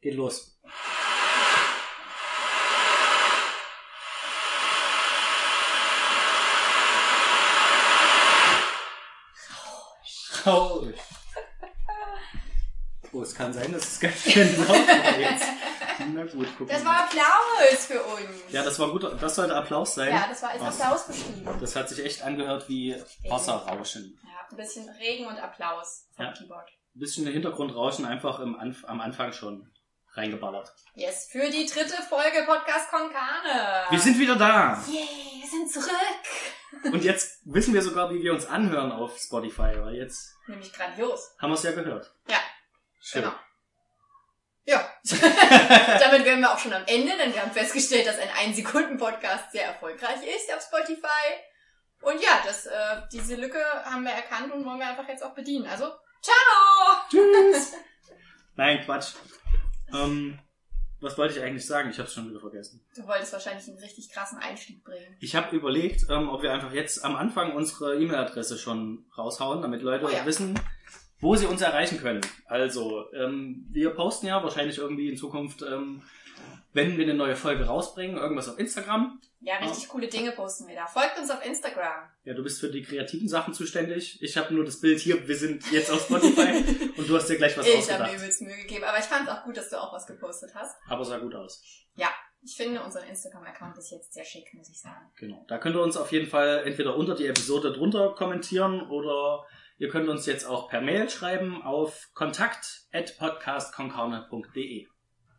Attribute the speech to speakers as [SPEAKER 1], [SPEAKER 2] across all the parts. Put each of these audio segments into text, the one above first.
[SPEAKER 1] Geht los. Rausch. Oh, es kann sein, dass es ganz schön laut war jetzt. Na gut, gucken
[SPEAKER 2] Das war Applaus für uns.
[SPEAKER 1] Ja, das war gut. Das sollte Applaus sein.
[SPEAKER 2] Ja, das war als
[SPEAKER 1] Was?
[SPEAKER 2] Applaus beschrieben.
[SPEAKER 1] Das hat sich echt angehört wie Wasserrauschen.
[SPEAKER 2] Ja, ein bisschen Regen und Applaus vom
[SPEAKER 1] Ja.
[SPEAKER 2] Keyboard.
[SPEAKER 1] Ein bisschen Hintergrundrauschen einfach im Anf am Anfang schon reingeballert.
[SPEAKER 2] Yes, für die dritte Folge Podcast Konkane.
[SPEAKER 1] Wir sind wieder da.
[SPEAKER 2] Yay, wir sind zurück.
[SPEAKER 1] Und jetzt wissen wir sogar, wie wir uns anhören auf Spotify, weil jetzt
[SPEAKER 2] Nämlich grandios.
[SPEAKER 1] haben wir es ja gehört.
[SPEAKER 2] Ja,
[SPEAKER 1] Schön.
[SPEAKER 2] genau. Ja, damit wären wir auch schon am Ende, denn wir haben festgestellt, dass ein 1-Sekunden-Podcast sehr erfolgreich ist auf Spotify. Und ja, das, äh, diese Lücke haben wir erkannt und wollen wir einfach jetzt auch bedienen. Also, ciao!
[SPEAKER 1] Tschüss. Nein, Quatsch. Ähm, was wollte ich eigentlich sagen? Ich habe es schon wieder vergessen.
[SPEAKER 2] Du wolltest wahrscheinlich einen richtig krassen Einstieg bringen.
[SPEAKER 1] Ich habe überlegt, ähm, ob wir einfach jetzt am Anfang unsere E-Mail-Adresse schon raushauen, damit Leute
[SPEAKER 2] Oh ja.
[SPEAKER 1] wissen, wo sie uns erreichen können. Also, ähm, wir posten ja wahrscheinlich irgendwie in Zukunft, ähm, wenn wir eine neue Folge rausbringen, irgendwas auf Instagram.
[SPEAKER 2] Ja, richtig coole Dinge posten wir da. Folgt uns auf Instagram.
[SPEAKER 1] Ja, du bist für die kreativen Sachen zuständig. Ich habe nur das Bild hier. Wir sind jetzt auf Spotify und du hast dir gleich was
[SPEAKER 2] ich habe mir
[SPEAKER 1] ausgedacht.
[SPEAKER 2] übelst Mühe gegeben, aber ich fand es auch gut, dass du auch was gepostet hast.
[SPEAKER 1] Aber sah gut aus.
[SPEAKER 2] Ich finde unseren Instagram-Account bis jetzt sehr schick, muss ich sagen.
[SPEAKER 1] Genau. Da könnt ihr uns auf jeden Fall entweder unter die Episode drunter kommentieren oder ihr könnt uns jetzt auch per Mail schreiben auf kontakt@podcastkonkane.de.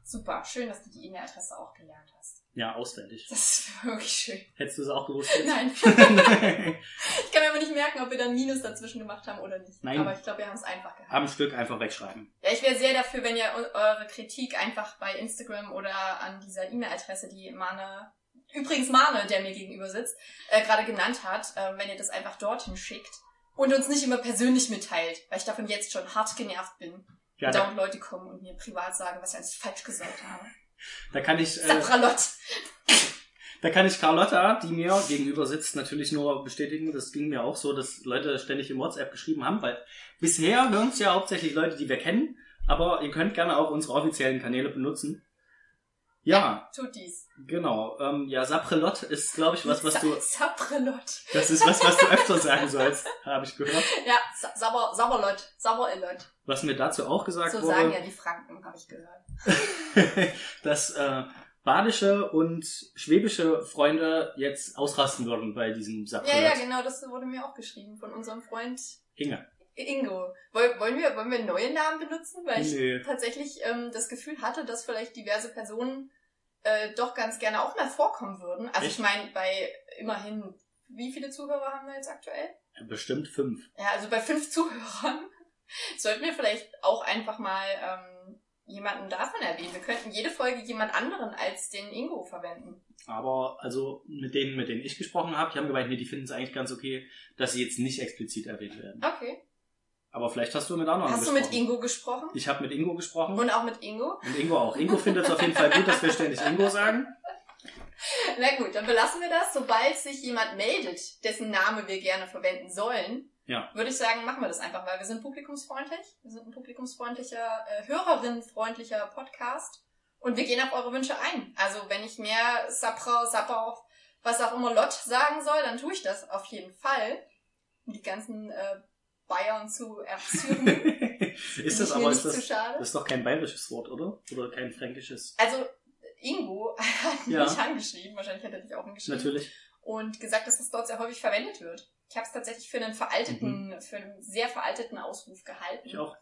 [SPEAKER 2] Super, schön, dass du die E-Mail-Adresse auch gelernt hast.
[SPEAKER 1] Ja, auswendig.
[SPEAKER 2] Das ist wirklich schön.
[SPEAKER 1] Hättest du es auch gewusst? jetzt?
[SPEAKER 2] Nein. Ich kann mir aber nicht merken, ob wir dann Minus dazwischen gemacht haben oder nicht.
[SPEAKER 1] Nein.
[SPEAKER 2] Aber ich glaube, wir haben es einfach gehabt.
[SPEAKER 1] Am Stück einfach wegschreiben.
[SPEAKER 2] Ja, ich wäre sehr dafür, wenn ihr eu- eure Kritik einfach bei Instagram oder an dieser E-Mail-Adresse, die Mane, übrigens Mane, der mir gegenüber sitzt, äh, gerade genannt hat, äh, wenn ihr das einfach dorthin schickt und uns nicht immer persönlich mitteilt, weil ich davon jetzt schon hart genervt bin.
[SPEAKER 1] Ja,
[SPEAKER 2] und
[SPEAKER 1] da,
[SPEAKER 2] dauernd Leute kommen und mir privat sagen, was ich eigentlich falsch gesagt habe.
[SPEAKER 1] da kann ich, äh, da kann ich Carlotta, die mir gegenüber sitzt, natürlich nur bestätigen. Das ging mir auch so, dass Leute ständig im WhatsApp geschrieben haben, weil bisher hören es ja hauptsächlich Leute, die wir kennen, aber ihr könnt gerne auch unsere offiziellen Kanäle benutzen. Ja,
[SPEAKER 2] Tut dies.
[SPEAKER 1] genau. Ähm, ja, Saprelot ist, glaube ich, was, was du,
[SPEAKER 2] Sapralot.
[SPEAKER 1] das ist was, was du öfter sagen sollst, habe ich gehört.
[SPEAKER 2] Ja, Sa- Sauber, Sauberlot. Sauberelot.
[SPEAKER 1] Was mir dazu auch gesagt
[SPEAKER 2] So
[SPEAKER 1] wurde.
[SPEAKER 2] sagen ja die Franken, habe ich gehört.
[SPEAKER 1] dass äh, badische und schwäbische Freunde jetzt ausrasten würden bei diesem
[SPEAKER 2] Ja,
[SPEAKER 1] Saprelot.
[SPEAKER 2] ja, genau, das wurde mir auch geschrieben von unserem Freund
[SPEAKER 1] Inge.
[SPEAKER 2] Ingo. Woll, wollen, wir, wollen wir neue Namen benutzen? Weil ich
[SPEAKER 1] Nee.
[SPEAKER 2] tatsächlich ähm, das Gefühl hatte, dass vielleicht diverse Personen äh, doch ganz gerne auch mal vorkommen würden. Also
[SPEAKER 1] Echt?
[SPEAKER 2] ich meine, bei immerhin, wie viele Zuhörer haben wir jetzt aktuell?
[SPEAKER 1] Bestimmt fünf.
[SPEAKER 2] Ja, also bei fünf Zuhörern sollten wir vielleicht auch einfach mal ähm, jemanden davon erwähnen. Wir könnten jede Folge jemand anderen als den Ingo verwenden.
[SPEAKER 1] Aber also mit denen, mit denen ich gesprochen habe, die haben gemeint, nee, die finden es eigentlich ganz okay, dass sie jetzt nicht explizit erwähnt werden.
[SPEAKER 2] Okay.
[SPEAKER 1] Aber vielleicht hast du mit anderen
[SPEAKER 2] Hast du mit Ingo gesprochen?
[SPEAKER 1] Ich habe mit Ingo gesprochen und,
[SPEAKER 2] Und auch mit Ingo?
[SPEAKER 1] Ingo auch. Ingo findet es auf jeden Fall gut, dass wir ständig Ingo sagen.
[SPEAKER 2] Na gut, dann belassen wir das. Sobald sich jemand meldet, dessen Name wir gerne verwenden sollen,
[SPEAKER 1] Ja.
[SPEAKER 2] würde ich sagen, machen wir das einfach, weil wir sind publikumsfreundlich. Wir sind ein publikumsfreundlicher, äh, hörerinnenfreundlicher Podcast. Und wir gehen auf eure Wünsche ein. Also wenn ich mehr Sapra, Sapper, was auch immer Lot sagen soll, dann tue ich das auf jeden Fall. Die ganzen äh, Bayern zu erzürnen.
[SPEAKER 1] ist das aber
[SPEAKER 2] nicht
[SPEAKER 1] ist das,
[SPEAKER 2] zu schade.
[SPEAKER 1] das ist doch kein bayerisches Wort, oder? Oder kein fränkisches?
[SPEAKER 2] Also Ingo hat
[SPEAKER 1] Ja.
[SPEAKER 2] mich angeschrieben, wahrscheinlich hat er dich auch angeschrieben.
[SPEAKER 1] Natürlich.
[SPEAKER 2] und gesagt, dass das dort sehr häufig verwendet wird. Ich habe es tatsächlich für einen veralteten, für einen sehr veralteten Ausruf gehalten.
[SPEAKER 1] Mhm. Ich auch.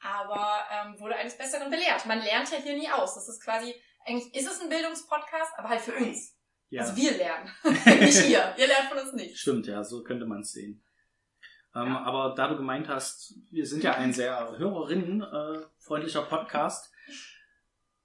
[SPEAKER 2] Aber ähm, wurde eines Besseren belehrt. Man lernt ja hier nie aus. Das ist quasi, eigentlich ist es ein Bildungspodcast, aber halt für uns.
[SPEAKER 1] Ja.
[SPEAKER 2] Also wir lernen. nicht ihr. Ihr lernt von uns nicht.
[SPEAKER 1] Stimmt, ja, so könnte man es sehen. Ähm,
[SPEAKER 2] Ja.
[SPEAKER 1] Aber da du gemeint hast, wir sind ja ein sehr hörerinnenfreundlicher Podcast,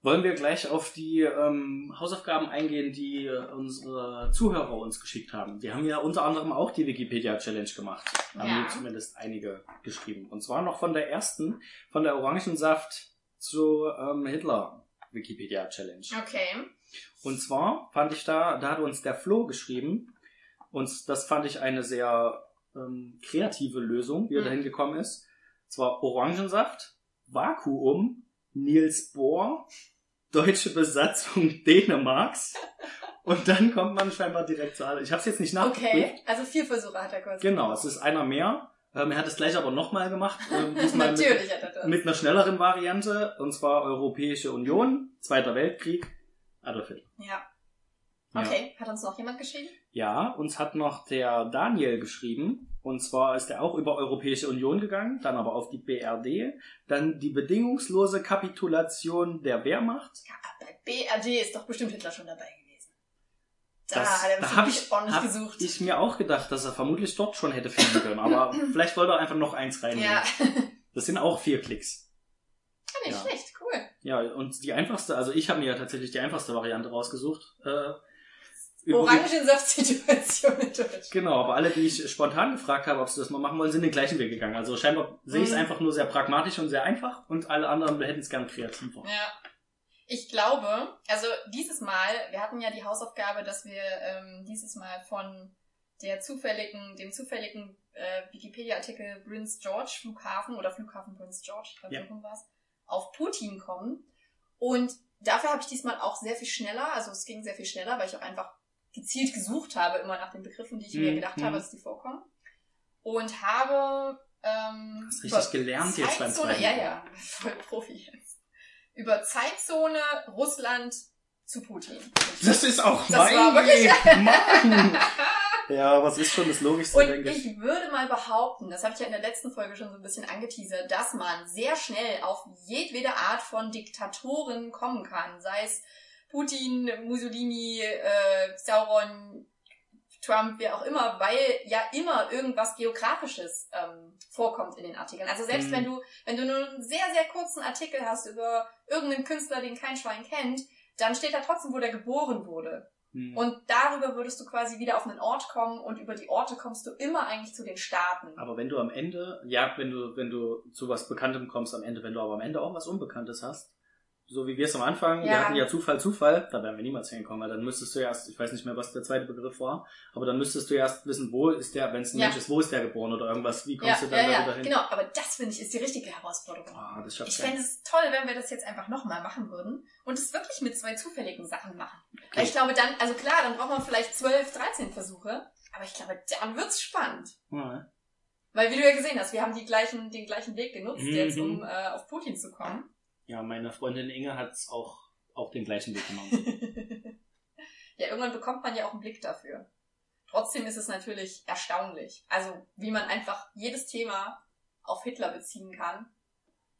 [SPEAKER 1] wollen wir gleich auf die ähm, Hausaufgaben eingehen, die unsere Zuhörer uns geschickt haben. Die haben ja unter anderem auch die Wikipedia-Challenge gemacht. Haben
[SPEAKER 2] Ja.
[SPEAKER 1] mir zumindest einige geschrieben. Und zwar noch von der ersten, von der Orangensaft zu ähm, Hitler Wikipedia-Challenge.
[SPEAKER 2] Okay.
[SPEAKER 1] Und zwar fand ich da, da hat uns der Flo geschrieben, und das fand ich eine sehr ähm, kreative Lösung, wie er
[SPEAKER 2] Mhm.
[SPEAKER 1] dahin gekommen ist. Zwar Orangensaft, Vakuum, Niels Bohr, deutsche Besatzung Dänemarks. Und dann kommt man scheinbar direkt zu Ich habe es jetzt nicht nachgeprüft.
[SPEAKER 2] Okay, also vier Versuche hat er kurz.
[SPEAKER 1] Genau, es ist einer mehr. Ähm, er hat es gleich aber nochmal gemacht. Ähm, diesmal
[SPEAKER 2] Natürlich
[SPEAKER 1] mit,
[SPEAKER 2] hat er das.
[SPEAKER 1] mit einer schnelleren Variante. Und zwar Europäische Union, Zweiter Weltkrieg, Adolf Hitler.
[SPEAKER 2] Ja.
[SPEAKER 1] Ja.
[SPEAKER 2] Okay, hat uns noch jemand geschrieben?
[SPEAKER 1] Ja, uns hat noch der Daniel geschrieben. Und zwar ist er auch über Europäische Union gegangen, dann aber auf die BRD, dann die bedingungslose Kapitulation der Wehrmacht.
[SPEAKER 2] Ja, bei BRD ist doch bestimmt Hitler schon dabei gewesen. Da
[SPEAKER 1] Das,
[SPEAKER 2] hat er
[SPEAKER 1] da habe ich,
[SPEAKER 2] ordentlich
[SPEAKER 1] hab
[SPEAKER 2] gesucht.
[SPEAKER 1] ich mir auch gedacht, dass er vermutlich dort schon hätte finden können. Aber vielleicht wollte er einfach noch eins reinnehmen.
[SPEAKER 2] ja,
[SPEAKER 1] Das sind auch vier Klicks.
[SPEAKER 2] nicht
[SPEAKER 1] Ja.
[SPEAKER 2] schlecht, cool.
[SPEAKER 1] Ja, und die einfachste, also ich habe mir ja tatsächlich die einfachste Variante rausgesucht. Äh,
[SPEAKER 2] Orangensaftsituation in Deutschland.
[SPEAKER 1] Genau, aber alle, die ich spontan gefragt habe, ob sie das mal machen wollen, sind den gleichen Weg gegangen. Also scheinbar sehe ich es
[SPEAKER 2] Mhm.
[SPEAKER 1] einfach nur sehr pragmatisch und sehr einfach und alle anderen hätten es gern kreativer.
[SPEAKER 2] Ja. Ich glaube, also dieses Mal, wir hatten ja die Hausaufgabe, dass wir ähm, dieses Mal von der zufälligen, dem zufälligen äh, Wikipedia-Artikel Prince George Flughafen oder Flughafen Prince George, ich glaube,
[SPEAKER 1] Ja.
[SPEAKER 2] war's, auf Putin kommen. Und dafür habe ich diesmal auch sehr viel schneller, also es ging sehr viel schneller, weil ich auch einfach gezielt gesucht habe, immer nach den Begriffen, die ich mir
[SPEAKER 1] Mhm,
[SPEAKER 2] gedacht
[SPEAKER 1] mhm.
[SPEAKER 2] habe, dass die vorkommen. Und habe ähm,
[SPEAKER 1] Hast richtig
[SPEAKER 2] über
[SPEAKER 1] gelernt jetzt beim
[SPEAKER 2] Zeitzone,
[SPEAKER 1] zweiten
[SPEAKER 2] Ja,
[SPEAKER 1] Mal.
[SPEAKER 2] ja, voll Profi jetzt. Über Zeitzone Russland zu Putin.
[SPEAKER 1] Das ist auch
[SPEAKER 2] Das war wirklich-
[SPEAKER 1] Mann. Ja, was ist schon das Logischste,
[SPEAKER 2] Und
[SPEAKER 1] denke ich.
[SPEAKER 2] ich würde mal behaupten, das habe ich ja in der letzten Folge schon so ein bisschen angeteasert, dass man sehr schnell auf jedwede Art von Diktatoren kommen kann. Sei es Putin, Mussolini, äh, Sauron, Trump, wer auch immer, weil ja immer irgendwas Geografisches ähm, vorkommt in den Artikeln. Also selbst
[SPEAKER 1] Mhm.
[SPEAKER 2] wenn du, wenn du nur einen sehr, sehr kurzen Artikel hast über irgendeinen Künstler, den kein Schwein kennt, dann steht da trotzdem, wo der geboren wurde.
[SPEAKER 1] Hm.
[SPEAKER 2] Und darüber würdest du quasi wieder auf einen Ort kommen und über die Orte kommst du immer eigentlich zu den Staaten.
[SPEAKER 1] Aber wenn du am Ende, ja, wenn du, wenn du zu was Bekanntem kommst am Ende, wenn du aber am Ende auch was Unbekanntes hast, so wie wir es am Anfang, wir
[SPEAKER 2] Ja.
[SPEAKER 1] hatten ja Zufall, Zufall, da werden wir niemals hinkommen, weil dann müsstest du erst, ich weiß nicht mehr, was der zweite Begriff war, aber dann müsstest du erst wissen, wo ist der, wenn es ein
[SPEAKER 2] Ja.
[SPEAKER 1] Mensch ist, wo ist der geboren oder irgendwas, wie
[SPEAKER 2] Ja,
[SPEAKER 1] kommst du dann
[SPEAKER 2] ja, ja,
[SPEAKER 1] darüber hin?
[SPEAKER 2] genau. Aber das finde ich ist die richtige Herausforderung.
[SPEAKER 1] Ah, das
[SPEAKER 2] Ich fände es toll, wenn wir das jetzt einfach nochmal machen würden und es wirklich mit zwei zufälligen Sachen machen. Weil
[SPEAKER 1] Okay.
[SPEAKER 2] ich glaube dann, also klar, dann braucht man vielleicht 12, 13 Versuche, aber ich glaube, dann wird's spannend.
[SPEAKER 1] Ja,
[SPEAKER 2] Weil wie du ja gesehen hast, wir haben die gleichen, den gleichen Weg genutzt
[SPEAKER 1] Mhm.
[SPEAKER 2] jetzt, um äh, auf Putin zu kommen.
[SPEAKER 1] Ja, meine Freundin Inge hat auch, auch den gleichen Weg genommen.
[SPEAKER 2] ja, irgendwann bekommt man ja auch einen Blick dafür. Trotzdem ist es natürlich erstaunlich. Also, wie man einfach jedes Thema auf Hitler beziehen kann.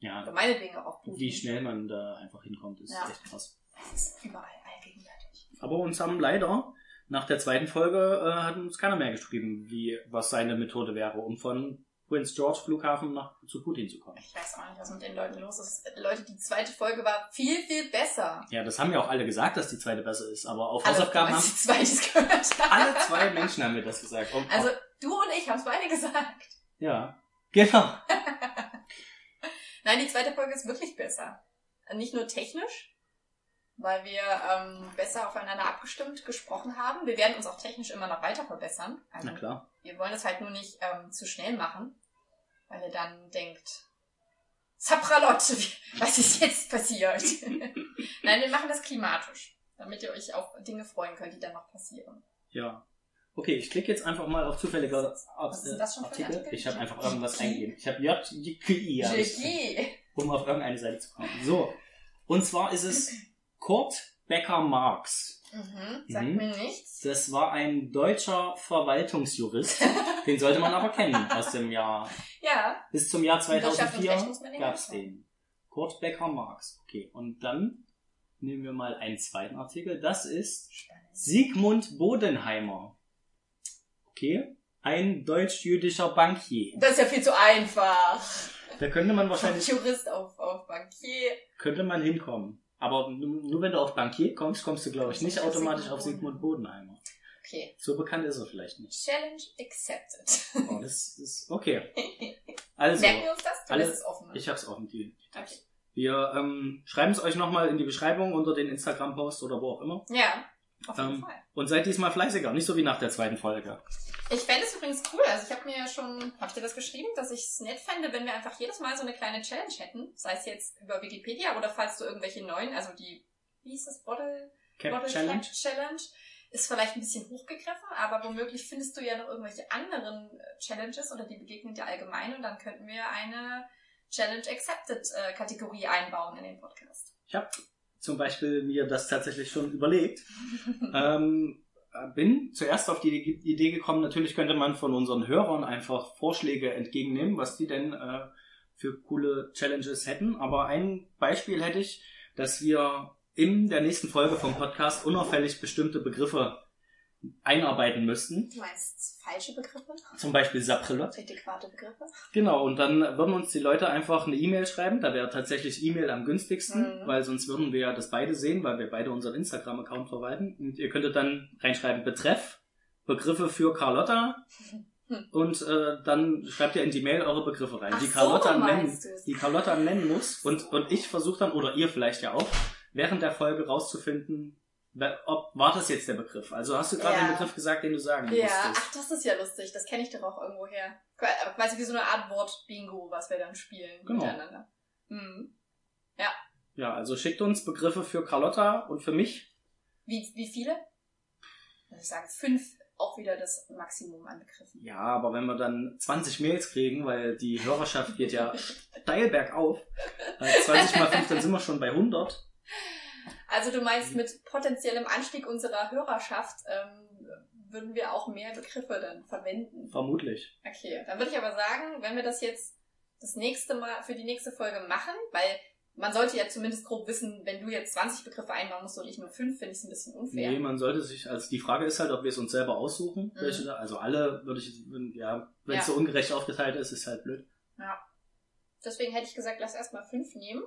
[SPEAKER 1] Ja,
[SPEAKER 2] Oder meinetwegen auch auf Putin.
[SPEAKER 1] wie schnell man da einfach hinkommt, ist
[SPEAKER 2] Ja.
[SPEAKER 1] echt krass.
[SPEAKER 2] Es ist überall allgegenwärtig.
[SPEAKER 1] Aber uns haben leider nach der zweiten Folge äh, hat uns keiner mehr geschrieben, wie was seine Methode wäre, um von Prince George Flughafen nach zu Putin zu kommen.
[SPEAKER 2] Ich weiß auch nicht, was mit den Leuten los ist. Leute, die zweite Folge war viel, viel besser.
[SPEAKER 1] Ja, das haben ja auch alle gesagt, dass die zweite besser ist, aber auf
[SPEAKER 2] Alle,
[SPEAKER 1] Hausaufgaben haben
[SPEAKER 2] die zweite gehört haben.
[SPEAKER 1] alle zwei Menschen haben mir das gesagt. Und
[SPEAKER 2] Also, du und ich haben es beide gesagt.
[SPEAKER 1] ja, genau.
[SPEAKER 2] Nein, die zweite Folge ist wirklich besser. Nicht nur technisch, weil wir ähm, besser aufeinander abgestimmt gesprochen haben. Wir werden uns auch technisch immer noch weiter verbessern. Also,
[SPEAKER 1] Na klar.
[SPEAKER 2] wir wollen es halt nur nicht ähm, zu schnell machen, weil ihr dann denkt, Zapralotte, was ist jetzt passiert? Nein, wir machen das klimatisch, damit ihr euch auf Dinge freuen könnt, die dann noch passieren.
[SPEAKER 1] Ja. Okay, ich klicke jetzt einfach mal auf zufällige
[SPEAKER 2] Was ist denn das schon für ein
[SPEAKER 1] Artikel.
[SPEAKER 2] Artikel?
[SPEAKER 1] Ich habe einfach irgendwas eingegeben. Ich habe JGI, um auf irgendeine Seite zu kommen. So, und zwar ist es Kurt Becker Marx.
[SPEAKER 2] Mhm, sagt
[SPEAKER 1] Mhm.
[SPEAKER 2] mir nichts.
[SPEAKER 1] Das war ein deutscher Verwaltungsjurist. Den sollte man aber kennen aus dem Jahr.
[SPEAKER 2] Ja,
[SPEAKER 1] Bis zum Jahr
[SPEAKER 2] Wirtschaft und
[SPEAKER 1] 2004
[SPEAKER 2] Recht muss man den
[SPEAKER 1] gab es den. Kurt Becker Marx. Okay, und dann nehmen wir mal einen zweiten Artikel. Das ist. Sigmund Bodenheimer. Okay, ein deutsch-jüdischer Bankier.
[SPEAKER 2] Das ist ja viel zu einfach.
[SPEAKER 1] Da könnte man wahrscheinlich
[SPEAKER 2] Jurist auf, auf Bankier.
[SPEAKER 1] könnte man hinkommen. Aber nur, wenn du auf Bankier kommst, kommst du, glaube ich, nicht automatisch auf. Sigmund Bodenheimer.
[SPEAKER 2] Okay.
[SPEAKER 1] So bekannt ist er vielleicht nicht.
[SPEAKER 2] Challenge accepted.
[SPEAKER 1] Oh, das ist okay. Also,
[SPEAKER 2] Merken wir uns das? Du
[SPEAKER 1] alle-
[SPEAKER 2] lässt es offen.
[SPEAKER 1] ich hab's offen, die, die
[SPEAKER 2] Okay.
[SPEAKER 1] Wir ähm, schreiben es euch nochmal in die Beschreibung unter den Instagram-Post oder wo auch immer.
[SPEAKER 2] Ja, Auf jeden
[SPEAKER 1] Ähm,
[SPEAKER 2] Fall.
[SPEAKER 1] Und seid diesmal fleißiger, nicht so wie nach der zweiten Folge.
[SPEAKER 2] Ich fände es übrigens cool. Also ich habe mir ja schon, habe ich dir das geschrieben, dass ich es nett fände, wenn wir einfach jedes Mal so eine kleine Challenge hätten. Sei es jetzt über Wikipedia oder falls du irgendwelche neuen, also die, wie hieß das, Bottle,
[SPEAKER 1] Cap
[SPEAKER 2] Bottle
[SPEAKER 1] Challenge.
[SPEAKER 2] Cap Challenge. Ist vielleicht ein bisschen hochgegriffen, aber womöglich findest du ja noch irgendwelche anderen äh, Challenges oder die begegnen dir allgemein und dann könnten wir eine Challenge Accepted äh, Kategorie einbauen in den Podcast.
[SPEAKER 1] Ich habe zum Beispiel mir das tatsächlich schon überlegt. ähm, bin zuerst auf die Idee gekommen, natürlich könnte man von unseren Hörern einfach Vorschläge entgegennehmen, was die denn äh, für coole Challenges hätten. Aber ein Beispiel hätte ich, dass wir in der nächsten Folge vom Podcast unauffällig bestimmte Begriffe einarbeiten müssten.
[SPEAKER 2] Du meinst falsche Begriffe?
[SPEAKER 1] Zum Beispiel Saprelot.
[SPEAKER 2] Adäquate Begriffe?
[SPEAKER 1] Genau, und dann würden uns die Leute einfach eine E-Mail schreiben. Da wäre tatsächlich E-Mail am günstigsten,
[SPEAKER 2] Mhm.
[SPEAKER 1] weil sonst würden wir ja das beide sehen, weil wir beide unseren Instagram-Account verwalten. Und ihr könntet dann reinschreiben Betreff, Begriffe für Carlotta
[SPEAKER 2] Hm.
[SPEAKER 1] und äh, dann schreibt ihr in die Mail eure Begriffe rein,
[SPEAKER 2] Ach
[SPEAKER 1] die
[SPEAKER 2] so,
[SPEAKER 1] Carlotta nennen,
[SPEAKER 2] meinst du's.
[SPEAKER 1] die Carlotta nennen muss. Und, und ich versuche dann, oder ihr vielleicht ja auch, während der Folge rauszufinden, ob war das jetzt der Begriff. Also hast du gerade
[SPEAKER 2] Ja.
[SPEAKER 1] den Begriff gesagt, den du sagen
[SPEAKER 2] Ja,
[SPEAKER 1] musstest.
[SPEAKER 2] ach, das ist ja lustig. Das kenne ich doch auch irgendwo her. Qua- Quasi wie so eine Art Wort-Bingo, was wir dann spielen
[SPEAKER 1] Genau.
[SPEAKER 2] miteinander. Mhm.
[SPEAKER 1] Ja, also schickt uns Begriffe für Carlotta und für mich.
[SPEAKER 2] Wie, wie viele? Würde ich sagen, fünf auch wieder das Maximum an Begriffen.
[SPEAKER 1] Ja, aber wenn wir dann 20 Mails kriegen, weil die Hörerschaft geht ja steil bergauf, äh, 20 mal 5, dann sind wir schon bei 100.
[SPEAKER 2] Also du meinst, mit potenziellem Anstieg unserer Hörerschaft ähm, würden wir auch mehr Begriffe dann verwenden.
[SPEAKER 1] Vermutlich.
[SPEAKER 2] Okay, dann würde ich aber sagen, wenn wir das jetzt das nächste Mal für die nächste Folge machen, weil man sollte ja zumindest grob wissen, wenn du jetzt 20 Begriffe einbauen musst und ich nur fünf, finde ich es ein bisschen unfair.
[SPEAKER 1] Nee, man sollte sich, also die Frage ist halt, ob wir es uns selber aussuchen.
[SPEAKER 2] Mhm.
[SPEAKER 1] Welche, also alle würde ich, ja, wenn es
[SPEAKER 2] Ja.
[SPEAKER 1] so ungerecht aufgeteilt ist, ist halt blöd.
[SPEAKER 2] Deswegen hätte ich gesagt, lass erstmal fünf nehmen.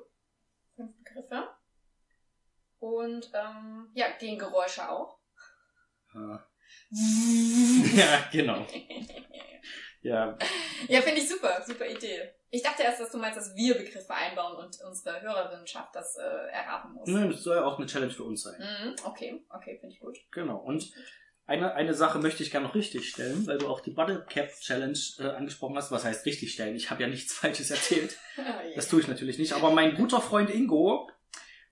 [SPEAKER 2] Fünf Begriffe. Und ähm, ja, Gegengeräusche auch.
[SPEAKER 1] Ja, ja genau. Ja,
[SPEAKER 2] ja, finde ich super, super Idee. Ich dachte erst, dass du meinst, dass wir Begriffe einbauen und unsere Hörerinnenschaft das äh, erraten muss.
[SPEAKER 1] ne, das soll ja auch eine Challenge für uns sein.
[SPEAKER 2] Mhm, okay, okay, finde ich gut.
[SPEAKER 1] Genau. Und eine, eine Sache möchte ich gerne noch richtig stellen, weil du auch die Bottle Cap Challenge äh, angesprochen hast. Was heißt richtig stellen? Ich habe ja nichts Falsches erzählt. Das tue ich natürlich nicht. Aber mein guter Freund Ingo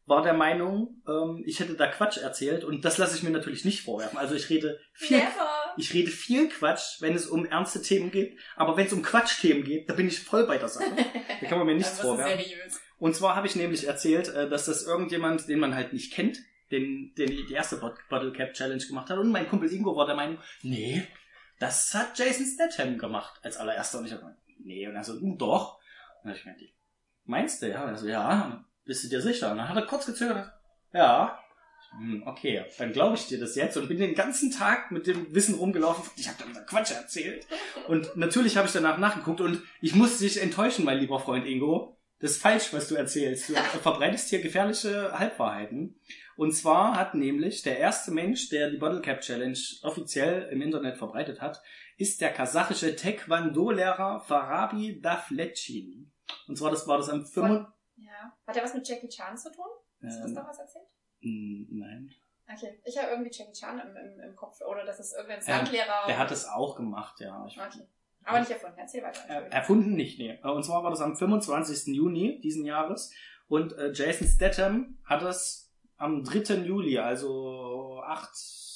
[SPEAKER 1] war der Meinung, ähm, ich hätte da Quatsch erzählt und das lasse ich mir natürlich nicht vorwerfen. Also ich rede viel,
[SPEAKER 2] Never.
[SPEAKER 1] ich rede viel Quatsch, wenn es um ernste Themen geht. Aber wenn es um Quatschthemen geht, da bin ich voll bei der Sache. Da kann man mir nichts vorwerfen.
[SPEAKER 2] seriös.
[SPEAKER 1] Und zwar habe ich nämlich erzählt, äh, dass das irgendjemand, den man halt nicht kennt, den, den die erste Bot- Bottle Cap Challenge gemacht hat. Und mein Kumpel Ingo war der Meinung, nee, das hat Jason Statham gemacht als allererster. Und ich habe nee, und er so, "Hm, doch. Und dann hab ich gemeint, meinst du, ja? Und er so, ja, bist du dir sicher? Und dann hat er kurz gezögert, ja. Hm, Okay, dann glaube ich dir das jetzt und bin den ganzen Tag mit dem Wissen rumgelaufen. Ich habe dann da Quatsch erzählt. Und natürlich habe ich danach nachgeguckt und ich musste dich enttäuschen, mein lieber Freund Ingo. Das ist falsch, was du erzählst. Du verbreitest hier gefährliche Halbwahrheiten. Und zwar hat nämlich der erste Mensch, der die Bottle Cap Challenge offiziell im Internet verbreitet hat, ist der kasachische Taekwondo-Lehrer Farabi Davletchin. Und zwar das war das am 5.
[SPEAKER 2] Ja. Hat er was mit Jackie Chan zu tun? Hast du das
[SPEAKER 1] Ähm,
[SPEAKER 2] damals erzählt?
[SPEAKER 1] nein.
[SPEAKER 2] Okay. Ich habe irgendwie Jackie Chan im, im, im Kopf. Oder das ist irgendein Stunt-Lehrer.
[SPEAKER 1] Der hat es auch gemacht, ja. Ich,
[SPEAKER 2] Okay. Aber nicht erfunden. Erzähl weiter.
[SPEAKER 1] äh, erfunden nicht, nee. Äh, Und zwar war das am 25. Juni diesen Jahres. Und äh, Jason Statham hat es am 3. Juli, also acht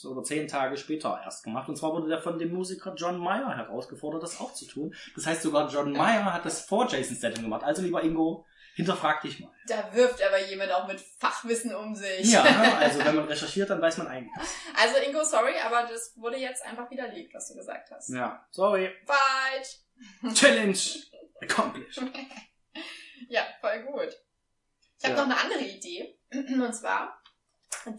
[SPEAKER 1] oder zehn Tage später erst gemacht. Und zwar wurde der von dem Musiker John Mayer herausgefordert, das auch zu tun. Das heißt, sogar John Mayer hat das vor Jason Statham gemacht. Also, lieber Ingo, hinterfrag dich mal.
[SPEAKER 2] Da wirft aber jemand auch mit Fachwissen um sich.
[SPEAKER 1] Ja, also wenn man recherchiert, dann weiß man einiges.
[SPEAKER 2] Also Ingo, sorry, aber das wurde jetzt einfach widerlegt, was du gesagt hast.
[SPEAKER 1] Ja, sorry.
[SPEAKER 2] Falsch.
[SPEAKER 1] Challenge accomplished.
[SPEAKER 2] Ja, voll gut. Ich habe
[SPEAKER 1] Ja.
[SPEAKER 2] noch eine andere Idee. Und zwar,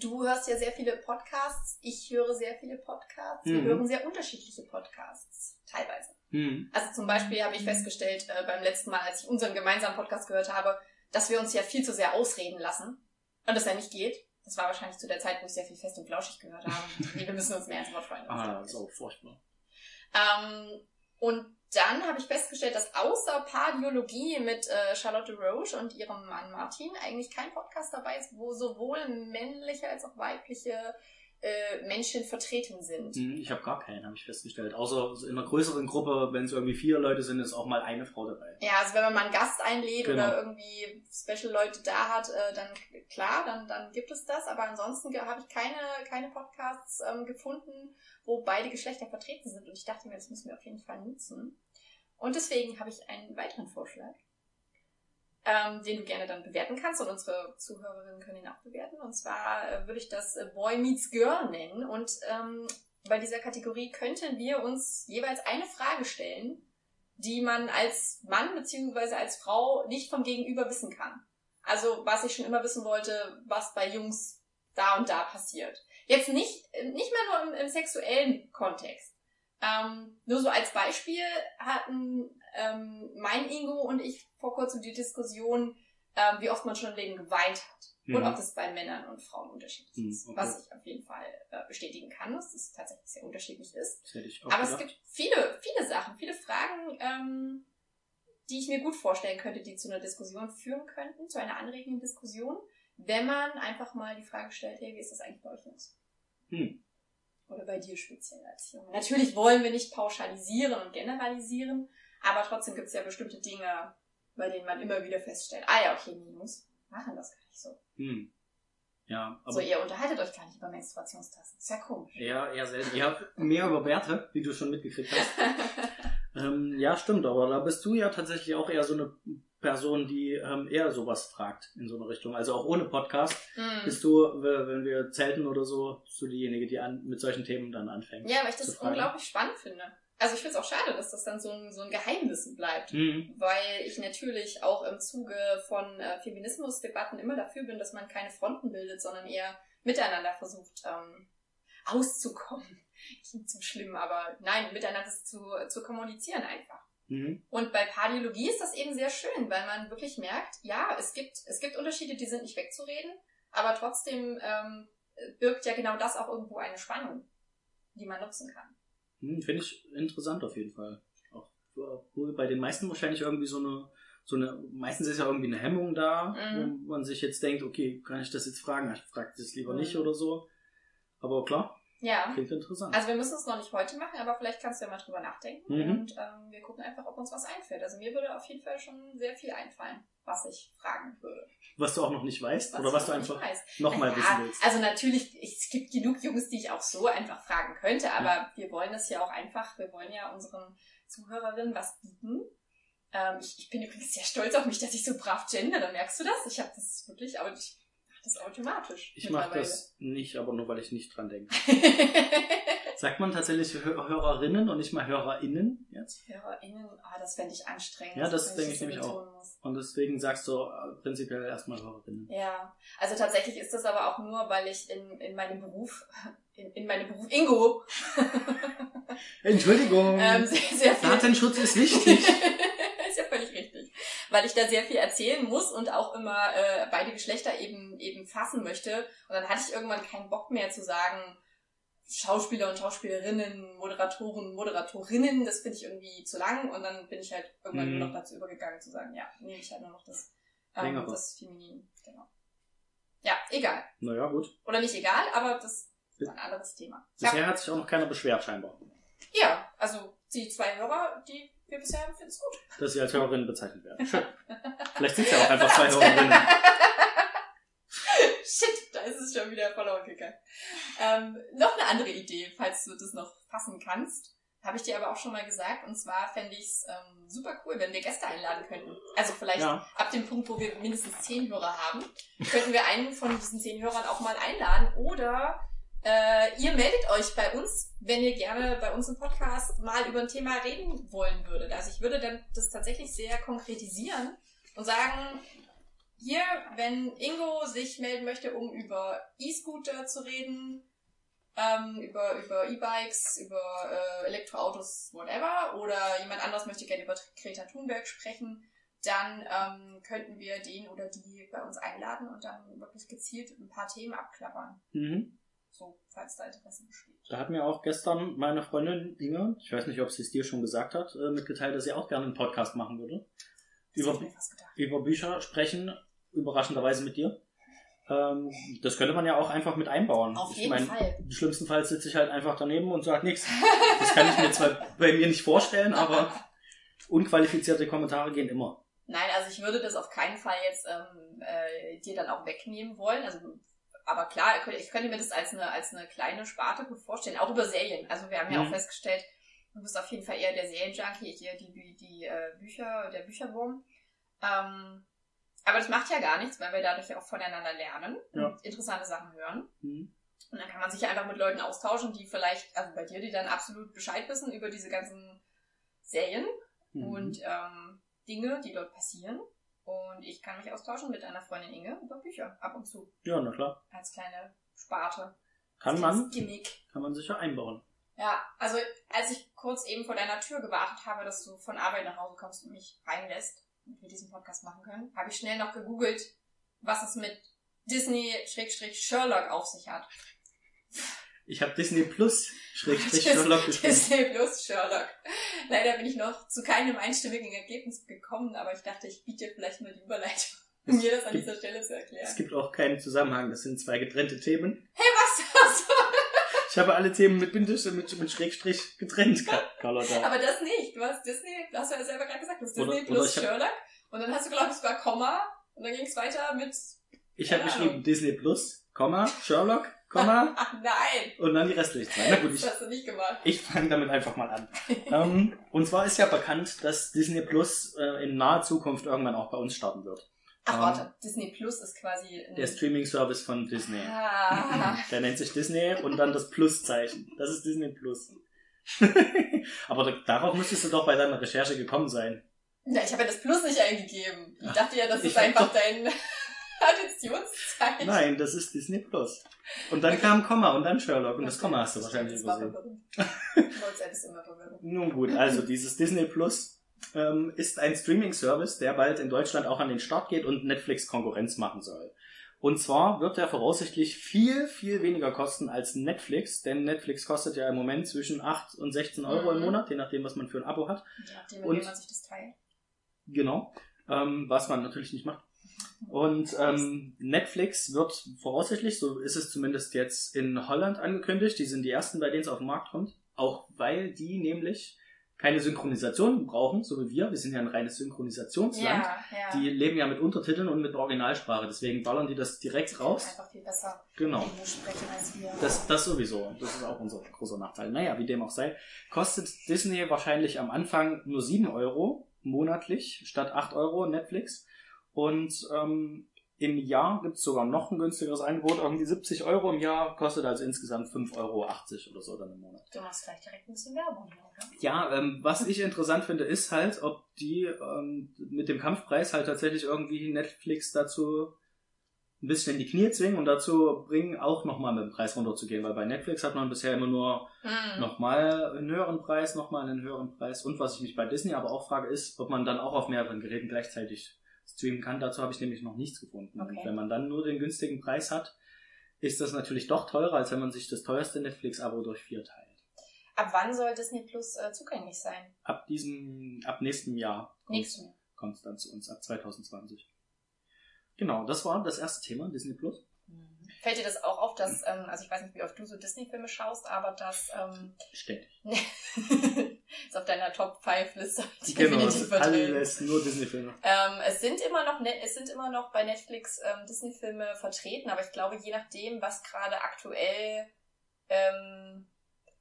[SPEAKER 2] du hörst ja sehr viele Podcasts, ich höre sehr viele Podcasts, wir
[SPEAKER 1] Mhm.
[SPEAKER 2] hören sehr unterschichtliche Podcasts, teilweise.
[SPEAKER 1] Hm.
[SPEAKER 2] Also zum Beispiel habe ich festgestellt äh, beim letzten Mal, als ich unseren gemeinsamen Podcast gehört habe, dass wir uns ja viel zu sehr ausreden lassen und das ja nicht geht. Das war wahrscheinlich zu der Zeit, wo ich sehr viel fest und flauschig gehört habe. Nee, wir müssen uns mehr ins Wort freuen.
[SPEAKER 1] Ah, das ist auch furchtbar.
[SPEAKER 2] Ähm, und dann habe ich festgestellt, dass außer Pardiologie mit äh, Charlotte Roche und ihrem Mann Martin eigentlich kein Podcast dabei ist, wo sowohl männliche als auch weibliche äh, Menschen vertreten sind.
[SPEAKER 1] Hm, Ich habe gar keinen, habe ich festgestellt. Außer in einer größeren Gruppe, wenn es irgendwie vier Leute sind, ist auch mal eine Frau dabei.
[SPEAKER 2] Ja, also wenn man mal einen Gast einlädt
[SPEAKER 1] Genau.
[SPEAKER 2] oder irgendwie Special Leute da hat, äh, dann klar, dann, dann gibt es das. Aber ansonsten habe ich keine, keine Podcasts ähm, gefunden, wo beide Geschlechter vertreten sind. Und ich dachte mir, das müssen wir auf jeden Fall nutzen. Und deswegen habe ich einen weiteren Vorschlag, ähm, den du gerne dann bewerten kannst. Und unsere Zuhörerinnen können ihn auch bewerten. Und zwar äh, würde ich das äh, Boy Meets Girl nennen. Und ähm, bei dieser Kategorie könnten wir uns jeweils eine Frage stellen, die man als Mann beziehungsweise als Frau nicht vom Gegenüber wissen kann. Also was ich schon immer wissen wollte, was bei Jungs da und da passiert. Jetzt nicht, nicht mal nur im, im sexuellen Kontext. Ähm, nur so als Beispiel hatten ähm, mein Ingo und ich vor kurzem die Diskussion, ähm, wie oft man schon Leben geweint hat. Und
[SPEAKER 1] Mhm.
[SPEAKER 2] ob das bei Männern und Frauen unterschiedlich
[SPEAKER 1] Mhm,
[SPEAKER 2] ist.
[SPEAKER 1] okay.
[SPEAKER 2] Was ich auf jeden Fall äh, bestätigen kann, dass es tatsächlich sehr unterschiedlich ist.
[SPEAKER 1] Das
[SPEAKER 2] Aber es
[SPEAKER 1] gedacht.
[SPEAKER 2] gibt viele, viele Sachen, viele Fragen, ähm, die ich mir gut vorstellen könnte, die zu einer Diskussion führen könnten, zu einer anregenden Diskussion, wenn man einfach mal die Frage stellt, hey, wie ist das eigentlich bei euch Jungs?
[SPEAKER 1] Hm.
[SPEAKER 2] Oder bei dir speziell als Junge. Natürlich wollen wir nicht pauschalisieren und generalisieren, aber trotzdem gibt es ja bestimmte Dinge, bei denen man immer wieder feststellt, ah ja, okay, die Jungs machen das gar nicht so.
[SPEAKER 1] Hm. Ja, aber
[SPEAKER 2] so, ihr unterhaltet euch gar nicht über Menstruationstassen. Ist ja komisch.
[SPEAKER 1] eher, eher selten. Ja, mehr über Werte, wie du schon mitgekriegt hast. ähm, ja, stimmt, aber da bist du ja tatsächlich auch eher so eine Person, die ähm, eher sowas fragt in so eine Richtung. Also auch ohne Podcast
[SPEAKER 2] Hm.
[SPEAKER 1] bist du, wenn wir zelten oder so, bist du diejenige, die an, mit solchen Themen dann anfängt.
[SPEAKER 2] Ja, weil ich das unglaublich spannend finde. Also ich finde es auch schade, dass das dann so ein, so ein Geheimwissen bleibt.
[SPEAKER 1] Hm.
[SPEAKER 2] Weil ich natürlich auch im Zuge von äh, Feminismusdebatten immer dafür bin, dass man keine Fronten bildet, sondern eher miteinander versucht ähm, auszukommen. Klingt zu schlimm, aber nein, miteinander zu, zu kommunizieren einfach.
[SPEAKER 1] Mhm.
[SPEAKER 2] Und bei Pardiologie ist das eben sehr schön, weil man wirklich merkt, ja, es gibt, es gibt Unterschiede, die sind nicht wegzureden, aber trotzdem ähm, birgt ja genau das auch irgendwo eine Spannung, die man nutzen kann.
[SPEAKER 1] Hm, Finde ich interessant auf jeden Fall. Auch obwohl bei den meisten wahrscheinlich irgendwie so eine, so eine, meistens ist ja irgendwie eine Hemmung da,
[SPEAKER 2] Mhm.
[SPEAKER 1] wo man sich jetzt denkt, okay, kann ich das jetzt fragen? Ich frage das lieber
[SPEAKER 2] Mhm.
[SPEAKER 1] nicht oder so. Aber klar,
[SPEAKER 2] Ja.
[SPEAKER 1] klingt interessant.
[SPEAKER 2] Also wir müssen es noch nicht heute machen, aber vielleicht kannst du ja mal drüber nachdenken
[SPEAKER 1] Mhm.
[SPEAKER 2] und ähm, wir gucken einfach, ob uns was einfällt. Also mir würde auf jeden Fall schon sehr viel einfallen, was ich fragen würde.
[SPEAKER 1] was du auch noch nicht weißt oder was du einfach nochmal wissen willst.
[SPEAKER 2] Also natürlich, es gibt genug Jungs, die ich auch so einfach fragen könnte, aber wir wollen das ja auch einfach, wir wollen ja unseren Zuhörerinnen was bieten. Ähm, ich, ich bin übrigens sehr stolz auf mich, dass ich so brav gender, dann merkst du das? Ich habe das wirklich, aber ich das automatisch.
[SPEAKER 1] Ich mache das nicht, aber nur weil ich nicht dran denke. Sagt man tatsächlich Hö- Hörerinnen und nicht mal HörerInnen jetzt?
[SPEAKER 2] HörerInnen, ah, das fände ich anstrengend.
[SPEAKER 1] Ja, das denke ich
[SPEAKER 2] so
[SPEAKER 1] nämlich auch.
[SPEAKER 2] muss.
[SPEAKER 1] Und deswegen sagst du äh, prinzipiell erstmal Hörerinnen.
[SPEAKER 2] Ja, also tatsächlich ist das aber auch nur, weil ich in, in meinem Beruf, in, in meinem Beruf Ingo,
[SPEAKER 1] Entschuldigung,
[SPEAKER 2] ähm, sehr, sehr
[SPEAKER 1] Datenschutz ist wichtig.
[SPEAKER 2] ist ja völlig richtig. Weil ich da sehr viel erzählen muss und auch immer äh, beide Geschlechter eben eben fassen möchte. Und dann hatte ich irgendwann keinen Bock mehr zu sagen, Schauspieler und Schauspielerinnen, Moderatoren, Moderatorinnen, das finde ich irgendwie zu lang. Und dann bin ich halt irgendwann
[SPEAKER 1] Mhm.
[SPEAKER 2] nur noch dazu übergegangen zu sagen, ja, nehme ich halt nur noch das, ähm, das Feminin. Genau. Ja, egal.
[SPEAKER 1] naja, gut.
[SPEAKER 2] Oder nicht egal, aber das ist ein anderes Thema. Ja,
[SPEAKER 1] Bisher hat sich auch noch keiner beschwert, scheinbar.
[SPEAKER 2] ja also die zwei Hörer, die wir bisher haben, finden es gut.
[SPEAKER 1] Dass sie als Hörerinnen bezeichnet werden. Schön. Vielleicht sind es ja auch einfach zwei Hörerinnen.
[SPEAKER 2] Shit, da ist es schon wieder verloren gegangen. Ähm, noch eine andere Idee, falls du das noch fassen kannst. Habe ich dir aber auch schon mal gesagt. Und zwar fände ich es ähm, super cool, wenn wir Gäste einladen könnten. Also vielleicht
[SPEAKER 1] Ja.
[SPEAKER 2] ab dem Punkt, wo wir mindestens zehn Hörer haben, könnten wir einen von diesen zehn Hörern auch mal einladen. Oder äh, ihr meldet euch bei uns, wenn ihr gerne bei uns im Podcast mal über ein Thema reden wollen würdet. Also ich würde dann das tatsächlich sehr konkretisieren und sagen, hier, wenn Ingo sich melden möchte, um über E-Scooter zu reden, ähm, über über E-Bikes, über äh, Elektroautos, whatever, oder jemand anderes möchte gerne über Greta Thunberg sprechen, dann ähm, könnten wir den oder die bei uns einladen und dann wirklich gezielt ein paar Themen abklappern.
[SPEAKER 1] Mhm.
[SPEAKER 2] So, falls da Interesse besteht.
[SPEAKER 1] Da hat mir auch gestern meine Freundin Inge, ich weiß nicht, ob sie es dir schon gesagt hat, äh, mitgeteilt, dass sie auch gerne einen Podcast machen würde.
[SPEAKER 2] Das
[SPEAKER 1] Über,
[SPEAKER 2] ich
[SPEAKER 1] über Bücher sprechen, überraschenderweise mit dir. Ähm, das könnte man ja auch einfach mit einbauen.
[SPEAKER 2] Auf
[SPEAKER 1] ich
[SPEAKER 2] jeden
[SPEAKER 1] mein,
[SPEAKER 2] Fall.
[SPEAKER 1] Schlimmstenfalls sitze ich halt einfach daneben und sage nichts. Das kann ich mir zwar bei mir nicht vorstellen, aber unqualifizierte Kommentare gehen immer.
[SPEAKER 2] Nein, also ich würde das auf keinen Fall jetzt ähm, äh, dir dann auch wegnehmen wollen. Also, aber klar, ich könnte mir das als eine, als eine kleine Sparte gut vorstellen, auch über Serien. Also wir haben ja
[SPEAKER 1] Mhm.
[SPEAKER 2] auch festgestellt, du bist auf jeden Fall eher der Serienjunkie, hier die, die, die äh, Bücher, der Bücherwurm. Ähm, aber das macht ja gar nichts, weil wir dadurch auch voneinander lernen
[SPEAKER 1] Ja.
[SPEAKER 2] und interessante Sachen hören.
[SPEAKER 1] Hm.
[SPEAKER 2] Und dann kann man sich ja einfach mit Leuten austauschen, die vielleicht, also bei dir, die dann absolut Bescheid wissen über diese ganzen Serien
[SPEAKER 1] Mhm.
[SPEAKER 2] und ähm, Dinge, die dort passieren. Und ich kann mich austauschen mit einer Freundin Inge über Bücher ab und zu
[SPEAKER 1] Ja, na klar.
[SPEAKER 2] als kleine Sparte.
[SPEAKER 1] Kann
[SPEAKER 2] als
[SPEAKER 1] man,
[SPEAKER 2] Gimmick.
[SPEAKER 1] kann man sicher einbauen.
[SPEAKER 2] Ja, also als ich kurz eben vor deiner Tür gewartet habe, dass du von Arbeit nach Hause kommst und mich reinlässt, damit wir diesen Podcast machen können, habe ich schnell noch gegoogelt, was es mit Disney-Sherlock auf sich hat.
[SPEAKER 1] Ich habe Disney Plus Schrägstrich Sherlock gespielt.
[SPEAKER 2] Disney plus Sherlock. Leider bin ich noch zu keinem einstimmigen Ergebnis gekommen, aber ich dachte, ich biete dir vielleicht mal die Überleitung, um mir das an
[SPEAKER 1] gibt-
[SPEAKER 2] dieser Stelle zu erklären.
[SPEAKER 1] Es gibt auch keinen Zusammenhang, das sind zwei getrennte Themen.
[SPEAKER 2] Hey, was hast du?
[SPEAKER 1] Ich habe alle Themen mit Bindestrich, mit, mit Schrägstrich getrennt, Carlotta.
[SPEAKER 2] Aber das nicht. Du hast Disney, du hast ja selber gerade gesagt, du hast
[SPEAKER 1] Oder-
[SPEAKER 2] Disney
[SPEAKER 1] oder
[SPEAKER 2] plus
[SPEAKER 1] hab-
[SPEAKER 2] Sherlock. Und dann hast du, glaube ich, es war Komma. Und dann ging es weiter mit,
[SPEAKER 1] Ich habe geschrieben. Disney Plus, Komma, Sherlock, Komma
[SPEAKER 2] ach nein,
[SPEAKER 1] und dann die restlichen zwei. Na gut, ich,
[SPEAKER 2] das hast du nicht gemacht.
[SPEAKER 1] ich fange damit einfach mal an. ähm, und zwar ist ja bekannt, dass Disney Plus äh, in naher Zukunft irgendwann auch bei uns starten wird.
[SPEAKER 2] Ach,
[SPEAKER 1] Ähm,
[SPEAKER 2] warte, Disney Plus ist quasi.
[SPEAKER 1] Der Streaming-Service von Disney.
[SPEAKER 2] ah,
[SPEAKER 1] Der nennt sich Disney und dann das Plus-Zeichen. Das ist Disney Plus. Aber da, darauf müsstest du doch bei deiner Recherche gekommen sein.
[SPEAKER 2] ja, ich habe ja das Plus nicht eingegeben. Ich
[SPEAKER 1] Ach,
[SPEAKER 2] dachte ja, das
[SPEAKER 1] ich
[SPEAKER 2] ist einfach
[SPEAKER 1] doch-
[SPEAKER 2] dein Additionszeichen.
[SPEAKER 1] Nein, das ist Disney Plus. Und dann kam Komma und dann Sherlock und das Komma hast du wahrscheinlich übersehen.
[SPEAKER 2] WhatsApp ist immer verwirrend.
[SPEAKER 1] Nun gut, also dieses Disney Plus ähm, ist ein Streaming-Service, der bald in Deutschland auch an den Start geht und Netflix Konkurrenz machen soll. Und zwar wird er voraussichtlich viel, viel weniger kosten als Netflix, denn Netflix kostet ja im Moment zwischen 8 und 16 Euro im
[SPEAKER 2] Mhm.
[SPEAKER 1] Monat, je nachdem, was man für ein Abo hat.
[SPEAKER 2] Je nachdem,
[SPEAKER 1] Und-
[SPEAKER 2] man sich das teilt.
[SPEAKER 1] Genau, ähm, was man natürlich nicht macht. Und ähm, Netflix wird voraussichtlich, so ist es zumindest jetzt in Holland angekündigt, die sind die ersten, bei denen es auf den Markt kommt, auch weil die nämlich keine Synchronisation brauchen, so wie wir. Wir sind ja ein reines Synchronisationsland.
[SPEAKER 2] Ja, ja.
[SPEAKER 1] Die leben ja mit Untertiteln und mit Originalsprache, deswegen ballern die das direkt raus.
[SPEAKER 2] Einfach viel besser
[SPEAKER 1] Genau.
[SPEAKER 2] Sprechen als wir.
[SPEAKER 1] Das, das sowieso. Das ist auch unser großer Nachteil. Naja, wie dem auch sei. Kostet Disney wahrscheinlich am Anfang nur 7 Euro monatlich statt 8 Euro Netflix. Und ähm, im Jahr gibt's sogar noch ein günstigeres Angebot. Irgendwie 70 Euro im Jahr kostet also insgesamt 5,80 Euro oder so dann im Monat.
[SPEAKER 2] Du machst gleich direkt ein bisschen Werbung oder?
[SPEAKER 1] Ja, ähm, was ich interessant finde, ist halt, ob die ähm, mit dem Kampfpreis halt tatsächlich irgendwie Netflix dazu ein bisschen in die Knie zwingen und dazu bringen, auch nochmal mit dem Preis runterzugehen, weil bei Netflix hat man bisher immer nur
[SPEAKER 2] Hm.
[SPEAKER 1] nochmal einen höheren Preis, nochmal einen höheren Preis. Und was ich mich bei Disney aber auch frage, ist, ob man dann auch auf mehreren Geräten gleichzeitig streamen kann. Dazu habe ich nämlich noch nichts gefunden.
[SPEAKER 2] Okay.
[SPEAKER 1] Und wenn man dann nur den günstigen Preis hat, ist das natürlich doch teurer, als wenn man sich das teuerste Netflix-Abo durch vier teilt.
[SPEAKER 2] Ab wann soll Disney Plus äh, zugänglich sein?
[SPEAKER 1] Ab diesem, ab nächstem Jahr
[SPEAKER 2] Nächstes Jahr.
[SPEAKER 1] kommt es dann zu uns, ab 2020. Genau, das war das erste Thema, Disney Plus.
[SPEAKER 2] Fällt dir das auch auf, dass, ähm, also ich weiß nicht, wie oft du so Disney-Filme schaust, aber dass ähm,
[SPEAKER 1] Ständig.
[SPEAKER 2] ist auf deiner Top 5 Liste
[SPEAKER 1] Genau, ist
[SPEAKER 2] vertreten.
[SPEAKER 1] alles nur Disney-Filme.
[SPEAKER 2] Ähm, es sind immer noch ne es sind immer noch bei Netflix ähm, Disney-Filme vertreten, aber ich glaube, je nachdem, was gerade aktuell ähm,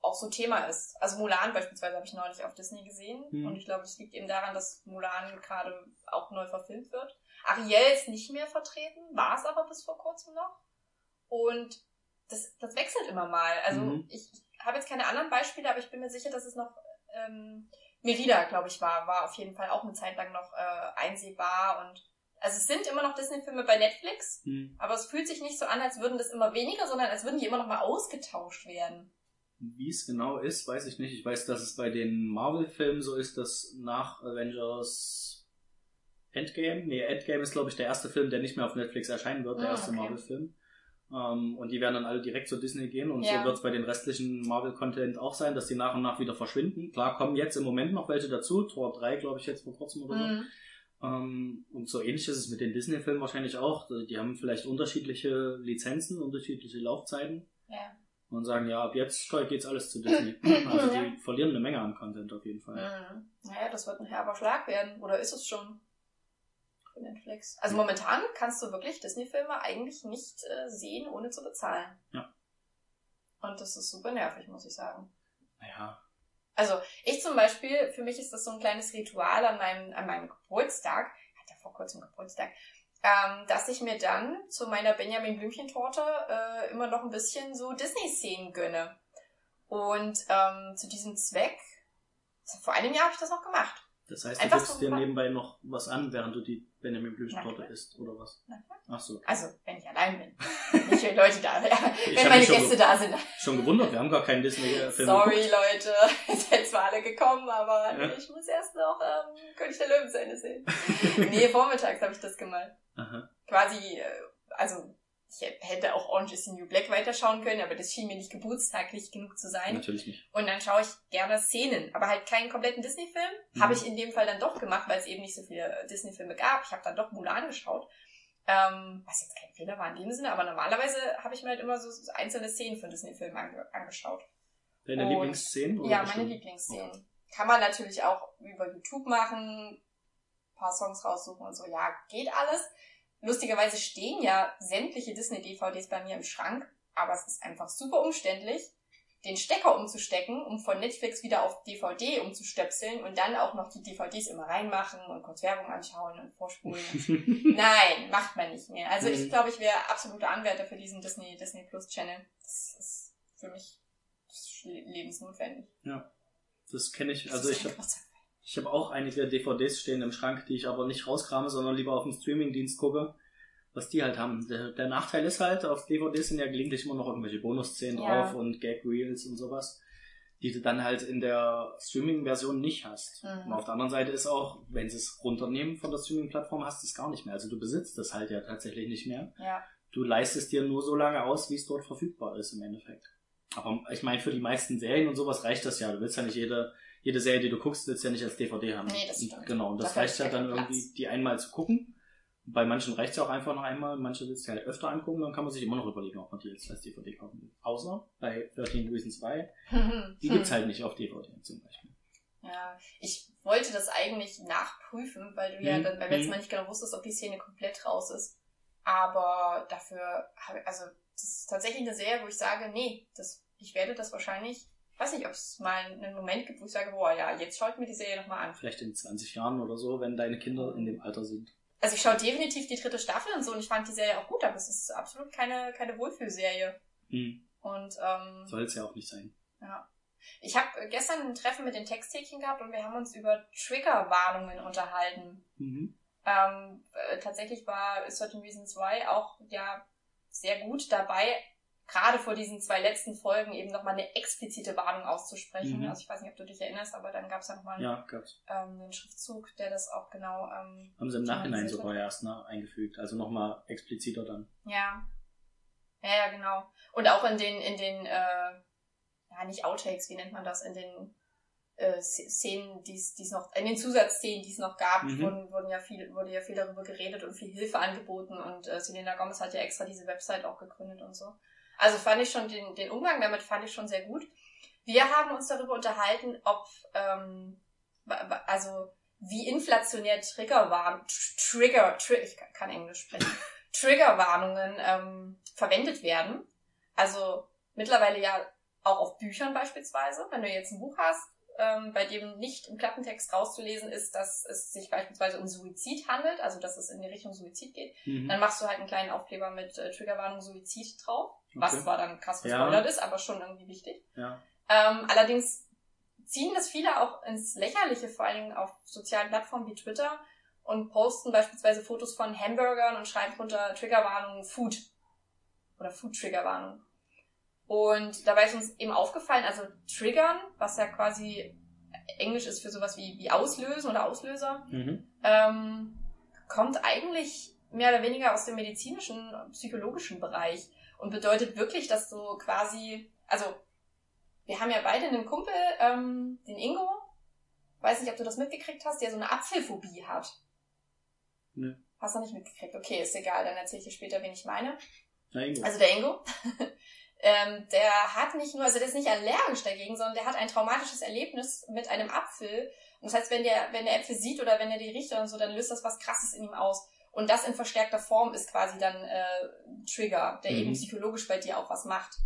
[SPEAKER 2] auch so Thema ist. Also Mulan beispielsweise habe ich neulich auf Disney gesehen
[SPEAKER 1] Hm.
[SPEAKER 2] und ich glaube, das liegt eben daran, dass Mulan gerade auch neu verfilmt wird. Ariel ist nicht mehr vertreten, war es aber bis vor kurzem noch. Und das, das wechselt immer mal. Also
[SPEAKER 1] Mhm.
[SPEAKER 2] ich, habe jetzt keine anderen Beispiele, aber ich bin mir sicher, dass es noch ähm, Merida, glaube ich, war, war auf jeden Fall auch eine Zeit lang noch äh, einsehbar und also es sind immer noch Disney-Filme bei Netflix,
[SPEAKER 1] Hm.
[SPEAKER 2] aber es fühlt sich nicht so an, als würden das immer weniger, sondern als würden die immer noch mal ausgetauscht werden.
[SPEAKER 1] Wie es genau ist, weiß ich nicht. Ich weiß, dass es bei den Marvel-Filmen so ist, dass nach Avengers Endgame, nee, Endgame ist, glaube ich, der erste Film, der nicht mehr auf Netflix erscheinen wird, der
[SPEAKER 2] Ah,
[SPEAKER 1] erste
[SPEAKER 2] okay.
[SPEAKER 1] Marvel-Film. Ähm, und die werden dann alle direkt zu Disney gehen und
[SPEAKER 2] Ja.
[SPEAKER 1] so wird es bei den restlichen Marvel-Content auch sein, dass die nach und nach wieder verschwinden. Klar kommen jetzt im Moment noch welche dazu, Tor 3, glaube ich, jetzt vor kurzem oder so.
[SPEAKER 2] Mhm.
[SPEAKER 1] Ähm, und so ähnlich ist es mit den Disney-Filmen wahrscheinlich auch. Die haben vielleicht unterschiedliche Lizenzen, unterschiedliche Laufzeiten.
[SPEAKER 2] Ja.
[SPEAKER 1] Und sagen, ja, ab jetzt geht's alles zu Disney. Also die verlieren eine Menge an Content auf jeden Fall.
[SPEAKER 2] Mhm. Naja, das wird ein herber Schlag werden. Oder ist es schon? Für Netflix. Also momentan kannst du wirklich Disney-Filme eigentlich nicht äh, sehen, ohne zu bezahlen.
[SPEAKER 1] Ja.
[SPEAKER 2] Und das ist super nervig, muss ich sagen.
[SPEAKER 1] Naja,
[SPEAKER 2] Also ich zum Beispiel, für mich ist das so ein kleines Ritual an meinem, an meinem Geburtstag, hat ja vor kurzem Geburtstag, ähm, dass ich mir dann zu meiner Benjamin Blümchen-Torte äh, immer noch ein bisschen so Disney-Szenen gönne. Und ähm, zu diesem Zweck, vor einem Jahr habe ich das noch gemacht.
[SPEAKER 1] Das heißt,
[SPEAKER 2] Einfach
[SPEAKER 1] du gibst
[SPEAKER 2] so
[SPEAKER 1] dir nebenbei noch was an, während du die Benjamin Blümchen-Torte isst, oder was? Ach so.
[SPEAKER 2] Also, wenn ich allein bin. Nicht wenn Leute da sind. Wenn meine Gäste da sind.
[SPEAKER 1] Schon gewundert, wir haben gar keinen Disney-Film
[SPEAKER 2] Sorry,
[SPEAKER 1] geguckt.
[SPEAKER 2] Leute. Ihr seid zwar alle gekommen, aber
[SPEAKER 1] Ja.
[SPEAKER 2] ich muss erst noch ähm, König der Löwen zu Ende sehen. nee, vormittags habe ich das gemalt.
[SPEAKER 1] Aha.
[SPEAKER 2] Quasi, äh, also ich hätte auch Orange is the New Black weiterschauen können, aber das schien mir nicht geburtstaglich genug zu sein.
[SPEAKER 1] Natürlich nicht.
[SPEAKER 2] Und dann schaue ich gerne Szenen, aber halt keinen kompletten Disney-Film.
[SPEAKER 1] Mhm.
[SPEAKER 2] Habe ich in dem Fall dann doch gemacht, weil es eben nicht so viele Disney-Filme gab. Ich habe dann doch Mulan geschaut. Ähm, was jetzt kein Fehler war in dem Sinne, aber normalerweise habe ich mir halt immer so, so einzelne Szenen von Disney-Filmen ange angeschaut.
[SPEAKER 1] Deine
[SPEAKER 2] Und-
[SPEAKER 1] Lieblingsszenen? oder
[SPEAKER 2] Ja, meine
[SPEAKER 1] bestimmt?
[SPEAKER 2] Lieblingsszenen. Kann man natürlich auch über YouTube machen, ein paar Songs raussuchen und so. Ja, geht alles. Lustigerweise stehen ja sämtliche Disney-DVDs bei mir im Schrank, aber es ist einfach super umständlich, den Stecker umzustecken, um von Netflix wieder auf DVD umzustöpseln und dann auch noch die DVDs immer reinmachen und kurz Werbung anschauen und vorspulen. Nein, macht man nicht mehr. Also ich
[SPEAKER 1] Mhm.
[SPEAKER 2] glaube, ich wäre absoluter Anwärter für diesen Disney, Disney Plus Channel. Das ist für mich lebensnotwendig.
[SPEAKER 1] Das kenne ich. Also ich habe ich hab auch einige DVDs stehen im Schrank, die ich aber nicht rauskrame, sondern lieber auf dem Streamingdienst gucke, was die halt haben. Der, der Nachteil ist halt, auf DVDs sind ja gelegentlich immer noch irgendwelche Bonusszenen
[SPEAKER 2] Ja.
[SPEAKER 1] drauf und Gag-Reels und sowas, die du dann halt in der Streaming-Version nicht hast.
[SPEAKER 2] Mhm.
[SPEAKER 1] Und auf der anderen Seite ist auch, wenn sie es runternehmen von der Streaming-Plattform, hast du es gar nicht mehr. Also du besitzt es halt ja tatsächlich nicht mehr.
[SPEAKER 2] Ja.
[SPEAKER 1] Du leistest dir nur so lange aus, wie es dort verfügbar ist im Endeffekt. Aber ich meine, für die meisten Serien und sowas reicht das ja. Du willst ja nicht jede, jede Serie, die du guckst, willst ja nicht als DVD haben.
[SPEAKER 2] Nee, das stimmt.
[SPEAKER 1] Genau, und das
[SPEAKER 2] Dafür
[SPEAKER 1] reicht ja dann
[SPEAKER 2] kein
[SPEAKER 1] irgendwie,
[SPEAKER 2] Platz.
[SPEAKER 1] die einmal zu gucken. Bei manchen reicht es ja auch einfach noch einmal, manche willst du ja öfter angucken, dann kann man sich immer noch überlegen, ob man die jetzt als DVD kaufen will. Außer bei 13 Reasons Why, die gibt's halt nicht auf DVD zum Beispiel.
[SPEAKER 2] Ja, ich wollte das eigentlich nachprüfen, weil du ja
[SPEAKER 1] Mhm.
[SPEAKER 2] dann beim letzten
[SPEAKER 1] Mhm.
[SPEAKER 2] Mal nicht genau wusstest, ob die Szene komplett raus ist. Aber dafür habe also das ist tatsächlich eine Serie, wo ich sage, nee, das, ich werde das wahrscheinlich, weiß nicht, ob es mal einen Moment gibt, wo ich sage, boah, ja, jetzt schaue ich mir die Serie nochmal an.
[SPEAKER 1] Vielleicht in 20 Jahren oder so, wenn deine Kinder in dem Alter sind.
[SPEAKER 2] Also ich schaue definitiv die dritte Staffel und so und ich fand die Serie auch gut, aber es ist absolut keine, keine Wohlfühlserie.
[SPEAKER 1] Hm.
[SPEAKER 2] Und ähm,
[SPEAKER 1] Soll es ja auch nicht sein.
[SPEAKER 2] Ja. Ich habe gestern ein Treffen mit den Texthäkchen gehabt und wir haben uns über Triggerwarnungen unterhalten.
[SPEAKER 1] Mhm.
[SPEAKER 2] Ähm, äh, tatsächlich war Certain Reasons Why auch ja sehr gut dabei, gerade vor diesen zwei letzten Folgen eben nochmal eine explizite Warnung auszusprechen.
[SPEAKER 1] Mhm.
[SPEAKER 2] Also ich weiß nicht, ob du dich erinnerst, aber dann gab es ja nochmal
[SPEAKER 1] Ja, gab's.
[SPEAKER 2] ähm, einen Schriftzug, der das auch genau, ähm,
[SPEAKER 1] Haben sie im Nachhinein sogar erst ne, eingefügt. Also nochmal expliziter dann.
[SPEAKER 2] ja. Ja, ja, genau. Und auch in den, in den, äh, ja, nicht Outtakes, wie nennt man das, in den äh, Sz- Szenen, die es die es noch, in den Zusatzszenen, die es noch gab,
[SPEAKER 1] Mhm.
[SPEAKER 2] wurden, wurden ja viel, wurde ja viel darüber geredet und viel Hilfe angeboten und äh, Selena Gomez hat ja extra diese Website auch gegründet und so. Also fand ich schon den, den Umgang damit fand ich schon sehr gut. Wir haben uns darüber unterhalten, ob ähm, also wie inflationär Triggerwarn Tr- Trigger, Tri ich kann Englisch sprechen, Triggerwarnungen ähm, verwendet werden. Also mittlerweile ja auch auf Büchern beispielsweise. Wenn du jetzt ein Buch hast, ähm, bei dem nicht im Klappentext rauszulesen ist, dass es sich beispielsweise um Suizid handelt, also dass es in die Richtung Suizid geht,
[SPEAKER 1] Mhm.
[SPEAKER 2] dann machst du halt einen kleinen Aufkleber mit äh, Triggerwarnung Suizid drauf, was
[SPEAKER 1] Okay.
[SPEAKER 2] zwar dann krass
[SPEAKER 1] Ja.
[SPEAKER 2] gespoilert ist, aber schon irgendwie wichtig.
[SPEAKER 1] Ja.
[SPEAKER 2] Ähm, allerdings ziehen das viele auch ins Lächerliche, vor allen Dingen auf sozialen Plattformen wie Twitter und posten beispielsweise Fotos von Hamburgern und schreiben drunter Triggerwarnung Food oder Food-Triggerwarnung. Und dabei ist uns eben aufgefallen, also Triggern, was ja quasi Englisch ist für sowas wie, wie Auslösen oder Auslöser,
[SPEAKER 1] Mhm.
[SPEAKER 2] ähm, kommt eigentlich mehr oder weniger aus dem medizinischen, psychologischen Bereich und bedeutet wirklich, dass du quasi, also wir haben ja beide einen Kumpel, ähm, den Ingo, weiß nicht, ob du das mitgekriegt hast, der so eine Apfelphobie hat.
[SPEAKER 1] Nee.
[SPEAKER 2] Hast du nicht mitgekriegt? Okay, ist egal, dann erzähle ich dir später, wen ich meine.
[SPEAKER 1] Na, Ingo.
[SPEAKER 2] Also der Ingo, ähm, der hat nicht nur, also der ist nicht allergisch dagegen, sondern der hat ein traumatisches Erlebnis mit einem Apfel. Und das heißt, wenn der, wenn der Äpfel sieht oder wenn er die riecht und so, dann löst das was krasses in ihm aus. Und das in verstärkter Form ist quasi dann äh, Trigger, der
[SPEAKER 1] Mhm.
[SPEAKER 2] eben psychologisch bei dir auch was macht.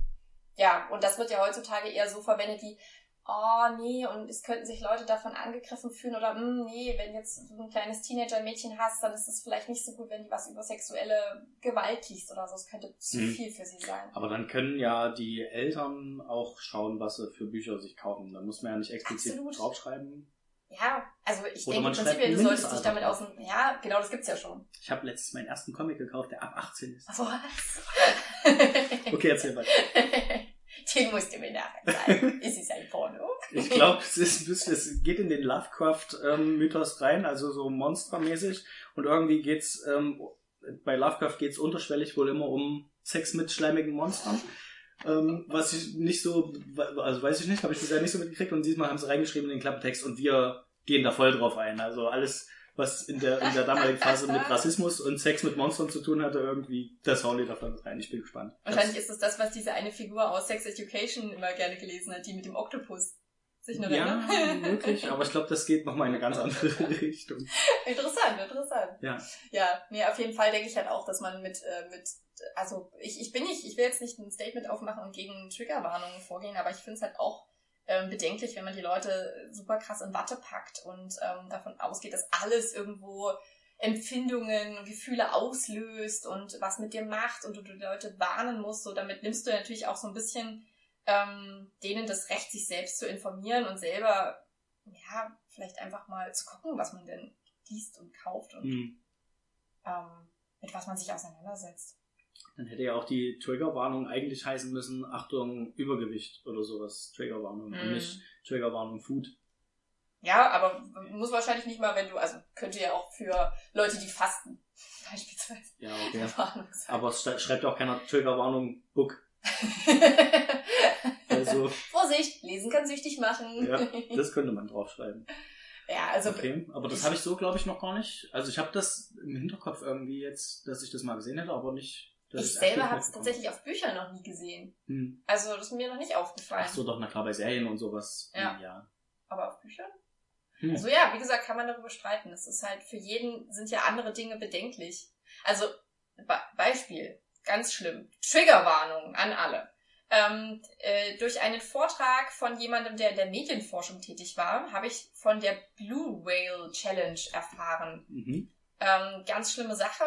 [SPEAKER 2] Ja, und das wird ja heutzutage eher so verwendet wie, oh nee, und es könnten sich Leute davon angegriffen fühlen oder "Hm, nee, wenn jetzt du ein kleines Teenager-Mädchen hast, dann ist es vielleicht nicht so gut, wenn die was über sexuelle Gewalt liest oder so. Es könnte zu
[SPEAKER 1] Mhm.
[SPEAKER 2] viel für sie sein.
[SPEAKER 1] Aber dann können ja die Eltern auch schauen, was sie für Bücher sich kaufen. Da muss man ja nicht explizit
[SPEAKER 2] Absolut.
[SPEAKER 1] draufschreiben.
[SPEAKER 2] Ja, also ich
[SPEAKER 1] Oder
[SPEAKER 2] denke Prinzip, du solltest dich damit
[SPEAKER 1] drauf.
[SPEAKER 2] außen. Ja, genau, das gibt's ja schon.
[SPEAKER 1] Ich habe letztens meinen ersten Comic gekauft, der ab 18 ist.
[SPEAKER 2] Was?
[SPEAKER 1] Okay, erzähl weiter.
[SPEAKER 2] Den musst du mir nachher zeigen. Ist es ein Porno?
[SPEAKER 1] Ich glaube, es ist ein bisschen, es geht in den Lovecraft-Mythos rein, also so monstermäßig. Und irgendwie geht's, ähm, bei Lovecraft geht's unterschwellig wohl immer um Sex mit schleimigen Monstern. Ähm, was ich nicht so, also weiß ich nicht, habe ich bisher nicht so mitgekriegt. Und diesmal haben sie reingeschrieben in den Klappentext und wir gehen da voll drauf ein. Also alles, was in der, in der damaligen Phase mit Rassismus und Sex mit Monstern zu tun hatte, irgendwie, das hauen die da voll mit rein. Ich bin gespannt.
[SPEAKER 2] Wahrscheinlich ist es das, was diese eine Figur aus Sex Education immer gerne gelesen hat, die mit dem Oktopus. Sich nur
[SPEAKER 1] ja, möglich, aber ich glaube, das geht nochmal in eine ganz andere Richtung.
[SPEAKER 2] Interessant, interessant.
[SPEAKER 1] Ja.
[SPEAKER 2] Ja, nee, auf jeden Fall denke ich halt auch, dass man mit, äh, mit, also ich, ich bin nicht, ich will jetzt nicht ein Statement aufmachen und gegen Triggerwarnungen vorgehen, aber ich finde es halt auch ähm, bedenklich, wenn man die Leute super krass in Watte packt und ähm, davon ausgeht, dass alles irgendwo Empfindungen und Gefühle auslöst und was mit dir macht und du die Leute warnen musst. So, damit nimmst du natürlich auch so ein bisschen ähm, denen das Recht, sich selbst zu informieren und selber, ja, vielleicht einfach mal zu gucken, was man denn liest und kauft und
[SPEAKER 1] Hm.
[SPEAKER 2] ähm, mit was man sich auseinandersetzt.
[SPEAKER 1] Dann hätte ja auch die Triggerwarnung eigentlich heißen müssen, Achtung, Übergewicht oder sowas. Triggerwarnung und
[SPEAKER 2] Hm.
[SPEAKER 1] nicht Triggerwarnung Food.
[SPEAKER 2] Ja, aber muss wahrscheinlich nicht mal, wenn du, also könnte ja auch für Leute, die fasten, beispielsweise,
[SPEAKER 1] Ja, okay. Aber es sch- schreibt auch keiner Triggerwarnung Book. Also,
[SPEAKER 2] Vorsicht, lesen kann süchtig machen.
[SPEAKER 1] ja, das könnte man draufschreiben.
[SPEAKER 2] Ja, also
[SPEAKER 1] Okay, aber das habe ich so, glaube ich, noch gar nicht. Also ich habe das im Hinterkopf irgendwie jetzt, dass ich das mal gesehen hätte, aber nicht. Dass
[SPEAKER 2] ich selber habe es tatsächlich auf Büchern noch nie gesehen.
[SPEAKER 1] Hm.
[SPEAKER 2] Also das ist mir noch nicht aufgefallen.
[SPEAKER 1] Ach so, doch, na klar, bei Serien und sowas.
[SPEAKER 2] Ja.
[SPEAKER 1] Hm, ja.
[SPEAKER 2] Aber auf Büchern?
[SPEAKER 1] Hm.
[SPEAKER 2] Also ja, wie gesagt, kann man darüber streiten. Es ist halt, für jeden sind ja andere Dinge bedenklich. Also, Be Beispiel, ganz schlimm. Triggerwarnung an alle. Ähm, äh, durch einen Vortrag von jemandem, der in der Medienforschung tätig war, habe ich von der Blue Whale Challenge erfahren.
[SPEAKER 1] Mhm.
[SPEAKER 2] Ähm, ganz schlimme Sache,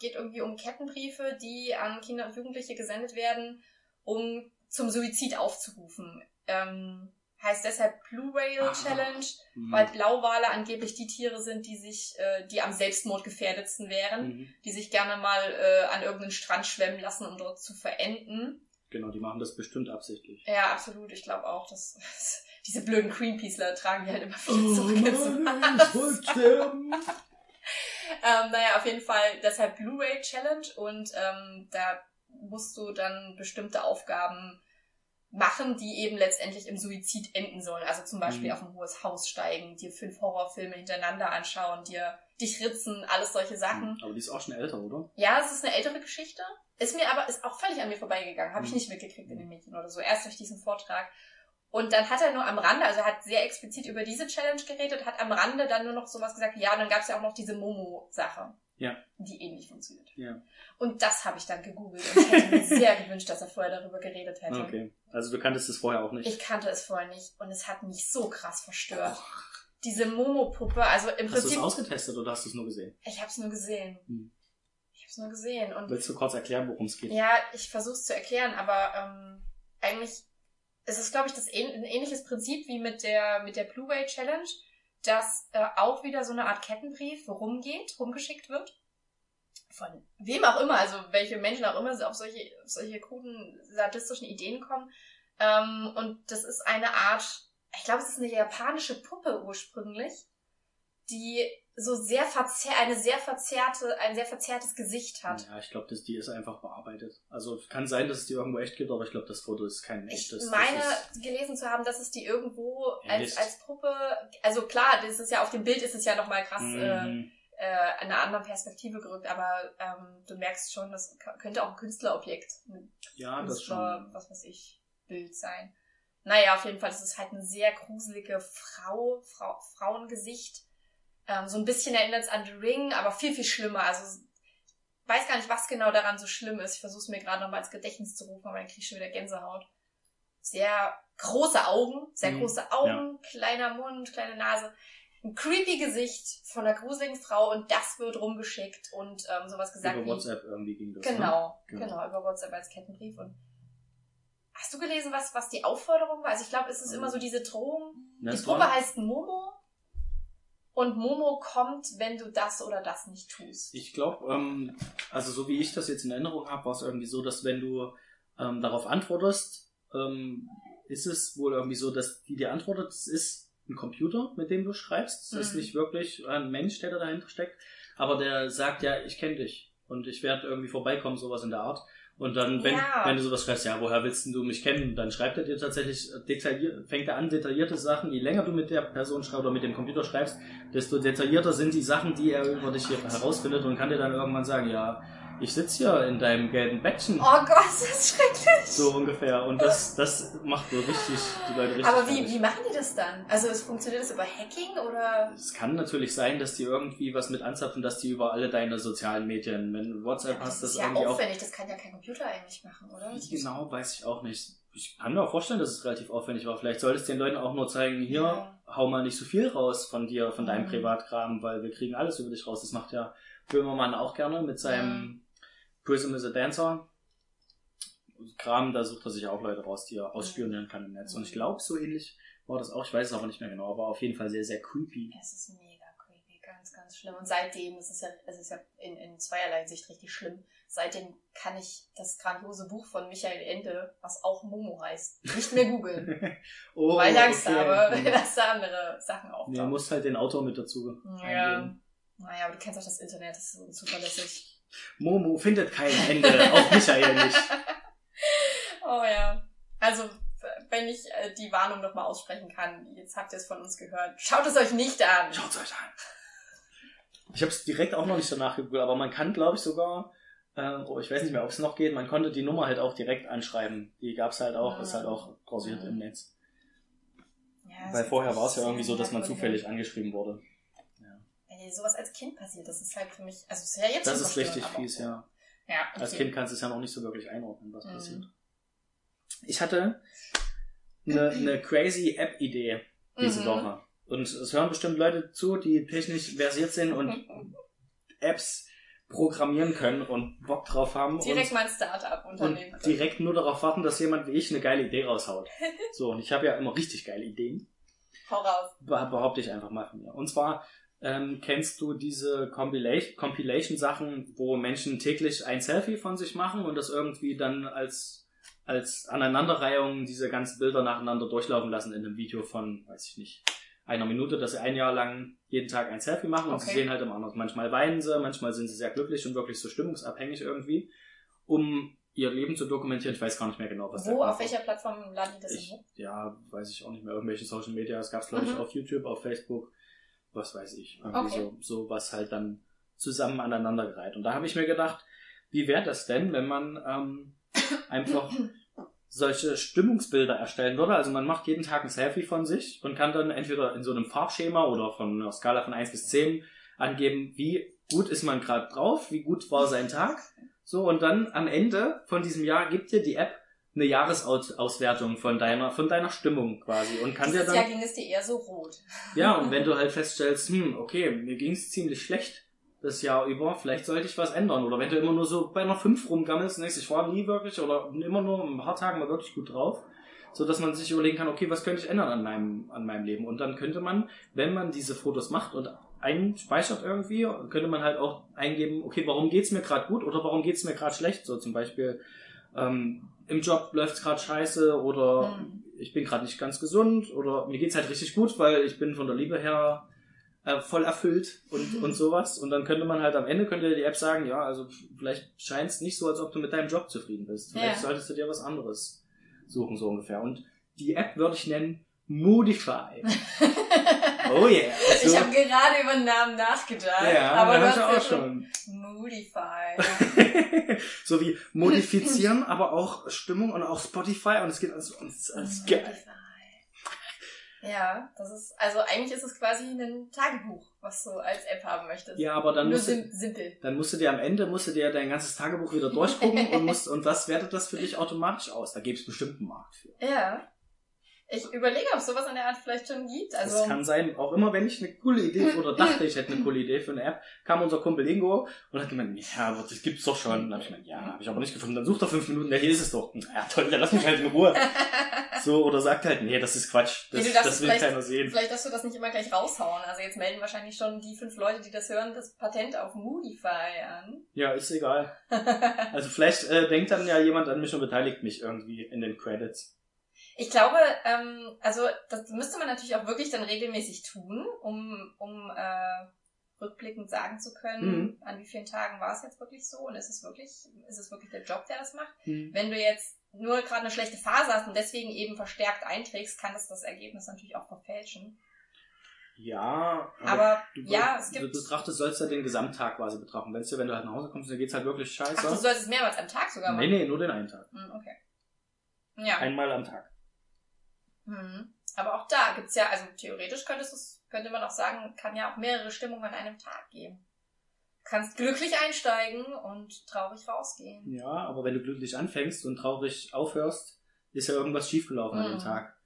[SPEAKER 2] geht irgendwie um Kettenbriefe, die an Kinder und Jugendliche gesendet werden, um zum Suizid aufzurufen. Ähm, heißt deshalb Blue Whale
[SPEAKER 1] Ah.
[SPEAKER 2] Challenge,
[SPEAKER 1] Mhm.
[SPEAKER 2] weil Blauwale angeblich die Tiere sind, die sich, äh, die am Selbstmord gefährdetsten wären,
[SPEAKER 1] Mhm.
[SPEAKER 2] die sich gerne mal äh, an irgendeinen Strand schwemmen lassen, um dort zu verenden.
[SPEAKER 1] Genau, die machen das bestimmt absichtlich.
[SPEAKER 2] Ja, absolut. Ich glaube auch, dass diese blöden Greenpeaceler tragen die halt immer viel
[SPEAKER 1] Oh
[SPEAKER 2] zurück
[SPEAKER 1] nein, ich wollte sterben.
[SPEAKER 2] Ähm, naja, auf jeden Fall deshalb Blu-ray Challenge und ähm, da musst du dann bestimmte Aufgaben machen, die eben letztendlich im Suizid enden sollen. Also zum Beispiel
[SPEAKER 1] Mhm.
[SPEAKER 2] auf ein hohes Haus steigen, dir fünf Horrorfilme hintereinander anschauen, dir dich ritzen, alles solche Sachen.
[SPEAKER 1] Aber die ist auch schon älter, oder?
[SPEAKER 2] Ja, es ist eine ältere Geschichte. Ist mir aber, ist auch völlig an mir vorbeigegangen. Habe ich
[SPEAKER 1] Mhm.
[SPEAKER 2] nicht mitgekriegt in den Medien oder so. Erst durch diesen Vortrag. Und dann hat er nur am Rande, also er hat sehr explizit über diese Challenge geredet, hat am Rande dann nur noch sowas gesagt, ja, und dann gab es ja auch noch diese Momo-Sache.
[SPEAKER 1] Ja.
[SPEAKER 2] Die ähnlich funktioniert.
[SPEAKER 1] Ja.
[SPEAKER 2] Und das habe ich dann gegoogelt und ich hätte mir sehr gewünscht, dass er vorher darüber geredet hätte.
[SPEAKER 1] Okay. Also du kanntest es vorher auch nicht.
[SPEAKER 2] Ich kannte es vorher nicht und es hat mich so krass verstört. Diese Momo-Puppe, also im
[SPEAKER 1] hast du es
[SPEAKER 2] Prinzip,
[SPEAKER 1] ausgetestet oder hast du es nur gesehen?
[SPEAKER 2] ich habe es nur gesehen.
[SPEAKER 1] Hm.
[SPEAKER 2] Ich habe es nur gesehen und
[SPEAKER 1] Willst du kurz erklären, worum es geht?
[SPEAKER 2] Ja, ich versuche es zu erklären, aber ähm, eigentlich ist es, glaube ich, das ein ähnliches Prinzip wie mit der mit der Blue Whale Challenge, dass äh, auch wieder so eine Art Kettenbrief rumgeht, rumgeschickt wird. Von wem auch immer, also welche Menschen auch immer auf solche, auf solche kruden, sadistischen Ideen kommen. Ähm, und das ist eine Art, ich glaube, es ist eine japanische Puppe ursprünglich, die so sehr verzehr, eine sehr verzerrte, ein sehr verzerrtes Gesicht hat.
[SPEAKER 1] Ja, ich glaube, die ist einfach bearbeitet. Also kann sein, dass es die irgendwo echt gibt, aber ich glaube, das Foto ist kein
[SPEAKER 2] Ich
[SPEAKER 1] echtes. Das
[SPEAKER 2] meine gelesen zu haben, dass es die irgendwo als, als Puppe, also klar, das ist ja auf dem Bild ist es ja nochmal krass äh,
[SPEAKER 1] Mhm.
[SPEAKER 2] äh, einer anderen Perspektive gerückt, aber ähm, du merkst schon, das könnte auch ein Künstlerobjekt, ein
[SPEAKER 1] Ja, das
[SPEAKER 2] Künstler,
[SPEAKER 1] schon.
[SPEAKER 2] was weiß ich, Bild sein. Naja, auf jeden Fall, das ist halt eine sehr gruselige Frau, Frau Frauengesicht. Ähm, so ein bisschen erinnert es an The Ring, aber viel, viel schlimmer. Also weiß gar nicht, was genau daran so schlimm ist. Ich versuche es mir gerade nochmal ins Gedächtnis zu rufen, aber dann kriege ich schon wieder Gänsehaut. Sehr große Augen, sehr
[SPEAKER 1] Mhm,
[SPEAKER 2] große Augen, kleiner Mund, kleine Nase. Ein creepy Gesicht von einer gruseligen Frau und das wird rumgeschickt und ähm, sowas gesagt
[SPEAKER 1] Über
[SPEAKER 2] wie
[SPEAKER 1] WhatsApp irgendwie ging das. Ne?
[SPEAKER 2] Genau,
[SPEAKER 1] Genau.
[SPEAKER 2] genau, über WhatsApp als Kettenbrief. Und hast du gelesen, was, was die Aufforderung war? Also ich glaube, es ist immer so diese Drohung.
[SPEAKER 1] Ne,
[SPEAKER 2] Die
[SPEAKER 1] war-
[SPEAKER 2] heißt Momo und Momo kommt, wenn du das oder das nicht tust.
[SPEAKER 1] Ich glaube, ähm, also so wie ich das jetzt in Erinnerung habe, war es irgendwie so, dass wenn du ähm, darauf antwortest, ähm, ist es wohl irgendwie so, dass die dir antwortet, es ist ein Computer, mit dem du schreibst. Es ist
[SPEAKER 2] Mhm.
[SPEAKER 1] nicht wirklich ein Mensch, der da dahinter steckt, aber der sagt ja, ich kenne dich und ich werde irgendwie vorbeikommen, sowas in der Art. Und dann, wenn,
[SPEAKER 2] Ja.
[SPEAKER 1] wenn du sowas schreibst, ja, woher willst denn du mich kennen? Dann schreibt er dir tatsächlich detailliert, fängt er an, detaillierte Sachen. Je länger du mit der Person schreibst oder mit dem Computer schreibst, desto detaillierter sind die Sachen, die er über dich hier herausfindet und kann dir dann irgendwann sagen, ja, ich sitze hier in deinem gelben Bettchen.
[SPEAKER 2] Oh Gott, das ist schrecklich.
[SPEAKER 1] So ungefähr. Und das, das macht so richtig die Leute richtig.
[SPEAKER 2] Aber wie,
[SPEAKER 1] fertig.
[SPEAKER 2] wie machen die das dann? Also es funktioniert das über Hacking oder?
[SPEAKER 1] Es kann natürlich sein, dass die irgendwie was mit anzapfen, dass die über alle deine sozialen Medien, wenn du WhatsApp
[SPEAKER 2] das
[SPEAKER 1] hast, das
[SPEAKER 2] ist ja
[SPEAKER 1] irgendwie auch
[SPEAKER 2] aufwendig, das kann ja kein Computer eigentlich machen, oder?
[SPEAKER 1] Genau, weiß ich auch nicht. Ich kann mir auch vorstellen, dass es relativ aufwendig war. Vielleicht solltest du den Leuten auch nur zeigen, hier,
[SPEAKER 2] Ja.
[SPEAKER 1] hau mal nicht so viel raus von dir, von deinem
[SPEAKER 2] Mhm.
[SPEAKER 1] Privatkram, weil wir kriegen alles über dich raus. Das macht ja Böhmermann auch gerne mit seinem Prism is a Dancer. Kram, da sucht er sich auch Leute raus, die er ausspionieren kann im Netz. Und ich glaube, so ähnlich war das auch. Ich weiß es aber nicht mehr genau, aber auf jeden Fall sehr, sehr creepy.
[SPEAKER 2] Es ist mega creepy, ganz, ganz schlimm. Und seitdem, es ist ja, es ist ja in, in zweierlei Hinsicht richtig schlimm, seitdem kann ich das grandiose Buch von Michael Ende, was auch Momo heißt, nicht mehr googeln.
[SPEAKER 1] oh,
[SPEAKER 2] weil ich Angst
[SPEAKER 1] okay.
[SPEAKER 2] habe, dass da andere Sachen auftauchen.
[SPEAKER 1] musst halt den Autor mit dazu
[SPEAKER 2] ja.
[SPEAKER 1] eingeben.
[SPEAKER 2] Naja, aber du kennst auch das Internet, das ist so unzuverlässig.
[SPEAKER 1] Momo findet kein Ende, auch Michael nicht.
[SPEAKER 2] Oh ja. Also, wenn ich äh, die Warnung nochmal aussprechen kann, jetzt habt ihr es von uns gehört, schaut es euch nicht an.
[SPEAKER 1] Schaut's euch an. Ich habe es direkt auch noch nicht so nachgegoogelt, aber man kann, glaube ich, sogar, äh, oh, ich weiß nicht mehr, ob es noch geht, man konnte die Nummer halt auch direkt anschreiben. Die gab's halt auch,
[SPEAKER 2] Ah.
[SPEAKER 1] ist halt auch pausiert
[SPEAKER 2] Mhm.
[SPEAKER 1] im Netz.
[SPEAKER 2] Ja,
[SPEAKER 1] Weil vorher war es ja irgendwie so, dass man zufällig angeschrieben wurde.
[SPEAKER 2] Dir sowas als Kind passiert, das ist halt für mich, also ist ja jetzt
[SPEAKER 1] Das ist richtig fies, ja.
[SPEAKER 2] Ja, okay.
[SPEAKER 1] Als Kind kannst du es ja noch nicht so wirklich einordnen, was
[SPEAKER 2] Mhm.
[SPEAKER 1] passiert. Ich hatte eine, eine crazy App-Idee diese
[SPEAKER 2] Mhm.
[SPEAKER 1] Woche. Und es hören bestimmt Leute zu, die technisch versiert sind und Apps programmieren können und Bock drauf haben.
[SPEAKER 2] Direkt
[SPEAKER 1] und
[SPEAKER 2] mein Start-up-Unternehmen.
[SPEAKER 1] und direkt nur darauf warten, dass jemand wie ich eine geile Idee raushaut. So, und ich habe ja immer richtig geile Ideen.
[SPEAKER 2] Hau raus.
[SPEAKER 1] Be- Behaupte ich einfach mal von mir. Und zwar ähm, kennst du diese Compilation- Compilation-Sachen, wo Menschen täglich ein Selfie von sich machen und das irgendwie dann als, als Aneinanderreihung diese ganzen Bilder nacheinander durchlaufen lassen in einem Video von, weiß ich nicht, einer Minute, dass sie ein Jahr lang jeden Tag ein Selfie machen und sie
[SPEAKER 2] Okay.
[SPEAKER 1] sehen halt immer anders. Manchmal weinen sie, manchmal sind sie sehr glücklich und wirklich so stimmungsabhängig irgendwie, um ihr Leben zu dokumentieren. Ich weiß gar nicht mehr genau, was
[SPEAKER 2] Wo, auf welcher Plattform laden die das
[SPEAKER 1] Ich,
[SPEAKER 2] hin?
[SPEAKER 1] ja, weiß ich auch nicht mehr. Irgendwelche Social Media. Es gab es, glaube ich,
[SPEAKER 2] Mhm.
[SPEAKER 1] auf YouTube, auf Facebook. Was weiß ich. Irgendwie
[SPEAKER 2] Okay.
[SPEAKER 1] so, so was halt dann zusammen aneinandergereiht. Und da habe ich mir gedacht, wie wäre das denn, wenn man ähm, einfach solche Stimmungsbilder erstellen würde? Also man macht jeden Tag ein Selfie von sich und kann dann entweder in so einem Farbschema oder von einer Skala von 1 bis 10 angeben, wie gut ist man gerade drauf, wie gut war sein Tag. So, und dann am Ende von diesem Jahr gibt dir die App eine Jahresauswertung von deiner, von deiner Stimmung quasi und kann dir
[SPEAKER 2] Dieses
[SPEAKER 1] dann,
[SPEAKER 2] Jahr ging es dir eher so rot.
[SPEAKER 1] ja, und wenn du halt feststellst, hm, okay, mir ging's ziemlich schlecht das Jahr über, vielleicht sollte ich was ändern. Oder wenn du immer nur so bei einer 5 rumgammelst denkst, ich war nie wirklich oder immer nur ein paar Tagen mal wirklich gut drauf, so dass man sich überlegen kann, okay, was könnte ich ändern an meinem, an meinem Leben? Und dann könnte man, wenn man diese Fotos macht und einspeichert irgendwie, könnte man halt auch eingeben, okay, warum geht's mir gerade gut oder warum geht's mir gerade schlecht? So zum Beispiel, ähm, im Job läuft's gerade scheiße oder
[SPEAKER 2] Hm.
[SPEAKER 1] ich bin gerade nicht ganz gesund oder mir geht's halt richtig gut, weil ich bin von der Liebe her äh, voll erfüllt und, und sowas. Und dann könnte man halt am Ende könnte die App sagen, ja, also vielleicht scheint es nicht so, als ob du mit deinem Job zufrieden bist. Vielleicht
[SPEAKER 2] Ja.
[SPEAKER 1] solltest du dir was anderes suchen, so ungefähr. Und die App würde ich nennen Modify. Oh yeah.
[SPEAKER 2] So. Ich habe gerade über den Namen nachgedacht.
[SPEAKER 1] Ja, aber ja auch schon.
[SPEAKER 2] Modify.
[SPEAKER 1] so wie modifizieren, aber auch Stimmung und auch Spotify und es geht alles, alles, alles geil.
[SPEAKER 2] Ja, das ist, also eigentlich ist es quasi ein Tagebuch, was du als App haben möchtest.
[SPEAKER 1] Ja, aber dann
[SPEAKER 2] Nur
[SPEAKER 1] musst,
[SPEAKER 2] sim
[SPEAKER 1] du,
[SPEAKER 2] simpel.
[SPEAKER 1] dann musst du dir am Ende, musst du dir dein ganzes Tagebuch wieder durchgucken und musst, und was wertet das für dich automatisch aus? Da gäbe es bestimmt einen Markt für.
[SPEAKER 2] Ja. Ich überlege, ob es sowas in der Art vielleicht schon gibt. Also,
[SPEAKER 1] Das kann sein, auch immer wenn ich eine coole Idee oder dachte, ich hätte eine coole Idee für eine App, kam unser Kumpel Ingo und hat gemeint, ja, aber das gibt's doch schon. Und dann hab ich gemeint, ja, habe ich aber nicht gefunden. Dann sucht er fünf Minuten, ja, hier ist es doch. Ja, toll, dann lass mich halt in Ruhe. So, oder sagt halt, nee, das ist Quatsch. Das,
[SPEAKER 2] Nee,
[SPEAKER 1] das will
[SPEAKER 2] vielleicht-
[SPEAKER 1] keiner sehen.
[SPEAKER 2] vielleicht darfst du das nicht immer gleich raushauen. Also jetzt melden wahrscheinlich schon die fünf Leute, die das hören, das Patent auf Moodify an.
[SPEAKER 1] Ja, ist egal. Also vielleicht äh, denkt dann ja jemand an mich und beteiligt mich irgendwie in den Credits.
[SPEAKER 2] Ich glaube, ähm, also das müsste man natürlich auch wirklich dann regelmäßig tun, um, um äh, rückblickend sagen zu können,
[SPEAKER 1] Mhm.
[SPEAKER 2] an wie vielen Tagen war es jetzt wirklich so und ist es wirklich, ist es wirklich der Job, der das macht.
[SPEAKER 1] Hm.
[SPEAKER 2] Wenn du jetzt nur gerade eine schlechte Phase hast und deswegen eben verstärkt einträgst, kann das das Ergebnis natürlich auch verfälschen.
[SPEAKER 1] Ja,
[SPEAKER 2] Aber
[SPEAKER 1] du,
[SPEAKER 2] ja, es
[SPEAKER 1] du
[SPEAKER 2] gibt.
[SPEAKER 1] betrachtest, sollst ja den Gesamttag quasi betrachten. Wenn's dir, wenn du halt nach Hause kommst, dann geht's halt wirklich scheiße.
[SPEAKER 2] Ach, du sollst es mehrmals am Tag sogar
[SPEAKER 1] nee,
[SPEAKER 2] machen.
[SPEAKER 1] nee, nur den einen Tag.
[SPEAKER 2] Hm, okay. Ja.
[SPEAKER 1] Einmal am Tag.
[SPEAKER 2] Mhm. Aber auch da gibt's ja, also theoretisch könntest könnte man auch sagen, kann ja auch mehrere Stimmungen an einem Tag geben. Du kannst glücklich einsteigen und traurig rausgehen.
[SPEAKER 1] Ja, aber wenn du glücklich anfängst und traurig aufhörst, ist ja irgendwas schiefgelaufen an dem
[SPEAKER 2] Mhm.
[SPEAKER 1] Tag.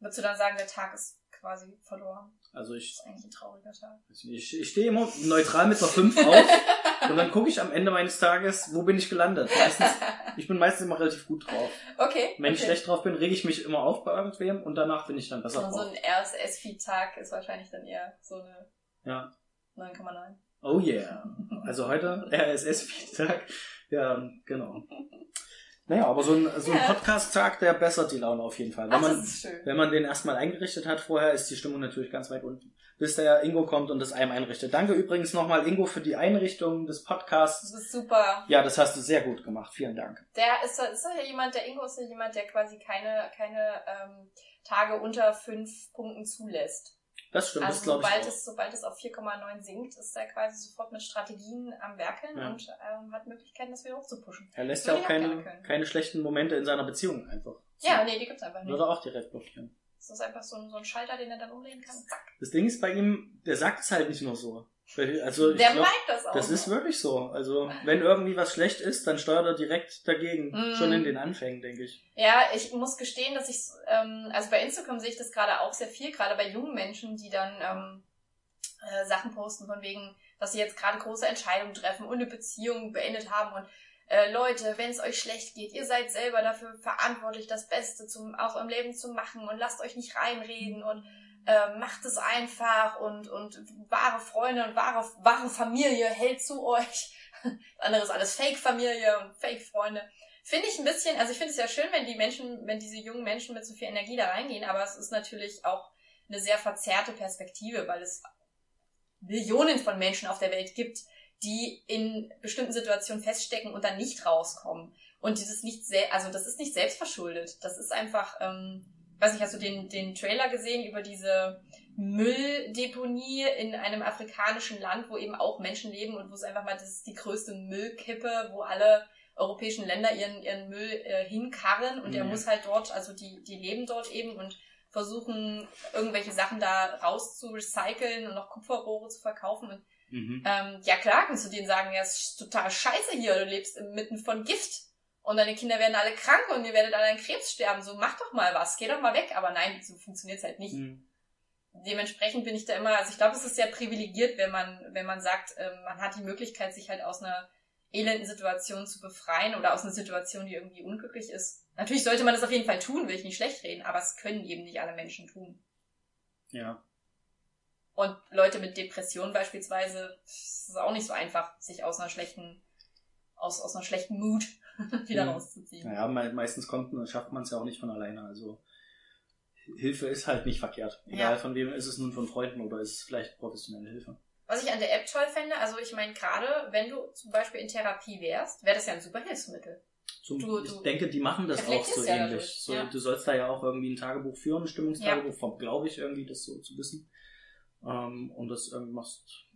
[SPEAKER 2] Würdest du dann sagen, der Tag ist quasi verloren?
[SPEAKER 1] Also
[SPEAKER 2] Das
[SPEAKER 1] ich,
[SPEAKER 2] ist eigentlich ein trauriger Tag.
[SPEAKER 1] ich, ich stehe immer neutral mit einer 5 auf und dann gucke ich am Ende meines Tages, wo bin ich gelandet. Meistens, ich bin meistens immer relativ gut drauf.
[SPEAKER 2] Okay.
[SPEAKER 1] Wenn ich
[SPEAKER 2] okay.
[SPEAKER 1] schlecht drauf bin, rege ich mich immer auf bei irgendwem und danach bin ich dann besser
[SPEAKER 2] Und so
[SPEAKER 1] drauf.
[SPEAKER 2] ein RSS-Feed-Tag ist wahrscheinlich dann eher so eine
[SPEAKER 1] Ja.
[SPEAKER 2] 9,9.
[SPEAKER 1] Oh yeah. Also heute RSS-Feedtag. Ja, genau. Naja, aber so ein, so ein
[SPEAKER 2] Ja.
[SPEAKER 1] Podcast-Tag, der bessert die Laune auf jeden Fall. Wenn
[SPEAKER 2] Ach, das
[SPEAKER 1] man,
[SPEAKER 2] ist schön.
[SPEAKER 1] wenn man den erstmal eingerichtet hat vorher, ist die Stimmung natürlich ganz weit unten. Bis der Ingo kommt und das einem einrichtet. Danke übrigens nochmal, Ingo, für die Einrichtung des Podcasts.
[SPEAKER 2] Das ist super.
[SPEAKER 1] Ja, das hast du sehr gut gemacht. Vielen Dank.
[SPEAKER 2] Der ist, ist ja jemand, der Ingo ist ja jemand, der quasi keine, keine ähm, Tage unter fünf Punkten zulässt.
[SPEAKER 1] Das stimmt, das
[SPEAKER 2] also
[SPEAKER 1] glaube ich
[SPEAKER 2] sobald
[SPEAKER 1] auch.
[SPEAKER 2] es, sobald es auf 4,9 sinkt, ist er quasi sofort mit Strategien am Werkeln
[SPEAKER 1] Ja.
[SPEAKER 2] und ähm, hat Möglichkeiten, das wieder hochzupushen.
[SPEAKER 1] Er lässt ja auch keine, keine schlechten Momente in seiner Beziehung einfach.
[SPEAKER 2] Ja, nee, die gibt's einfach nicht.
[SPEAKER 1] Würde auch direkt blockieren.
[SPEAKER 2] Das ist einfach so ein, so ein Schalter, den er dann umlegen kann. Zack.
[SPEAKER 1] Das Ding ist bei ihm, der sagt es halt nicht nur so. Also ich
[SPEAKER 2] Der
[SPEAKER 1] glaub,
[SPEAKER 2] meint das auch.
[SPEAKER 1] Das ist
[SPEAKER 2] so.
[SPEAKER 1] wirklich so. Also, wenn irgendwie was schlecht ist, dann steuert er direkt dagegen.
[SPEAKER 2] Mm.
[SPEAKER 1] Schon in den Anfängen, denke ich.
[SPEAKER 2] Ja, ich muss gestehen, dass ich, ähm, also bei Instagram sehe ich das gerade auch sehr viel, gerade bei jungen Menschen, die dann ähm, äh, Sachen posten von wegen, dass sie jetzt gerade große Entscheidungen treffen und eine Beziehung beendet haben und äh, Leute, wenn es euch schlecht geht, ihr seid selber dafür verantwortlich, das Beste zum, aus eurem Leben zu machen und lasst euch nicht reinreden und äh, macht es einfach und, und wahre Freunde und wahre, wahre Familie hält zu euch. Das andere ist alles Fake-Familie und Fake-Freunde. Finde ich ein bisschen, also ich finde es ja schön, wenn die Menschen, wenn diese jungen Menschen mit so viel Energie da reingehen, aber es ist natürlich auch eine sehr verzerrte Perspektive, weil es Millionen von Menschen auf der Welt gibt, die in bestimmten Situationen feststecken und dann nicht rauskommen. Und dieses nicht also das ist nicht selbstverschuldet. Das ist einfach, ähm, weiß nicht, hast du den, den Trailer gesehen über diese Mülldeponie in einem afrikanischen Land, wo eben auch Menschen leben und wo es einfach mal, das ist die größte Müllkippe, wo alle europäischen Länder ihren, ihren Müll äh, hinkarren und der
[SPEAKER 1] Ja.
[SPEAKER 2] muss halt dort, also die, die leben dort eben und versuchen irgendwelche Sachen da raus zu recyceln und noch Kupferrohre zu verkaufen. Und,
[SPEAKER 1] Mhm.
[SPEAKER 2] ähm, ja klar, kannst du denen sagen, ja, es ist total scheiße hier, du lebst inmitten von Gift und deine Kinder werden alle krank und ihr werdet alle an Krebs sterben. So, mach doch mal was, geh doch mal weg. Aber nein, so funktioniert's halt nicht.
[SPEAKER 1] Mhm.
[SPEAKER 2] Dementsprechend bin ich da immer, also ich glaube, es ist sehr privilegiert, wenn man, wenn man sagt, ähm, man hat die Möglichkeit, sich halt aus einer elenden Situation zu befreien oder aus einer Situation, die irgendwie unglücklich ist. Natürlich sollte man das auf jeden Fall tun, will ich nicht schlecht reden, aber es können eben nicht alle Menschen tun.
[SPEAKER 1] Ja.
[SPEAKER 2] Und Leute mit Depressionen beispielsweise, es ist auch nicht so einfach, sich aus einer schlechten, aus, aus einer schlechten Mut wieder
[SPEAKER 1] Mhm.
[SPEAKER 2] rauszuziehen.
[SPEAKER 1] Naja, me meistens kommt, schafft man es ja auch nicht von alleine. Also Hilfe ist halt nicht verkehrt. Egal
[SPEAKER 2] Ja.
[SPEAKER 1] von wem ist es nun von Freunden oder ist es vielleicht professionelle Hilfe.
[SPEAKER 2] Was ich an der App toll fände, also ich meine gerade, wenn du zum Beispiel in Therapie wärst, wäre das ja ein super Hilfsmittel.
[SPEAKER 1] Zum,
[SPEAKER 2] Du-
[SPEAKER 1] ich
[SPEAKER 2] du
[SPEAKER 1] denke, die machen das auch so
[SPEAKER 2] ja
[SPEAKER 1] ähnlich. so,
[SPEAKER 2] ja.
[SPEAKER 1] Du sollst da ja auch irgendwie ein Tagebuch führen, ein Stimmungstagebuch, glaube ich, irgendwie das so zu wissen. Ähm, und das ähm, machst, ja.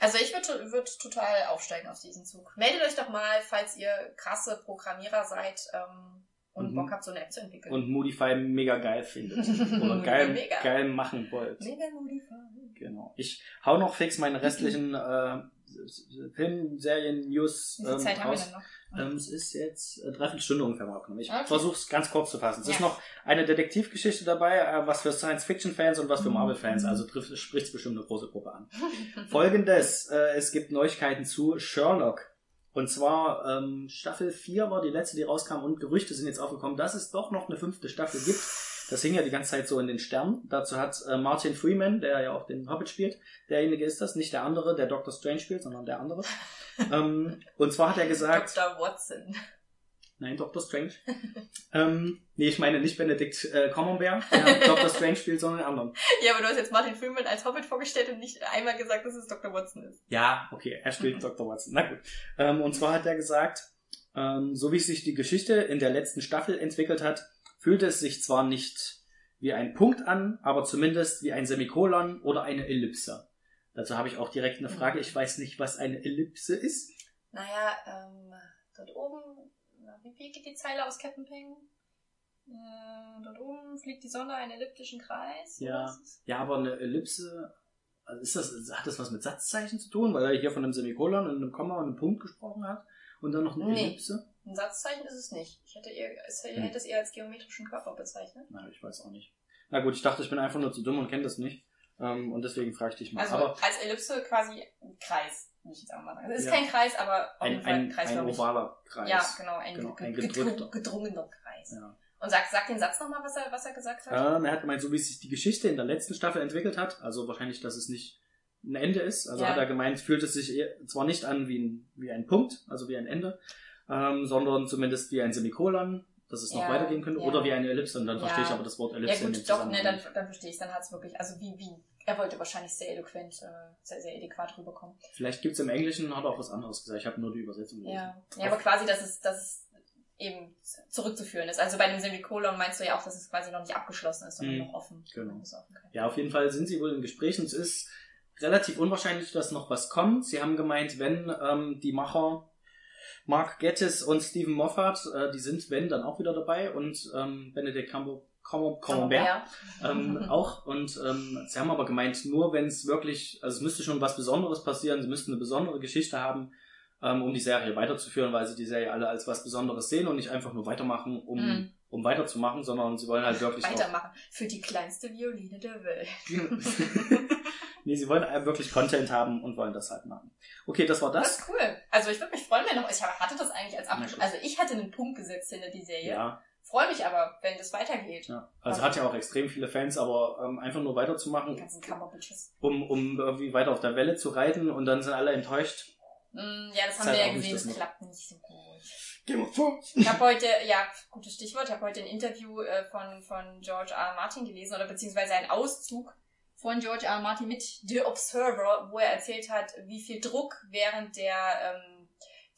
[SPEAKER 2] Also ich würde würd total aufsteigen auf diesen Zug. Meldet euch doch mal, falls ihr krasse Programmierer seid ähm, und
[SPEAKER 1] Mhm.
[SPEAKER 2] Bock habt, so eine App zu entwickeln.
[SPEAKER 1] Und Modify mega geil findet. Oder geil,
[SPEAKER 2] Mega.
[SPEAKER 1] geil machen wollt.
[SPEAKER 2] Mega Modify.
[SPEAKER 1] Genau. Ich hau noch fix meine restlichen äh, Film, Serien, News
[SPEAKER 2] Wie viel
[SPEAKER 1] ähm,
[SPEAKER 2] Zeit haben wir
[SPEAKER 1] raus.
[SPEAKER 2] denn noch?
[SPEAKER 1] Ähm, es ist jetzt äh, dreiviertel Stunde ungefähr mal aufgenommen. Ich
[SPEAKER 2] Okay.
[SPEAKER 1] versuche es ganz kurz zu fassen. Es ist
[SPEAKER 2] Ja.
[SPEAKER 1] noch eine Detektivgeschichte dabei, äh, was für Science-Fiction-Fans und was für
[SPEAKER 2] Mhm.
[SPEAKER 1] Marvel-Fans. Also spricht bestimmt eine große Gruppe an. Folgendes, äh, es gibt Neuigkeiten zu Sherlock. Und zwar ähm, Staffel 4 war die letzte, die rauskam und Gerüchte sind jetzt aufgekommen, dass es doch noch eine fünfte Staffel gibt. Das hing ja die ganze Zeit so in den Sternen. Dazu hat äh, Martin Freeman, der ja auch den Hobbit spielt, derjenige ist das, nicht der andere, der Doctor Strange spielt, sondern der andere. ähm, und zwar hat er gesagt,
[SPEAKER 2] Dr. Watson.
[SPEAKER 1] Nein, Dr. Strange. ähm, nee, ich meine nicht Benedict äh, Cumberbatch, der Dr. Strange spielt, sondern den anderen.
[SPEAKER 2] Ja, aber du hast jetzt Martin Freeman als Hobbit vorgestellt und nicht einmal gesagt, dass es Dr. Watson ist.
[SPEAKER 1] Ja, okay, er spielt Dr. Watson. Na gut. Ähm, und zwar hat er gesagt, ähm, so wie sich die Geschichte in der letzten Staffel entwickelt hat, fühlte es sich zwar nicht wie ein Punkt an, aber zumindest wie ein Semikolon oder eine Ellipse. Dazu habe ich auch direkt eine Frage. Ich weiß nicht, was eine Ellipse ist.
[SPEAKER 2] Naja, ähm, dort oben, wie, wie geht die Zeile aus Captain Peng? Äh, dort oben fliegt die Sonne einen elliptischen Kreis.
[SPEAKER 1] Ja. Ja, aber eine Ellipse, also ist das, hat das was mit Satzzeichen zu tun, weil er hier von einem Semikolon und einem Komma und einem Punkt gesprochen hat und dann noch eine
[SPEAKER 2] Nee.
[SPEAKER 1] Ellipse?
[SPEAKER 2] Ein Satzzeichen ist es nicht. Ich hätte, eher, es,
[SPEAKER 1] Hm.
[SPEAKER 2] hätte es eher als geometrischen Körper bezeichnet.
[SPEAKER 1] Na, ich weiß auch nicht. Na gut, ich dachte, ich bin einfach nur zu dumm und kenne das nicht. Ähm, und deswegen frage ich dich mal.
[SPEAKER 2] Also
[SPEAKER 1] aber
[SPEAKER 2] als Ellipse quasi ein Kreis, ich jetzt mal sagen. Es ist
[SPEAKER 1] Ja.
[SPEAKER 2] kein Kreis, aber auf
[SPEAKER 1] ein,
[SPEAKER 2] jeden Fall
[SPEAKER 1] ein, ein
[SPEAKER 2] kreisförmig.
[SPEAKER 1] ovaler Kreis.
[SPEAKER 2] Ja, genau, ein,
[SPEAKER 1] Genau,
[SPEAKER 2] ge-
[SPEAKER 1] ein gedrückter.
[SPEAKER 2] gedrungener Kreis.
[SPEAKER 1] Ja.
[SPEAKER 2] Und sag, sag den Satz nochmal, was er, was er gesagt hat.
[SPEAKER 1] Ähm, er hat gemeint, so wie sich die Geschichte in der letzten Staffel entwickelt hat, also wahrscheinlich, dass es nicht ein Ende ist. Also
[SPEAKER 2] Ja.
[SPEAKER 1] hat er gemeint, fühlt es sich eher, zwar nicht an wie ein, wie ein Punkt, also wie ein Ende, ähm, sondern zumindest wie ein Semikolon, dass es noch
[SPEAKER 2] Ja,
[SPEAKER 1] weitergehen könnte,
[SPEAKER 2] ja.
[SPEAKER 1] oder wie eine Ellipse. Und dann
[SPEAKER 2] Ja.
[SPEAKER 1] verstehe ich aber das Wort
[SPEAKER 2] Ja
[SPEAKER 1] Ellipse in dem
[SPEAKER 2] gut, doch, ne, dann, dann verstehe ich dann hat es wirklich, also wie, wie, er wollte wahrscheinlich sehr eloquent, äh, sehr, sehr adäquat rüberkommen.
[SPEAKER 1] Vielleicht gibt's im Englischen, hat er auch was anderes gesagt. Ich habe nur die Übersetzung gelesen.
[SPEAKER 2] Ja. ja, aber quasi, dass es, dass es eben zurückzuführen ist. Also bei dem Semikolon meinst du ja auch, dass es quasi noch nicht abgeschlossen ist, sondern
[SPEAKER 1] Mhm.
[SPEAKER 2] noch offen.
[SPEAKER 1] Genau.
[SPEAKER 2] Offen kann.
[SPEAKER 1] Ja, auf jeden Fall sind sie wohl in Gesprächen. Es ist relativ unwahrscheinlich, dass noch was kommt. Sie haben gemeint, wenn ähm, die Macher Mark Gettis und Stephen Moffat, äh, die sind, wenn, dann auch wieder dabei und ähm, Benedict Cumber Cumber- Cumberbatch ähm, auch. Und ähm, sie haben aber gemeint, nur wenn es wirklich, also es müsste schon was Besonderes passieren, sie müssten eine besondere Geschichte haben, ähm, um die Serie weiterzuführen, weil sie die Serie alle als was Besonderes sehen und nicht einfach nur weitermachen, um,
[SPEAKER 2] Mhm.
[SPEAKER 1] um weiterzumachen, sondern sie wollen halt wirklich
[SPEAKER 2] Weitermachen. Für die kleinste Violine der Welt.
[SPEAKER 1] nee, sie wollen äh, wirklich Content haben und wollen das halt machen. Okay, das war
[SPEAKER 2] Das
[SPEAKER 1] das.
[SPEAKER 2] ist cool. Also ich würde mich freuen, wenn noch, ich hatte das eigentlich als Abschluss, also ich hatte einen Punkt gesetzt hinter die Serie.
[SPEAKER 1] Ja,
[SPEAKER 2] Freue mich aber, wenn das weitergeht.
[SPEAKER 1] ja. Also hat ja auch extrem viele Fans, aber ähm, einfach nur
[SPEAKER 2] Die
[SPEAKER 1] weiterzumachen,
[SPEAKER 2] ganzen Kammerbitches.
[SPEAKER 1] um, um irgendwie weiter auf der Welle zu reiten und dann sind alle enttäuscht.
[SPEAKER 2] Mm, ja, das haben
[SPEAKER 1] halt
[SPEAKER 2] wir ja gesehen,
[SPEAKER 1] das
[SPEAKER 2] das klappt nicht so gut.
[SPEAKER 1] Game of Thrones.
[SPEAKER 2] Ich habe heute, ja, gutes Stichwort, ich habe heute ein Interview äh, von, von George R. R. Martin gelesen oder beziehungsweise einen Auszug von George R. R. Martin mit The Observer, wo er erzählt hat, wie viel Druck während der ähm,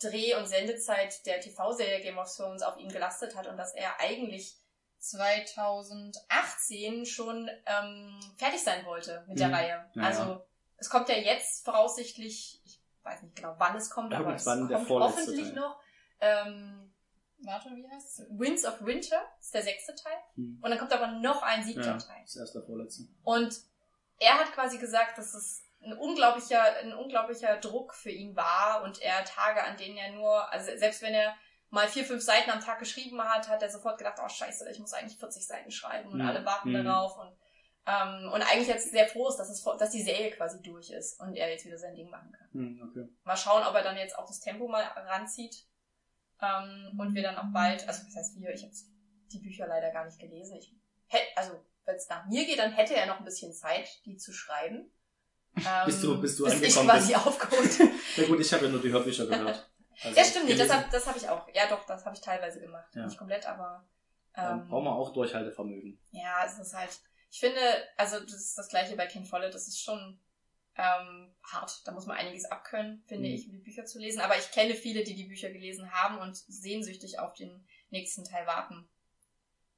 [SPEAKER 2] Dreh- und Sendezeit der TV-Serie Game of Thrones auf ihn gelastet hat und dass er eigentlich 2018 schon ähm, fertig sein wollte mit der
[SPEAKER 1] Mhm.
[SPEAKER 2] Reihe.
[SPEAKER 1] Ja,
[SPEAKER 2] also
[SPEAKER 1] ja.
[SPEAKER 2] es kommt ja jetzt voraussichtlich, ich weiß nicht genau, wann es kommt, aber es
[SPEAKER 1] der
[SPEAKER 2] kommt
[SPEAKER 1] vorletzte
[SPEAKER 2] hoffentlich
[SPEAKER 1] Teil.
[SPEAKER 2] noch. Ähm, warte, wie heißt es? Winds of Winter ist der sechste Teil.
[SPEAKER 1] Hm.
[SPEAKER 2] Und dann kommt aber noch ein siebter
[SPEAKER 1] Ja,
[SPEAKER 2] Teil.
[SPEAKER 1] das erste, vorletzte.
[SPEAKER 2] Und er hat quasi gesagt, dass es ein unglaublicher, ein unglaublicher Druck für ihn war und er Tage, an denen er nur, also selbst wenn er mal vier, fünf Seiten am Tag geschrieben hat, hat er sofort gedacht, oh scheiße, ich muss eigentlich 40 Seiten schreiben und
[SPEAKER 1] Mhm.
[SPEAKER 2] alle warten
[SPEAKER 1] Mhm.
[SPEAKER 2] darauf und ähm, und eigentlich jetzt sehr froh ist, dass, es, dass die Serie quasi durch ist und er jetzt wieder sein Ding machen kann.
[SPEAKER 1] Hm, okay.
[SPEAKER 2] Mal schauen, ob er dann jetzt auch das Tempo mal ranzieht. Ähm, und wir dann auch bald, also das heißt wir, ich habe die Bücher leider gar nicht gelesen. Ich hätte, also wenn es nach mir geht, dann hätte er noch ein bisschen Zeit, die zu schreiben. Ähm,
[SPEAKER 1] Bis du- bis du
[SPEAKER 2] bis ich
[SPEAKER 1] angekommen
[SPEAKER 2] quasi aufgeholt.
[SPEAKER 1] Na gut, ich habe ja nur die Hörbücher gehört. Also,
[SPEAKER 2] ja, stimmt nicht, das habe das hab ich auch. Ja, doch, das habe ich teilweise gemacht.
[SPEAKER 1] Ja.
[SPEAKER 2] Nicht komplett, aber
[SPEAKER 1] Dann
[SPEAKER 2] ähm,
[SPEAKER 1] brauchen wir auch Durchhaltevermögen.
[SPEAKER 2] ja, es ist halt, ich finde, also das ist das gleiche bei King Follett, das ist schon ähm, hart. Da muss man einiges abkönnen, finde
[SPEAKER 1] Mhm.
[SPEAKER 2] ich, um die Bücher zu lesen. Aber ich kenne viele, die die Bücher gelesen haben und sehnsüchtig auf den nächsten Teil warten.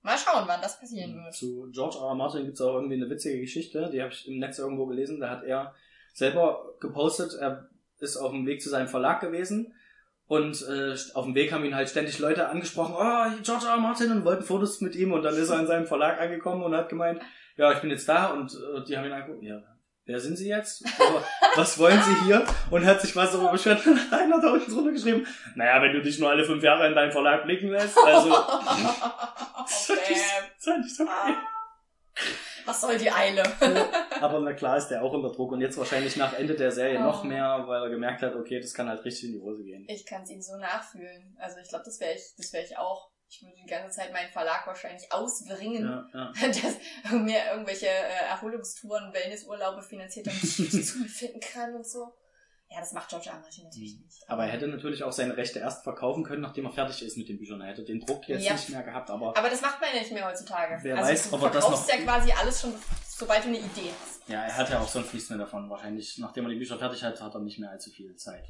[SPEAKER 2] Mal schauen, wann das passieren wird.
[SPEAKER 1] Zu George R. R. Martin gibt es auch irgendwie eine witzige Geschichte, die habe ich im Netz irgendwo gelesen. Da hat er selber gepostet, er ist auf dem Weg zu seinem Verlag gewesen und äh, auf dem Weg haben ihn halt ständig Leute angesprochen, oh, George R. R. Martin und wollten Fotos mit ihm und dann ist er in seinem Verlag angekommen und hat gemeint, ja, ich bin jetzt da und äh, die haben ihn angeguckt, ja, wer sind Sie jetzt? Aber was wollen Sie hier? Und hat sich was darüber beschwert und hat einer da unten drunter geschrieben, naja, wenn du dich nur alle fünf Jahre in deinem Verlag blicken lässt, also... das fand ich- das fand ich so geil.
[SPEAKER 2] Was soll die Eile?
[SPEAKER 1] Aber na klar ist der auch unter Druck und jetzt wahrscheinlich nach Ende der Serie
[SPEAKER 2] Oh.
[SPEAKER 1] noch mehr, weil er gemerkt hat, okay, das kann halt richtig in die Hose gehen.
[SPEAKER 2] Ich kann es ihm so nachfühlen. Also ich glaube, das wäre ich, das wäre ich auch. Ich würde die ganze Zeit meinen Verlag wahrscheinlich ausbringen,
[SPEAKER 1] Ja, ja.
[SPEAKER 2] dass mir irgendwelche äh, Erholungstouren, Wellnessurlaube finanziert, damit ich mich zu mir finden kann und so. Ja, das macht George. Martin natürlich nicht.
[SPEAKER 1] Aber er hätte natürlich auch seine Rechte erst verkaufen können, nachdem er fertig ist mit den Büchern. Er hätte den Druck jetzt
[SPEAKER 2] Ja.
[SPEAKER 1] nicht mehr gehabt, aber
[SPEAKER 2] Aber das macht man ja nicht mehr heutzutage.
[SPEAKER 1] Wer
[SPEAKER 2] also
[SPEAKER 1] weiß,
[SPEAKER 2] du
[SPEAKER 1] ob er das noch-
[SPEAKER 2] ja quasi alles schon, sobald du eine Idee hast.
[SPEAKER 1] ja, er hat ja auch so ein Fließen davon. Wahrscheinlich, nachdem er die Bücher fertig hat, hat er nicht mehr allzu viel Zeit.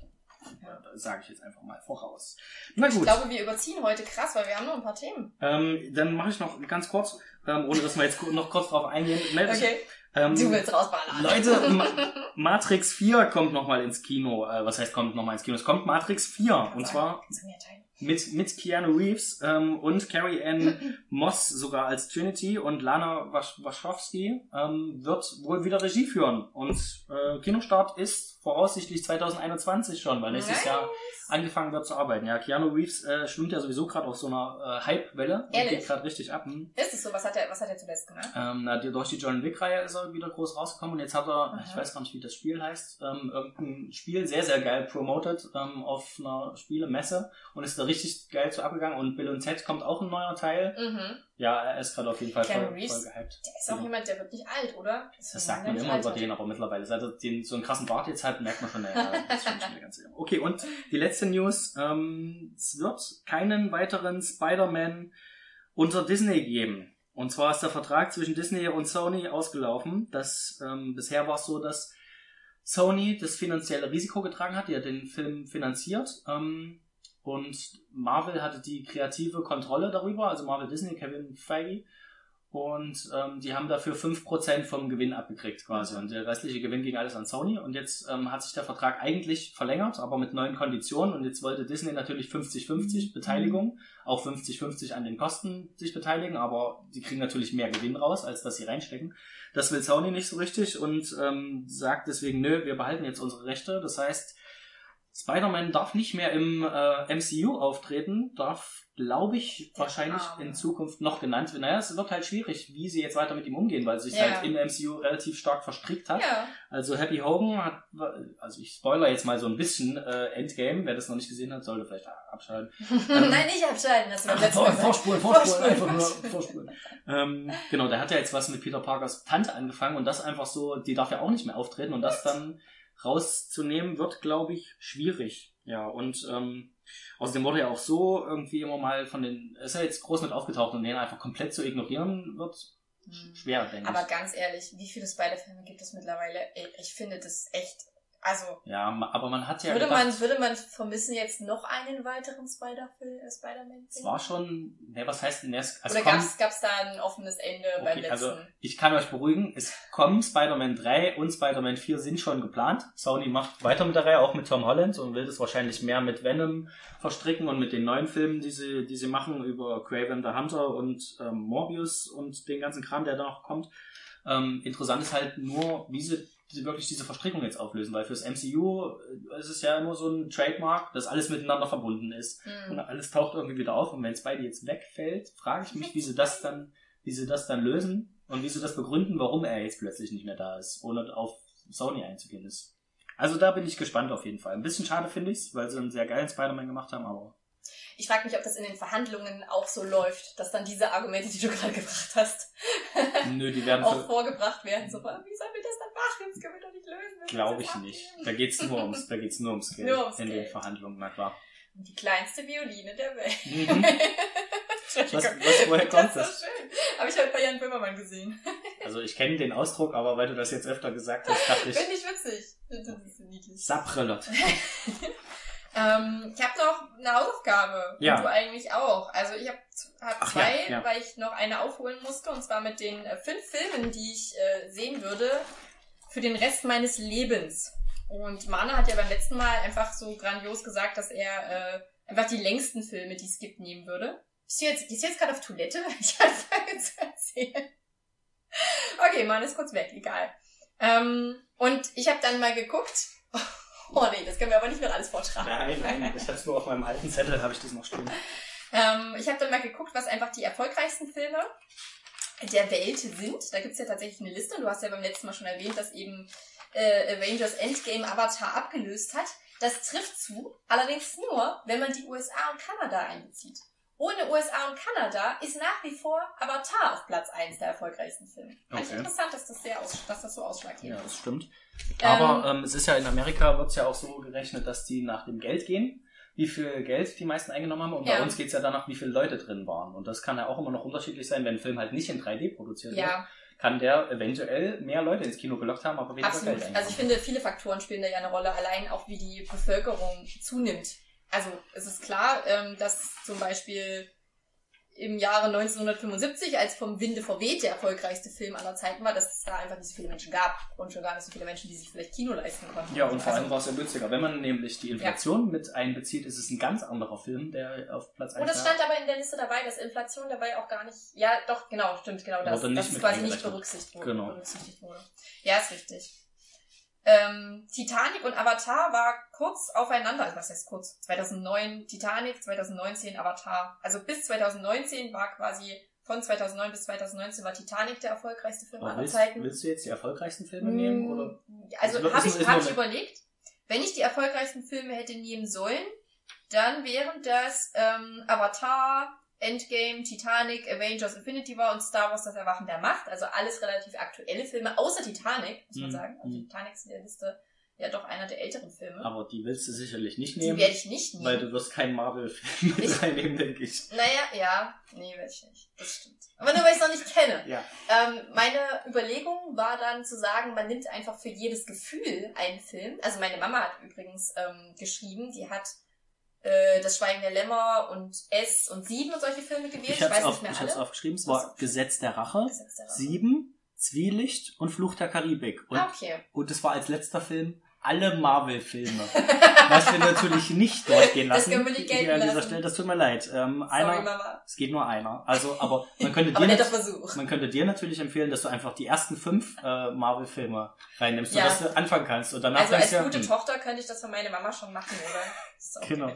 [SPEAKER 2] Ja.
[SPEAKER 1] Sage ich jetzt einfach mal voraus. Na
[SPEAKER 2] Ich
[SPEAKER 1] gut,
[SPEAKER 2] glaube, wir überziehen heute krass, weil wir haben noch ein paar Themen.
[SPEAKER 1] ähm, dann mache ich noch ganz kurz, ähm, ohne dass wir jetzt noch kurz drauf eingehen.
[SPEAKER 2] Okay,
[SPEAKER 1] ähm,
[SPEAKER 2] du willst rausballern.
[SPEAKER 1] Leute, Ma Matrix 4 kommt nochmal ins Kino. Äh, was heißt kommt nochmal ins Kino? Es kommt Matrix 4. Und zwar mit, mit Keanu Reeves ähm, und Carrie Ann Moss sogar als Trinity und Lana Wachowski ähm, wird wohl wieder Regie führen. Und äh, Kinostart ist voraussichtlich 2021 schon, weil nächstes
[SPEAKER 2] Nice.
[SPEAKER 1] Jahr angefangen wird zu arbeiten. Ja, Keanu Reeves äh, schwimmt ja sowieso gerade auf so einer äh, Hype-Welle geht gerade richtig ab. Hm.
[SPEAKER 2] Ist es so? Was hat er, was hat er zuletzt gemacht?
[SPEAKER 1] Ähm, na, durch die John Wick-Reihe ist er wieder groß rausgekommen und jetzt hat er,
[SPEAKER 2] Aha.
[SPEAKER 1] ich weiß gar nicht, wie das Spiel heißt, ähm, irgendein Spiel sehr, sehr geil promoted ähm, auf einer Spielemesse und ist da richtig geil zu abgegangen und Bill und Ted kommt auch ein neuer Teil.
[SPEAKER 2] Mhm.
[SPEAKER 1] Ja, er ist gerade auf jeden Fall voll, voll gehypt.
[SPEAKER 2] Der ist auch
[SPEAKER 1] Genau.
[SPEAKER 2] jemand, der wird nicht alt, oder?
[SPEAKER 1] Das sagt man immer über den, aber mittlerweile, seit er den, so einen krassen Bart jetzt hat, merkt man schon, naja, das ist schon ganz so. Okay, und die letzte News, ähm, es wird keinen weiteren Spider-Man unter Disney geben. Und zwar ist der Vertrag zwischen Disney und Sony ausgelaufen. Das, ähm, bisher war es so, dass Sony das finanzielle Risiko getragen hat, die hat den Film finanziert. Ähm, und Marvel hatte die kreative Kontrolle darüber, also Marvel Disney, Kevin Feige. Und ähm, die haben dafür 5% vom Gewinn abgekriegt quasi. Und der restliche Gewinn ging alles an Sony. Und jetzt ähm, hat sich der Vertrag eigentlich verlängert, aber mit neuen Konditionen. Und jetzt wollte Disney natürlich 50-50 Beteiligung, auch 50-50 an den Kosten sich beteiligen. Aber die kriegen natürlich mehr Gewinn raus, als dass sie reinstecken. Das will Sony nicht so richtig und ähm, sagt deswegen, nö, wir behalten jetzt unsere Rechte. Das heißt, Spider-Man darf nicht mehr im äh, MCU auftreten, darf, glaube ich, wahrscheinlich
[SPEAKER 2] Arme.
[SPEAKER 1] in Zukunft noch genannt werden. Naja, es wird halt schwierig, wie sie jetzt weiter mit ihm umgehen, weil sie sich
[SPEAKER 2] Ja.
[SPEAKER 1] halt im MCU relativ stark verstrickt hat.
[SPEAKER 2] Ja.
[SPEAKER 1] Also Happy Hogan hat, also ich spoiler jetzt mal so ein bisschen äh, Endgame, wer das noch nicht gesehen hat, sollte vielleicht abschalten.
[SPEAKER 2] Nein, nicht abschalten, du beim letzten Mal
[SPEAKER 1] vorspulen, vorspulen, einfach nur
[SPEAKER 2] vorspulen.
[SPEAKER 1] ähm, genau, der hat ja jetzt was mit Peter Parkers Tante angefangen und das einfach so, die darf ja auch nicht mehr auftreten und das dann rauszunehmen wird, glaube ich, schwierig. Ja, und ähm, außerdem wurde ja auch so irgendwie immer mal von den, ist ja jetzt groß mit aufgetaucht und den einfach komplett zu ignorieren wird
[SPEAKER 2] Hm.
[SPEAKER 1] schwer, denke
[SPEAKER 2] Aber
[SPEAKER 1] ich.
[SPEAKER 2] ganz ehrlich, wie viele Spider-Filme gibt es mittlerweile? Ich finde das echt, also
[SPEAKER 1] Ja, aber man hat ja
[SPEAKER 2] würde
[SPEAKER 1] gedacht,
[SPEAKER 2] man, würde man vermissen jetzt noch einen weiteren Spider-Film, äh, Spider-Man?
[SPEAKER 1] es war schon, ne, was heißt denn, es, es
[SPEAKER 2] Oder
[SPEAKER 1] kommt-
[SPEAKER 2] gab's, gab's da ein offenes Ende beim
[SPEAKER 1] Okay,
[SPEAKER 2] letzten?
[SPEAKER 1] also ich kann euch beruhigen, es kommen Spider-Man 3 und Spider-Man 4 sind schon geplant. Sony macht weiter mit der Reihe, auch mit Tom Holland und will das wahrscheinlich mehr mit Venom verstricken und mit den neuen Filmen, die sie, die sie machen über Craven the Hunter und ähm, Morbius und den ganzen Kram, der da noch kommt. Ähm, interessant ist halt nur, wie sie wirklich diese Verstrickung jetzt auflösen, weil fürs MCU äh, ist es ja immer so ein Trademark, dass alles miteinander verbunden ist. Und
[SPEAKER 2] Hm.
[SPEAKER 1] alles taucht irgendwie wieder auf. Und wenn Spidey jetzt wegfällt, frage ich mich, wie sie das dann, wie sie das dann lösen und wie sie das begründen, warum er jetzt plötzlich nicht mehr da ist, ohne auf Sony einzugehen ist. Also da bin ich gespannt auf jeden Fall. Ein bisschen schade finde ich's, weil sie einen sehr geilen Spider-Man gemacht haben, aber
[SPEAKER 2] Ich frage mich, ob das in den Verhandlungen auch so läuft, dass dann diese Argumente, die du gerade gebracht hast,
[SPEAKER 1] nö, die werden
[SPEAKER 2] auch vorgebracht werden. So, wie sollen wir das dann machen? Das können wir doch nicht lösen.
[SPEAKER 1] glaube ich nicht. Da geht's nur ums, da geht's nur ums Geld
[SPEAKER 2] Nur ums
[SPEAKER 1] in den
[SPEAKER 2] Geld.
[SPEAKER 1] Verhandlungen, na klar.
[SPEAKER 2] Die kleinste Violine der Welt.
[SPEAKER 1] Mhm. Was, was, woher kommt
[SPEAKER 2] das
[SPEAKER 1] das?
[SPEAKER 2] ist so schön. Habe ich heute bei Jan Böhmermann gesehen.
[SPEAKER 1] Also ich kenne den Ausdruck, aber weil du das jetzt öfter gesagt hast, dachte ich,
[SPEAKER 2] Finde ich witzig. Das ist so niedlich.
[SPEAKER 1] Saprelot.
[SPEAKER 2] Ähm, ich habe noch eine Hausaufgabe.
[SPEAKER 1] Ja.
[SPEAKER 2] Und du eigentlich auch. Also ich habe hab zwei,
[SPEAKER 1] ja, ja.
[SPEAKER 2] weil ich noch eine aufholen musste. Und zwar mit den äh, fünf Filmen, die ich äh, sehen würde für den Rest meines Lebens. Und Mana hat ja beim letzten Mal einfach so grandios gesagt, dass er äh, einfach die längsten Filme, die es gibt, nehmen würde. Bist du jetzt, gehst du jetzt gerade auf Toilette? Ich anfange zu erzählen. Okay, Mana ist kurz weg, egal. Ähm, und ich habe dann mal geguckt. Oh nee, das können wir aber nicht noch alles vortragen.
[SPEAKER 1] Nein, nein, ich hab's nur auf meinem alten Zettel, habe ich das noch stehen.
[SPEAKER 2] Ähm, ich habe dann mal geguckt, was einfach die erfolgreichsten Filme der Welt sind. Da gibt's ja tatsächlich eine Liste. Und du hast ja beim letzten Mal schon erwähnt, dass eben äh, Avengers Endgame Avatar abgelöst hat. Das trifft zu, allerdings nur, wenn man die USA und Kanada einbezieht. Ohne USA und Kanada ist nach wie vor Avatar auf Platz 1 der erfolgreichsten Filme. Ich
[SPEAKER 1] Okay.
[SPEAKER 2] interessant, dass das, sehr aus, dass das so ausschlaggebend
[SPEAKER 1] Ja,
[SPEAKER 2] ist.
[SPEAKER 1] das stimmt. Aber ähm, es ist ja in Amerika wird's ja auch so gerechnet, dass die nach dem Geld gehen, wie viel Geld die meisten eingenommen haben. Und bei
[SPEAKER 2] Ja.
[SPEAKER 1] uns geht's ja danach, wie viele Leute drin waren. Und das kann ja auch immer noch unterschiedlich sein, wenn ein Film halt nicht in 3D produziert wird,
[SPEAKER 2] Ja,
[SPEAKER 1] kann der eventuell mehr Leute ins Kino gelockt haben, aber weniger
[SPEAKER 2] Absolut.
[SPEAKER 1] Geld
[SPEAKER 2] Also ich finde, viele Faktoren spielen da ja eine Rolle, allein auch wie die Bevölkerung zunimmt. Also es ist klar, ähm, dass zum Beispiel im Jahre 1975, als vom Winde verweht der erfolgreichste Film aller Zeiten war, dass es da einfach nicht so viele Menschen gab und schon gar nicht so viele Menschen, die sich vielleicht Kino leisten konnten.
[SPEAKER 1] Ja, und vor
[SPEAKER 2] also,
[SPEAKER 1] allem war es ja günstiger. Wenn man nämlich die Inflation mit einbezieht, ist es ein ganz anderer Film, der auf Platz 1
[SPEAKER 2] Und das stand aber in der Liste dabei, dass Inflation dabei auch gar nicht. Ja, doch, genau, stimmt, genau das. Es
[SPEAKER 1] mit
[SPEAKER 2] quasi nicht berücksichtigt wurde,
[SPEAKER 1] Genau.
[SPEAKER 2] berücksichtigt wurde. Ja, ist richtig. Ähm, Titanic und Avatar war kurz aufeinander, also was heißt kurz? 2009 Titanic, 2019 Avatar. Also bis 2019 war quasi, von 2009 bis 2019 war Titanic der erfolgreichste Film aller Zeiten.
[SPEAKER 1] willst du jetzt die erfolgreichsten Filme nehmen? Oder?
[SPEAKER 2] Also
[SPEAKER 1] nur-
[SPEAKER 2] habe ich, hab ich überlegt, wenn ich die erfolgreichsten Filme hätte nehmen sollen, dann wären das ähm, Avatar, Endgame, Titanic, Avengers Infinity War und Star Wars Das Erwachen der Macht. Also alles relativ aktuelle Filme, außer Titanic, muss man
[SPEAKER 1] Mhm.
[SPEAKER 2] sagen. Also
[SPEAKER 1] Mhm.
[SPEAKER 2] Titanic ist in der Liste ja doch einer der älteren Filme.
[SPEAKER 1] Aber die willst du sicherlich nicht
[SPEAKER 2] die
[SPEAKER 1] nehmen,
[SPEAKER 2] werde ich nicht nehmen.
[SPEAKER 1] weil du wirst keinen Marvel-Film mit reinnehmen, denke ich.
[SPEAKER 2] naja, ja, nee, werde ich nicht. Das stimmt. Aber nur, weil ich es noch nicht kenne.
[SPEAKER 1] Ja.
[SPEAKER 2] Ähm, meine Überlegung war dann zu sagen, man nimmt einfach für jedes Gefühl einen Film. Also meine Mama hat übrigens ähm, geschrieben, die hat äh, Das Schweigen der Lämmer und S und Sieben und solche Filme gewählt.
[SPEAKER 1] Ich
[SPEAKER 2] Ich, weiß
[SPEAKER 1] auf,
[SPEAKER 2] nicht mehr
[SPEAKER 1] ich
[SPEAKER 2] alle.
[SPEAKER 1] hab's aufgeschrieben. Es war. Gesetz der Rache,
[SPEAKER 2] Gesetz der Rache.
[SPEAKER 1] Sieben, Zwielicht und Fluch der Karibik. Und,
[SPEAKER 2] Ah, okay.
[SPEAKER 1] und das war als letzter Film alle Marvel-Filme. Was wir natürlich nicht dort gehen
[SPEAKER 2] Das
[SPEAKER 1] lassen.
[SPEAKER 2] können wir nicht gelten
[SPEAKER 1] Hier an dieser
[SPEAKER 2] lassen.
[SPEAKER 1] Stelle, das tut mir leid. Ähm,
[SPEAKER 2] Sorry,
[SPEAKER 1] einer,
[SPEAKER 2] Mama.
[SPEAKER 1] es geht nur einer. Also, aber man könnte
[SPEAKER 2] Aber
[SPEAKER 1] dir
[SPEAKER 2] netter
[SPEAKER 1] nat-
[SPEAKER 2] Versuch.
[SPEAKER 1] man könnte dir natürlich empfehlen, dass du einfach die ersten fünf äh, Marvel-Filme reinnimmst,
[SPEAKER 2] Ja.
[SPEAKER 1] sodass du anfangen kannst. Und danach
[SPEAKER 2] Also als
[SPEAKER 1] du,
[SPEAKER 2] gute
[SPEAKER 1] hm,
[SPEAKER 2] Tochter könnte ich das für meine Mama schon machen, oder? Das auch
[SPEAKER 1] Genau.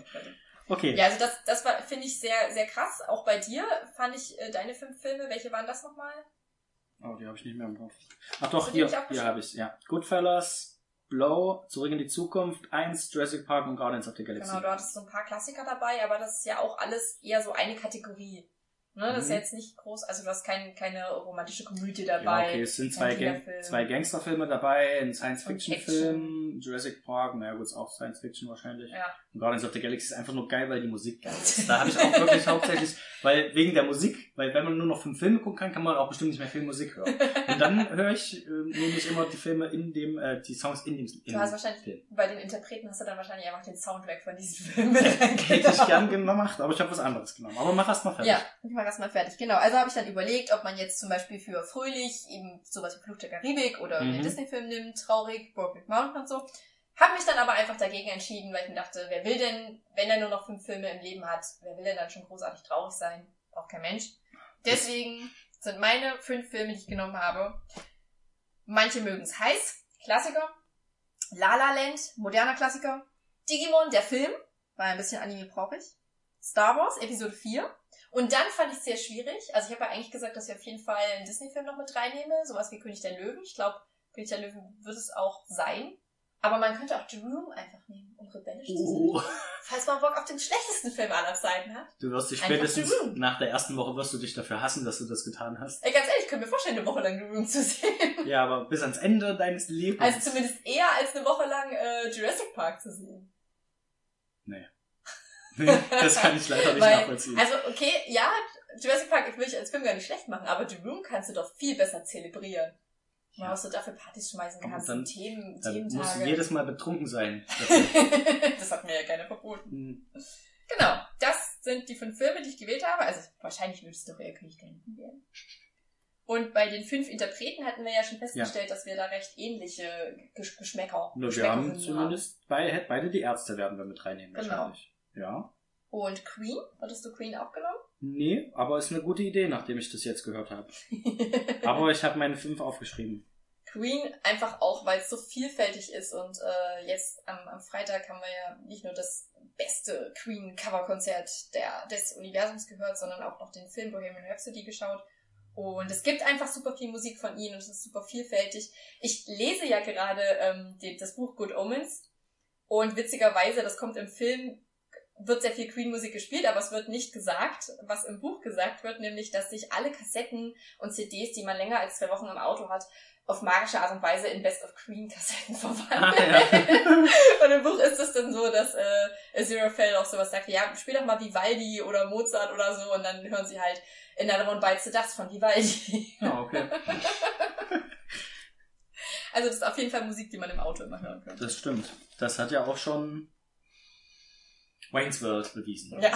[SPEAKER 2] okay. Ja, also das, das war, finde ich sehr, sehr krass. Auch bei dir fand ich äh, deine fünf Filme, welche waren das nochmal?
[SPEAKER 1] Oh, die habe ich nicht mehr im Kopf. Ach doch, hier, hier habe ich ja. Goodfellas, Blow, Zurück in die Zukunft, 1, Jurassic Park und Guardians of the Galaxy.
[SPEAKER 2] Genau, du hattest so ein paar Klassiker dabei, aber das ist ja auch alles eher so eine Kategorie. Ne? Das ist
[SPEAKER 1] Mhm.
[SPEAKER 2] ja jetzt nicht groß, also du hast kein, keine romantische Komödie
[SPEAKER 1] ja,
[SPEAKER 2] dabei.
[SPEAKER 1] okay, es sind zwei, Gang zwei Gangsterfilme dabei, ein Science-Fiction-Film, Jurassic Park, naja gut, ist auch Science-Fiction wahrscheinlich.
[SPEAKER 2] Ja.
[SPEAKER 1] Und Guardians of the Galaxy ist einfach nur geil, weil die Musik geil ist. Da habe ich auch wirklich hauptsächlich, weil wegen der Musik, weil wenn man nur noch fünf Filme gucken kann, kann man auch bestimmt nicht mehr viel Musik hören. Und dann höre ich äh, nämlich immer die Filme in dem, äh, die Songs in dem in
[SPEAKER 2] Du hast wahrscheinlich,
[SPEAKER 1] Film.
[SPEAKER 2] bei den Interpreten hast du dann wahrscheinlich einfach den Soundtrack von diesem Film mit
[SPEAKER 1] Hätte ich gern gemacht, aber ich habe was anderes genommen. Aber mach erst mal fertig.
[SPEAKER 2] Ja, das mal fertig. Genau, also habe ich dann überlegt, ob man jetzt zum Beispiel für Fröhlich eben sowas wie Fluch der Karibik oder
[SPEAKER 1] Mhm.
[SPEAKER 2] einen Disney-Film nimmt, Traurig, Brokeback Mountain und so. Hab mich dann aber einfach dagegen entschieden, weil ich mir dachte, wer will denn, wenn er nur noch fünf Filme im Leben hat, wer will denn dann schon großartig traurig sein? Auch kein Mensch. Deswegen sind meine fünf Filme, die ich genommen habe, manche mögen es heiß, Klassiker, La La Land, moderner Klassiker, Digimon, der Film, war ein bisschen Anime brauche ich, Star Wars, Episode 4, und dann fand ich es sehr schwierig. Also ich habe ja eigentlich gesagt, dass ich auf jeden Fall einen Disney-Film noch mit reinnehme, sowas wie König der Löwen. Ich glaube, König der Löwen wird es auch sein. Aber man könnte auch The Room einfach nehmen, um rebellisch zu sein. Falls man Bock auf den schlechtesten Film aller Zeiten hat.
[SPEAKER 1] du wirst dich spätestens nach der ersten Woche wirst du dich dafür hassen, dass du das getan hast.
[SPEAKER 2] Ey, ganz ehrlich, ich könnte mir vorstellen, eine Woche lang The Room zu sehen.
[SPEAKER 1] Ja, aber bis ans Ende deines Lebens.
[SPEAKER 2] Also zumindest eher als eine Woche lang äh, Jurassic Park zu sehen.
[SPEAKER 1] Nee, das kann ich leider nicht
[SPEAKER 2] Weil-
[SPEAKER 1] nachvollziehen.
[SPEAKER 2] Also, okay, ja, Jurassic Park will ich als Film gar nicht schlecht machen, aber The Room kannst du doch viel besser zelebrieren. Ja, was du dafür Partys schmeißen kannst.
[SPEAKER 1] dann-
[SPEAKER 2] Themen,
[SPEAKER 1] Dann musst du
[SPEAKER 2] Thementage.
[SPEAKER 1] jedes Mal betrunken sein.
[SPEAKER 2] das hat mir ja keiner verboten.
[SPEAKER 1] Hm,
[SPEAKER 2] Genau, das sind die fünf Filme, die ich gewählt habe. Also wahrscheinlich würde es doch eher König der Löwen werden. Und bei den fünf Interpreten hatten wir ja schon festgestellt, dass wir da recht ähnliche Gesch Geschmäcker
[SPEAKER 1] Nur wir haben zumindest bei, beide die Ärzte werden wir mit reinnehmen
[SPEAKER 2] Genau.
[SPEAKER 1] wahrscheinlich. Ja.
[SPEAKER 2] Und Queen, hattest du Queen auch genommen?
[SPEAKER 1] Nee, aber ist eine gute Idee, nachdem ich das jetzt gehört habe. Aber ich habe meine fünf aufgeschrieben.
[SPEAKER 2] Queen einfach auch, weil es so vielfältig ist und äh, jetzt am, am Freitag haben wir ja nicht nur das beste Queen-Coverkonzert des Universums gehört, sondern auch noch den Film Bohemian Rhapsody geschaut. Und es gibt einfach super viel Musik von ihnen und es ist super vielfältig. Ich lese ja gerade ähm, die, das Buch Good Omens und witzigerweise, das kommt im Film, wird sehr viel Queen-Musik gespielt, aber es wird nicht gesagt, was im Buch gesagt wird, nämlich, dass sich alle Kassetten und CDs, die man länger als zwei Wochen im Auto hat, auf magische Art und Weise in Best of Queen Kassetten
[SPEAKER 1] Ah,
[SPEAKER 2] verwandeln. Und im Buch ist es dann so, dass äh, Aziraphale auch sowas sagt, ja, spiel doch mal Vivaldi oder Mozart oder so und dann hören sie halt Another One Bites the Dust von Vivaldi.
[SPEAKER 1] Ja, okay.
[SPEAKER 2] Also das ist auf jeden Fall Musik, die man im Auto immer hören könnte.
[SPEAKER 1] Das stimmt. Das hat ja auch schon Wayne's World bewiesen.
[SPEAKER 2] Ja.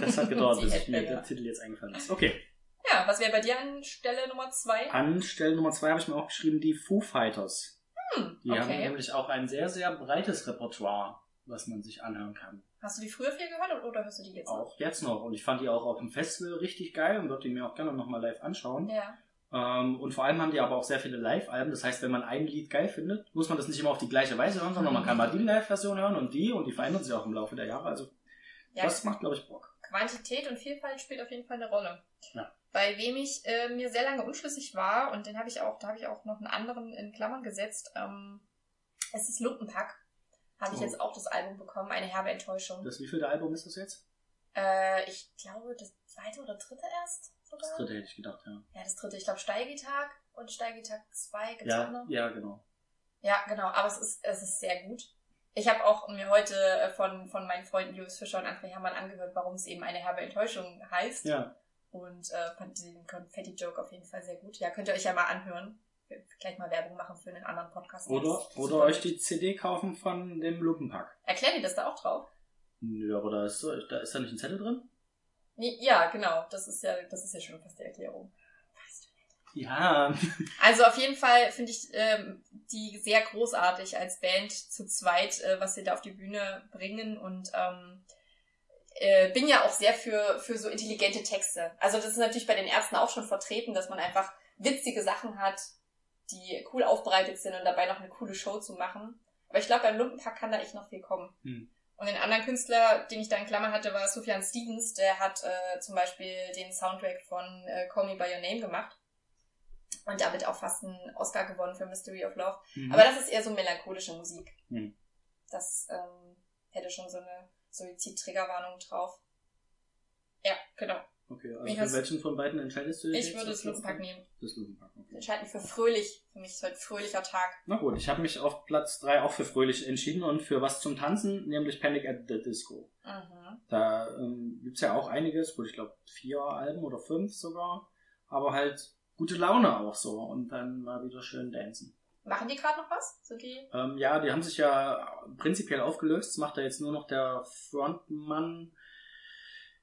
[SPEAKER 1] Das hat gedauert, bis ich mir der Titel jetzt eingefallen ist. Okay.
[SPEAKER 2] Ja, was wäre bei dir an Stelle Nummer zwei?
[SPEAKER 1] An Stelle Nummer zwei habe ich mir auch geschrieben, die Foo Fighters.
[SPEAKER 2] Hm,
[SPEAKER 1] Die haben
[SPEAKER 2] okay.
[SPEAKER 1] nämlich auch ein sehr, sehr breites Repertoire, was man sich anhören kann.
[SPEAKER 2] Hast du die früher viel gehört oder hörst du die jetzt noch?
[SPEAKER 1] Auch jetzt noch. Und ich fand die auch auf dem Festival richtig geil und würde die mir auch gerne nochmal live anschauen.
[SPEAKER 2] Ja.
[SPEAKER 1] Ähm, und vor allem haben die aber auch sehr viele Live-Alben. Das heißt, wenn man ein Lied geil findet, muss man das nicht immer auf die gleiche Weise hören, sondern man kann mal die Live-Version hören und die und die verändern sich auch im Laufe der Jahre. Also
[SPEAKER 2] ja.
[SPEAKER 1] das macht, glaube ich, Bock.
[SPEAKER 2] Quantität und Vielfalt spielt auf jeden Fall eine Rolle.
[SPEAKER 1] Ja.
[SPEAKER 2] Bei wem ich äh, mir sehr lange unschlüssig war, und den habe ich auch, da habe ich auch noch einen anderen in Klammern gesetzt, ähm, es ist Lumpenpack. Habe ich
[SPEAKER 1] Oh.
[SPEAKER 2] jetzt auch das Album bekommen, eine herbe Enttäuschung.
[SPEAKER 1] Das wievielte Album ist das jetzt?
[SPEAKER 2] Äh, ich glaube, das zweite oder dritte erst sogar.
[SPEAKER 1] Das dritte hätte ich gedacht, ja.
[SPEAKER 2] Ja, das dritte. Ich glaube, Steigitag und Steigitag 2 gibt's auch
[SPEAKER 1] Ja,
[SPEAKER 2] noch.
[SPEAKER 1] ja, genau.
[SPEAKER 2] Ja, genau, aber es ist, es ist sehr gut. Ich habe auch mir heute äh, von, von meinen Freunden Julius Fischer und André Hermann angehört, warum es eben eine herbe Enttäuschung heißt.
[SPEAKER 1] Ja,
[SPEAKER 2] Und äh, fand den Konfetti-Joke auf jeden Fall sehr gut. Ja, könnt ihr euch ja mal anhören. Wir- Gleich mal Werbung machen für einen anderen Podcast.
[SPEAKER 1] oder, oder euch die CD kaufen von dem Lumpenpack.
[SPEAKER 2] Erklären die das da auch drauf?
[SPEAKER 1] Nö, aber da ist, so- da ist da nicht ein Zettel drin?
[SPEAKER 2] Ja, genau. Das ist ja, das ist ja schon fast die Erklärung.
[SPEAKER 1] Ja.
[SPEAKER 2] Also auf jeden Fall finde ich ähm, die sehr großartig als Band zu zweit, äh, was sie da auf die Bühne bringen und ähm, äh, bin ja auch sehr für, für so intelligente Texte. Also das ist natürlich bei den Ärzten auch schon vertreten, dass man einfach witzige Sachen hat, die cool aufbereitet sind und dabei noch eine coole Show zu machen. Aber ich glaube, beim Lumpenpack kann da echt noch viel kommen.
[SPEAKER 1] Hm.
[SPEAKER 2] Und den anderen Künstler, den ich da in Klammern hatte, war Sufjan Stevens. Der hat äh, zum Beispiel den Soundtrack von äh, Call Me By Your Name gemacht. Und damit auch fast einen Oscar gewonnen für Mystery of Love.
[SPEAKER 1] Mhm.
[SPEAKER 2] Aber das ist eher so melancholische Musik.
[SPEAKER 1] Hm.
[SPEAKER 2] Das ähm, hätte schon so eine Suizid-Triggerwarnung drauf. Ja, genau.
[SPEAKER 1] Okay, also für welchen von beiden entscheidest du dich
[SPEAKER 2] Ich
[SPEAKER 1] jetzt
[SPEAKER 2] würde das Lumpenpack nehmen.
[SPEAKER 1] Das Lumpenpack,
[SPEAKER 2] Ich
[SPEAKER 1] okay.
[SPEAKER 2] entscheide mich für fröhlich. Für mich ist heute fröhlicher Tag.
[SPEAKER 1] Na gut, ich habe mich auf Platz 3 auch für fröhlich entschieden und für was zum Tanzen, nämlich Panic at the Disco.
[SPEAKER 2] Mhm.
[SPEAKER 1] Da ähm, gibt's ja auch einiges, gut, ich glaube vier Alben oder fünf sogar, aber halt gute Laune auch so und dann mal wieder schön dancen.
[SPEAKER 2] Machen die gerade noch was? Sind die?
[SPEAKER 1] Ähm, ja, die haben sich ja prinzipiell aufgelöst, das macht da jetzt nur noch der Frontmann,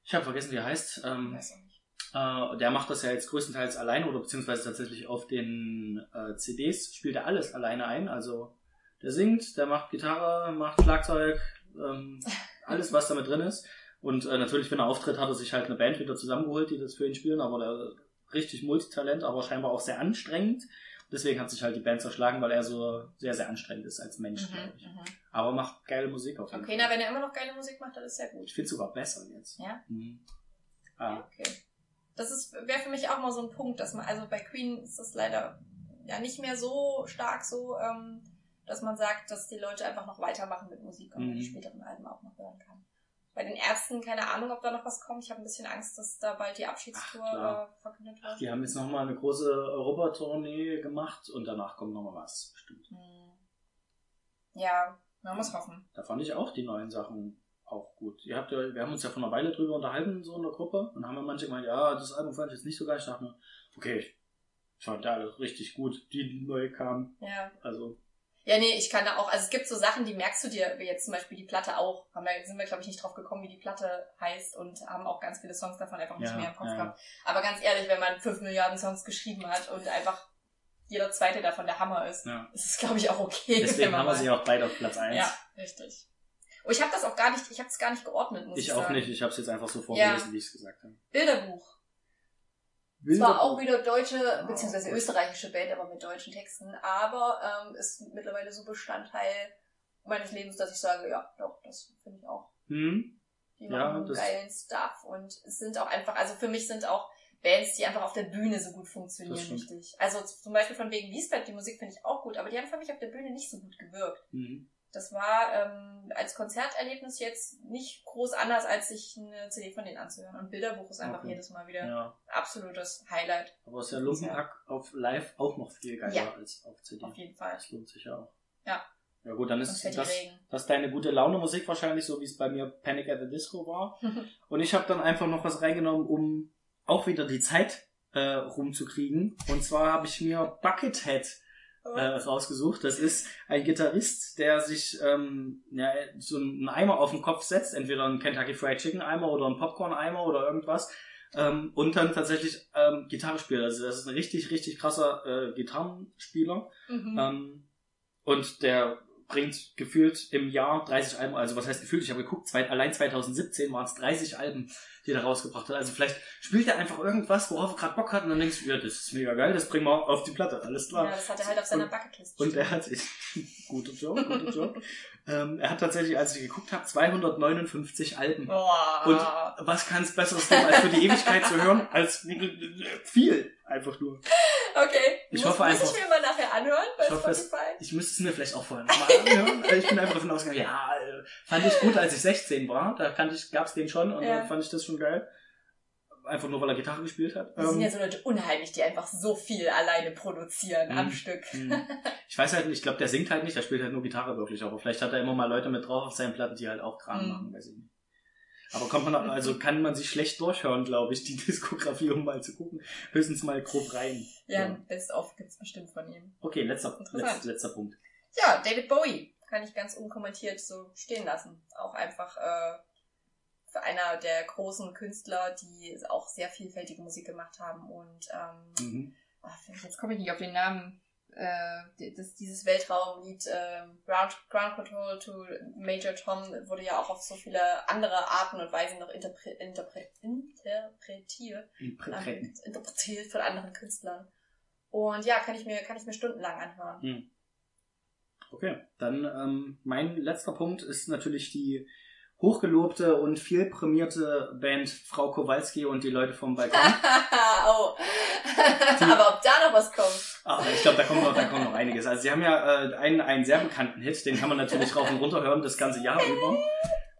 [SPEAKER 1] ich habe vergessen, wie er heißt, ähm,
[SPEAKER 2] Weiß ich nicht.
[SPEAKER 1] Äh, der macht das ja jetzt größtenteils alleine oder beziehungsweise tatsächlich auf den äh, CDs spielt er alles alleine ein. Also der singt, der macht Gitarre, macht Schlagzeug, ähm, alles was damit drin ist. Und äh, natürlich, wenn er auftritt, hat er sich halt eine Band wieder zusammengeholt, die das für ihn spielen, aber der richtig Multitalent, aber scheinbar auch sehr anstrengend. Deswegen hat sich halt die Band zerschlagen, weil er so sehr, sehr anstrengend ist als Mensch, glaube
[SPEAKER 2] Mhm,
[SPEAKER 1] ich.
[SPEAKER 2] mhm.
[SPEAKER 1] Aber macht geile Musik auf jeden
[SPEAKER 2] Okay,
[SPEAKER 1] Fall.
[SPEAKER 2] na, wenn er immer noch geile Musik macht, dann ist ja gut.
[SPEAKER 1] ich finde sogar besser jetzt.
[SPEAKER 2] Ja?
[SPEAKER 1] Mhm. Ah,
[SPEAKER 2] Okay. Das ist wäre für mich auch mal so ein Punkt, dass man, also bei Queen ist das leider ja nicht mehr so stark so, ähm, dass man sagt, dass die Leute einfach noch weitermachen mit Musik und man die
[SPEAKER 1] Mhm.
[SPEAKER 2] späteren Alben auch noch hören kann. Bei den Ärzten, keine Ahnung, ob da noch was kommt. Ich habe ein bisschen Angst, dass da bald die Abschiedstour
[SPEAKER 1] Ach,
[SPEAKER 2] äh, verkündet wird.
[SPEAKER 1] Die haben jetzt nochmal eine große Europatournee gemacht und danach kommt nochmal was, bestimmt.
[SPEAKER 2] Hm. Ja, man muss hoffen.
[SPEAKER 1] Da fand ich auch die neuen Sachen auch gut. Ihr habt ja, wir haben uns ja vor einer Weile drüber unterhalten, so in der Gruppe, und haben ja manche gemeint, ja, das Album fand ich jetzt nicht so geil. Ich dachte mir, okay, Ich fand alle richtig gut, die neu kamen.
[SPEAKER 2] Ja.
[SPEAKER 1] Also,
[SPEAKER 2] Ja, nee, ich kann da auch, also es gibt so Sachen, die merkst du dir, wie jetzt zum Beispiel die Platte auch. Haben wir, sind wir, glaube ich, nicht drauf gekommen, wie die Platte heißt und haben auch ganz viele Songs davon einfach nicht
[SPEAKER 1] Ja,
[SPEAKER 2] mehr im Kopf
[SPEAKER 1] ja.
[SPEAKER 2] gehabt. Aber ganz ehrlich, wenn man 5 Milliarden Songs geschrieben hat und einfach jeder zweite davon der Hammer ist,
[SPEAKER 1] ja.
[SPEAKER 2] ist es, glaube ich, auch okay.
[SPEAKER 1] Deswegen haben wir sie auch beide auf Platz 1.
[SPEAKER 2] Ja, richtig. Und ich habe das auch gar nicht, ich habe es gar nicht geordnet, muss ich,
[SPEAKER 1] Ich auch
[SPEAKER 2] sagen.
[SPEAKER 1] nicht, ich habe es jetzt einfach so vorgelesen, wie ich es gesagt habe.
[SPEAKER 2] Bilderbuch. Es war auch wieder deutsche, beziehungsweise österreichische Band, aber mit deutschen Texten. Aber ähm, ist mittlerweile so Bestandteil meines Lebens, dass ich sage, ja, doch, das finde ich auch.
[SPEAKER 1] Hm?
[SPEAKER 2] Die
[SPEAKER 1] Ja,
[SPEAKER 2] machen
[SPEAKER 1] das-
[SPEAKER 2] geilen Stuff und es sind auch einfach, also für mich sind auch Bands, die einfach auf der Bühne so gut funktionieren, richtig. Also zum Beispiel von wegen Lisbeth, die Musik finde ich auch gut, aber die haben für mich auf der Bühne nicht so gut gewirkt.
[SPEAKER 1] Mhm.
[SPEAKER 2] Das war ähm, als Konzerterlebnis jetzt nicht groß anders, als sich eine CD von denen anzuhören. Und Bilderbuch ist einfach
[SPEAKER 1] Okay.
[SPEAKER 2] jedes Mal wieder
[SPEAKER 1] Ja,
[SPEAKER 2] absolutes Highlight,
[SPEAKER 1] aber ist ja Lumpenpack auf Live auch noch viel geiler
[SPEAKER 2] Ja.
[SPEAKER 1] als auf CD.
[SPEAKER 2] auf jeden Fall.
[SPEAKER 1] Das lohnt sich ja auch.
[SPEAKER 2] Ja.
[SPEAKER 1] Ja gut, dann ist das, das ist deine gute Laune Musik wahrscheinlich, so wie es bei mir Panic at the Disco war. Und ich habe dann einfach noch was reingenommen, um auch wieder die Zeit äh, rumzukriegen. Und zwar habe ich mir Buckethead äh, rausgesucht. Das ist ein Gitarrist, der sich ähm, ja, so einen Eimer auf den Kopf setzt, entweder einen Kentucky Fried Chicken Eimer oder einen Popcorn Eimer oder irgendwas. Ähm, und dann tatsächlich ähm, Gitarre spielt. Also das ist ein richtig, richtig krasser äh, Gitarrenspieler.
[SPEAKER 2] Mhm.
[SPEAKER 1] Ähm, und der bringt gefühlt im Jahr 30 Alben, also was heißt gefühlt, ich habe geguckt, zwei, allein 2017 waren es 30 Alben, die er rausgebracht hat. Also vielleicht spielt er einfach irgendwas, worauf er gerade Bock hat und dann denkst du, ja, das ist mega geil, das bringen wir auf die Platte, alles klar.
[SPEAKER 2] ja, das hat er halt auf seiner
[SPEAKER 1] Und-
[SPEAKER 2] Bucketlist
[SPEAKER 1] Und
[SPEAKER 2] stehen.
[SPEAKER 1] er hat, guter Joke, guter Joke, ähm, er hat tatsächlich, als ich geguckt habe, 259 Alben.
[SPEAKER 2] Boah.
[SPEAKER 1] Und was kann es Besseres geben, als für die Ewigkeit zu hören, als viel, einfach nur.
[SPEAKER 2] okay.
[SPEAKER 1] Ich
[SPEAKER 2] muss,
[SPEAKER 1] hoffe
[SPEAKER 2] muss
[SPEAKER 1] einfach-
[SPEAKER 2] ich mir mal nachher anhören bei
[SPEAKER 1] Ich hoffe, es-
[SPEAKER 2] Spotify.
[SPEAKER 1] Ich müsste es mir vielleicht auch vorher nochmal anhören. Ich bin einfach davon ausgegangen, ja, äh, fand ich gut, als ich 16 war. Da kannte ich, gab's den schon und
[SPEAKER 2] Ja.
[SPEAKER 1] dann fand ich das schon geil. Einfach nur, weil er Gitarre gespielt hat.
[SPEAKER 2] Das sind
[SPEAKER 1] Ähm,
[SPEAKER 2] ja so Leute unheimlich, die einfach so viel alleine produzieren am
[SPEAKER 1] Mhm.
[SPEAKER 2] Stück.
[SPEAKER 1] hm. ich weiß halt nicht, ich glaube, der singt halt nicht, der spielt halt nur Gitarre wirklich. Aber vielleicht hat er immer mal Leute mit drauf auf seinen Platten, die halt auch Kram
[SPEAKER 2] Mhm.
[SPEAKER 1] machen, weiß ich nicht. Aber kommt man, also kann man sich schlecht durchhören, glaube ich, die Diskografie, um mal zu gucken. Höchstens mal grob rein.
[SPEAKER 2] Ja,
[SPEAKER 1] Ja.
[SPEAKER 2] Best-of gibt's bestimmt von ihm.
[SPEAKER 1] Okay, letzter,
[SPEAKER 2] Interessant.
[SPEAKER 1] letzter, Punkt.
[SPEAKER 2] Ja, David Bowie kann ich ganz unkommentiert so stehen lassen. Auch einfach äh, einer der großen Künstler, die auch sehr vielfältige Musik gemacht haben und ähm,
[SPEAKER 1] Mhm.
[SPEAKER 2] ach, jetzt komme ich nicht auf den Namen. Äh, das, dieses Weltraumlied äh, Ground, Ground Control to Major Tom wurde ja auch auf so viele andere Arten und Weisen noch interpre interpre interpretiert, ähm, interpretiert von anderen Künstlern. Und ja, kann ich mir, kann ich mir stundenlang anhören.
[SPEAKER 1] Okay, dann ähm, mein letzter Punkt ist natürlich die hochgelobte und viel prämierte Band Frau Kowalski und die Leute vom Balkon.
[SPEAKER 2] oh. Aber ob da noch was kommt.
[SPEAKER 1] Aber ich glaube, da kommt noch, da kommt noch einiges. Also sie haben ja äh, einen, einen sehr bekannten Hit, den kann man natürlich rauf und runter hören, das ganze Jahr über.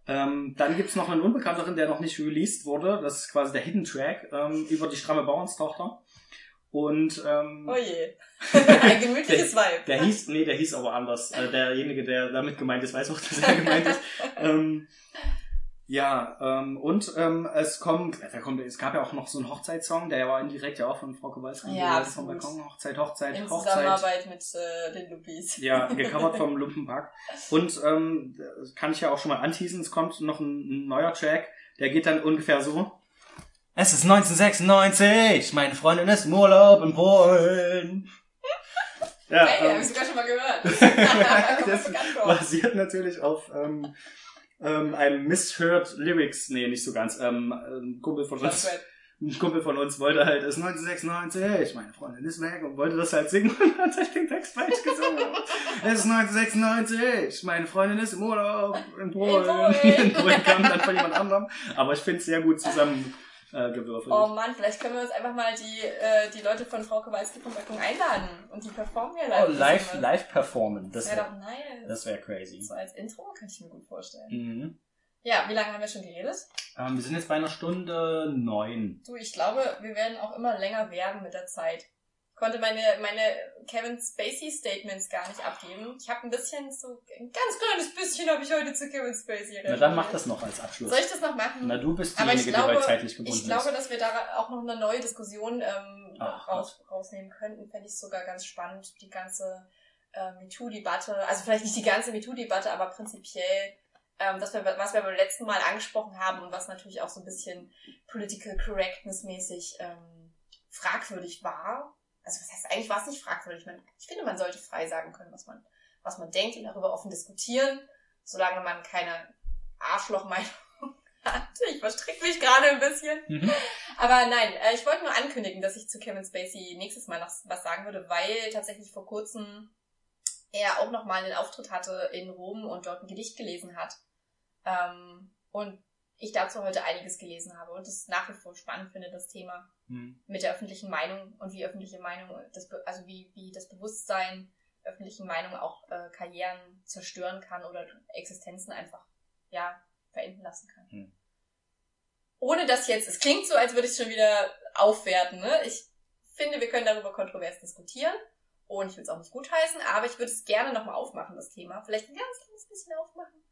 [SPEAKER 1] Ähm, dann gibt's noch einen unbekannteren, der noch nicht released wurde. Das ist quasi der Hidden Track ähm, über die stramme Bauernstochter. Und ähm,
[SPEAKER 2] Oh je. Ein gemütliches Vibe.
[SPEAKER 1] Der hieß, nee, der hieß aber anders. Äh, derjenige, der damit gemeint ist, weiß auch, dass er gemeint ist. ähm, ja, ähm, und ähm, es kommt, da kommt, es gab ja auch noch so einen Hochzeitssong, der war indirekt ja auch von Frau Kowalski.
[SPEAKER 2] Ja, absolut.
[SPEAKER 1] Vom Balkon, Hochzeit, Hochzeit,
[SPEAKER 2] In
[SPEAKER 1] Hochzeit.
[SPEAKER 2] Zusammenarbeit mit äh, den Lupis.
[SPEAKER 1] Ja, gecovert vom Lumpenpack. Und ähm, kann ich ja auch schon mal anteasen, es kommt noch ein, ein neuer Track, der geht dann ungefähr so. Es ist 1996, meine Freundin ist im Urlaub in Polen. Ja,
[SPEAKER 2] Hey,
[SPEAKER 1] ähm,
[SPEAKER 2] hab ich sogar schon mal gehört.
[SPEAKER 1] Das basiert natürlich auf ähm, ähm, einem Misheard Lyrics, nee, nicht so ganz. Ähm, ein Kumpel von uns, ein Kumpel von uns wollte halt, es ist 1996, meine Freundin ist weg und wollte das halt singen und hat sich den Text falsch gesungen. es ist 1996, meine Freundin ist im Urlaub in Polen.
[SPEAKER 2] Polen.
[SPEAKER 1] In Polen kam dann von jemand anderem, aber ich finde es sehr gut zusammen äh, gewürfelt.
[SPEAKER 2] Oh Mann, vielleicht können wir uns einfach mal die, äh, die Leute von Frau Kowalski vom Balkon einladen und die performen hier live.
[SPEAKER 1] Oh, live, live performen, das
[SPEAKER 2] wäre
[SPEAKER 1] wäre
[SPEAKER 2] doch nice.
[SPEAKER 1] das wär crazy.
[SPEAKER 2] so als Intro könnte ich mir gut vorstellen.
[SPEAKER 1] Mhm.
[SPEAKER 2] Ja, wie lange haben wir schon geredet?
[SPEAKER 1] Ähm, wir sind jetzt bei einer Stunde neun.
[SPEAKER 2] Du, ich glaube, wir werden auch immer länger werden mit der Zeit. Konnte meine, meine Kevin Spacey Statements gar nicht abgeben. Ich habe ein bisschen so, ein ganz kleines bisschen habe ich heute zu Kevin Spacey
[SPEAKER 1] Na, dann mach das noch als Abschluss.
[SPEAKER 2] Soll ich das noch machen?
[SPEAKER 1] Na, du bist diejenige, die bei zeitlich gebunden
[SPEAKER 2] ich glaube,
[SPEAKER 1] ist.
[SPEAKER 2] dass wir da auch noch eine neue Diskussion ähm,
[SPEAKER 1] Ach,
[SPEAKER 2] raus, rausnehmen könnten. Fände ich sogar ganz spannend, die ganze äh, MeToo-Debatte. Also vielleicht nicht die ganze MeToo-Debatte, aber prinzipiell, ähm, das was wir beim letzten Mal angesprochen haben und was natürlich auch so ein bisschen Political Correctness-mäßig ähm, fragwürdig war. Also was heißt eigentlich war es nicht fragwürdig? Man, ich finde, man sollte frei sagen können, was man, was man denkt und darüber offen diskutieren, solange man keine Arschlochmeinung hat. Ich verstricke mich gerade ein bisschen.
[SPEAKER 1] Mhm.
[SPEAKER 2] Aber nein, äh, ich wollte nur ankündigen, dass ich zu Kevin Spacey nächstes Mal noch was sagen würde, weil tatsächlich vor kurzem er auch nochmal einen Auftritt hatte in Rom und dort ein Gedicht gelesen hat. Ähm, und ich dazu heute einiges gelesen habe und es nach wie vor spannend finde, das Thema
[SPEAKER 1] Mhm.
[SPEAKER 2] mit der öffentlichen Meinung und wie öffentliche Meinung, das, also wie, wie das Bewusstsein öffentlichen Meinung auch äh, Karrieren zerstören kann oder Existenzen einfach, ja, verenden lassen kann.
[SPEAKER 1] Hm.
[SPEAKER 2] Ohne dass jetzt, es klingt so, als würde ich es schon wieder aufwerten, ne? Ich finde, wir können darüber kontrovers diskutieren und ich will es auch nicht gutheißen, aber ich würde es gerne nochmal aufmachen, das Thema. Vielleicht ein ganz kleines bisschen aufmachen.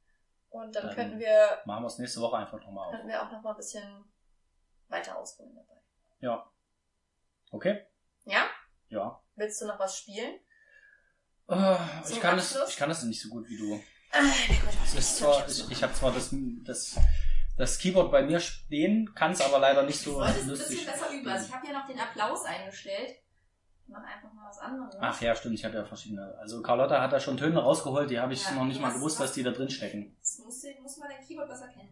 [SPEAKER 2] Und dann
[SPEAKER 1] Dann
[SPEAKER 2] könnten wir,
[SPEAKER 1] Machen wir es nächste Woche einfach nochmal auf.
[SPEAKER 2] könnten wir auch nochmal ein bisschen weiter ausholen dabei.
[SPEAKER 1] Ja. Okay?
[SPEAKER 2] Ja?
[SPEAKER 1] Ja.
[SPEAKER 2] Willst du noch was spielen?
[SPEAKER 1] Äh, ich, kann das, ich kann das nicht so gut wie du.
[SPEAKER 2] Gut,
[SPEAKER 1] Es ist zwar, ich, ich habe zwar das, das, das Keyboard bei mir stehen, kann es aber leider nicht so
[SPEAKER 2] es ein
[SPEAKER 1] lustig.
[SPEAKER 2] bisschen besser üben. Also ich habe hier noch den Applaus eingestellt. Ich mach einfach mal was anderes.
[SPEAKER 1] Ach ja, stimmt, ich habe ja verschiedene. Also Carlotta hat da schon Töne rausgeholt, die habe ich
[SPEAKER 2] Ja,
[SPEAKER 1] noch nicht mal
[SPEAKER 2] was-
[SPEAKER 1] gewusst, dass die da drin stecken.
[SPEAKER 2] Das muss, muss man dein Keyboard besser kennen.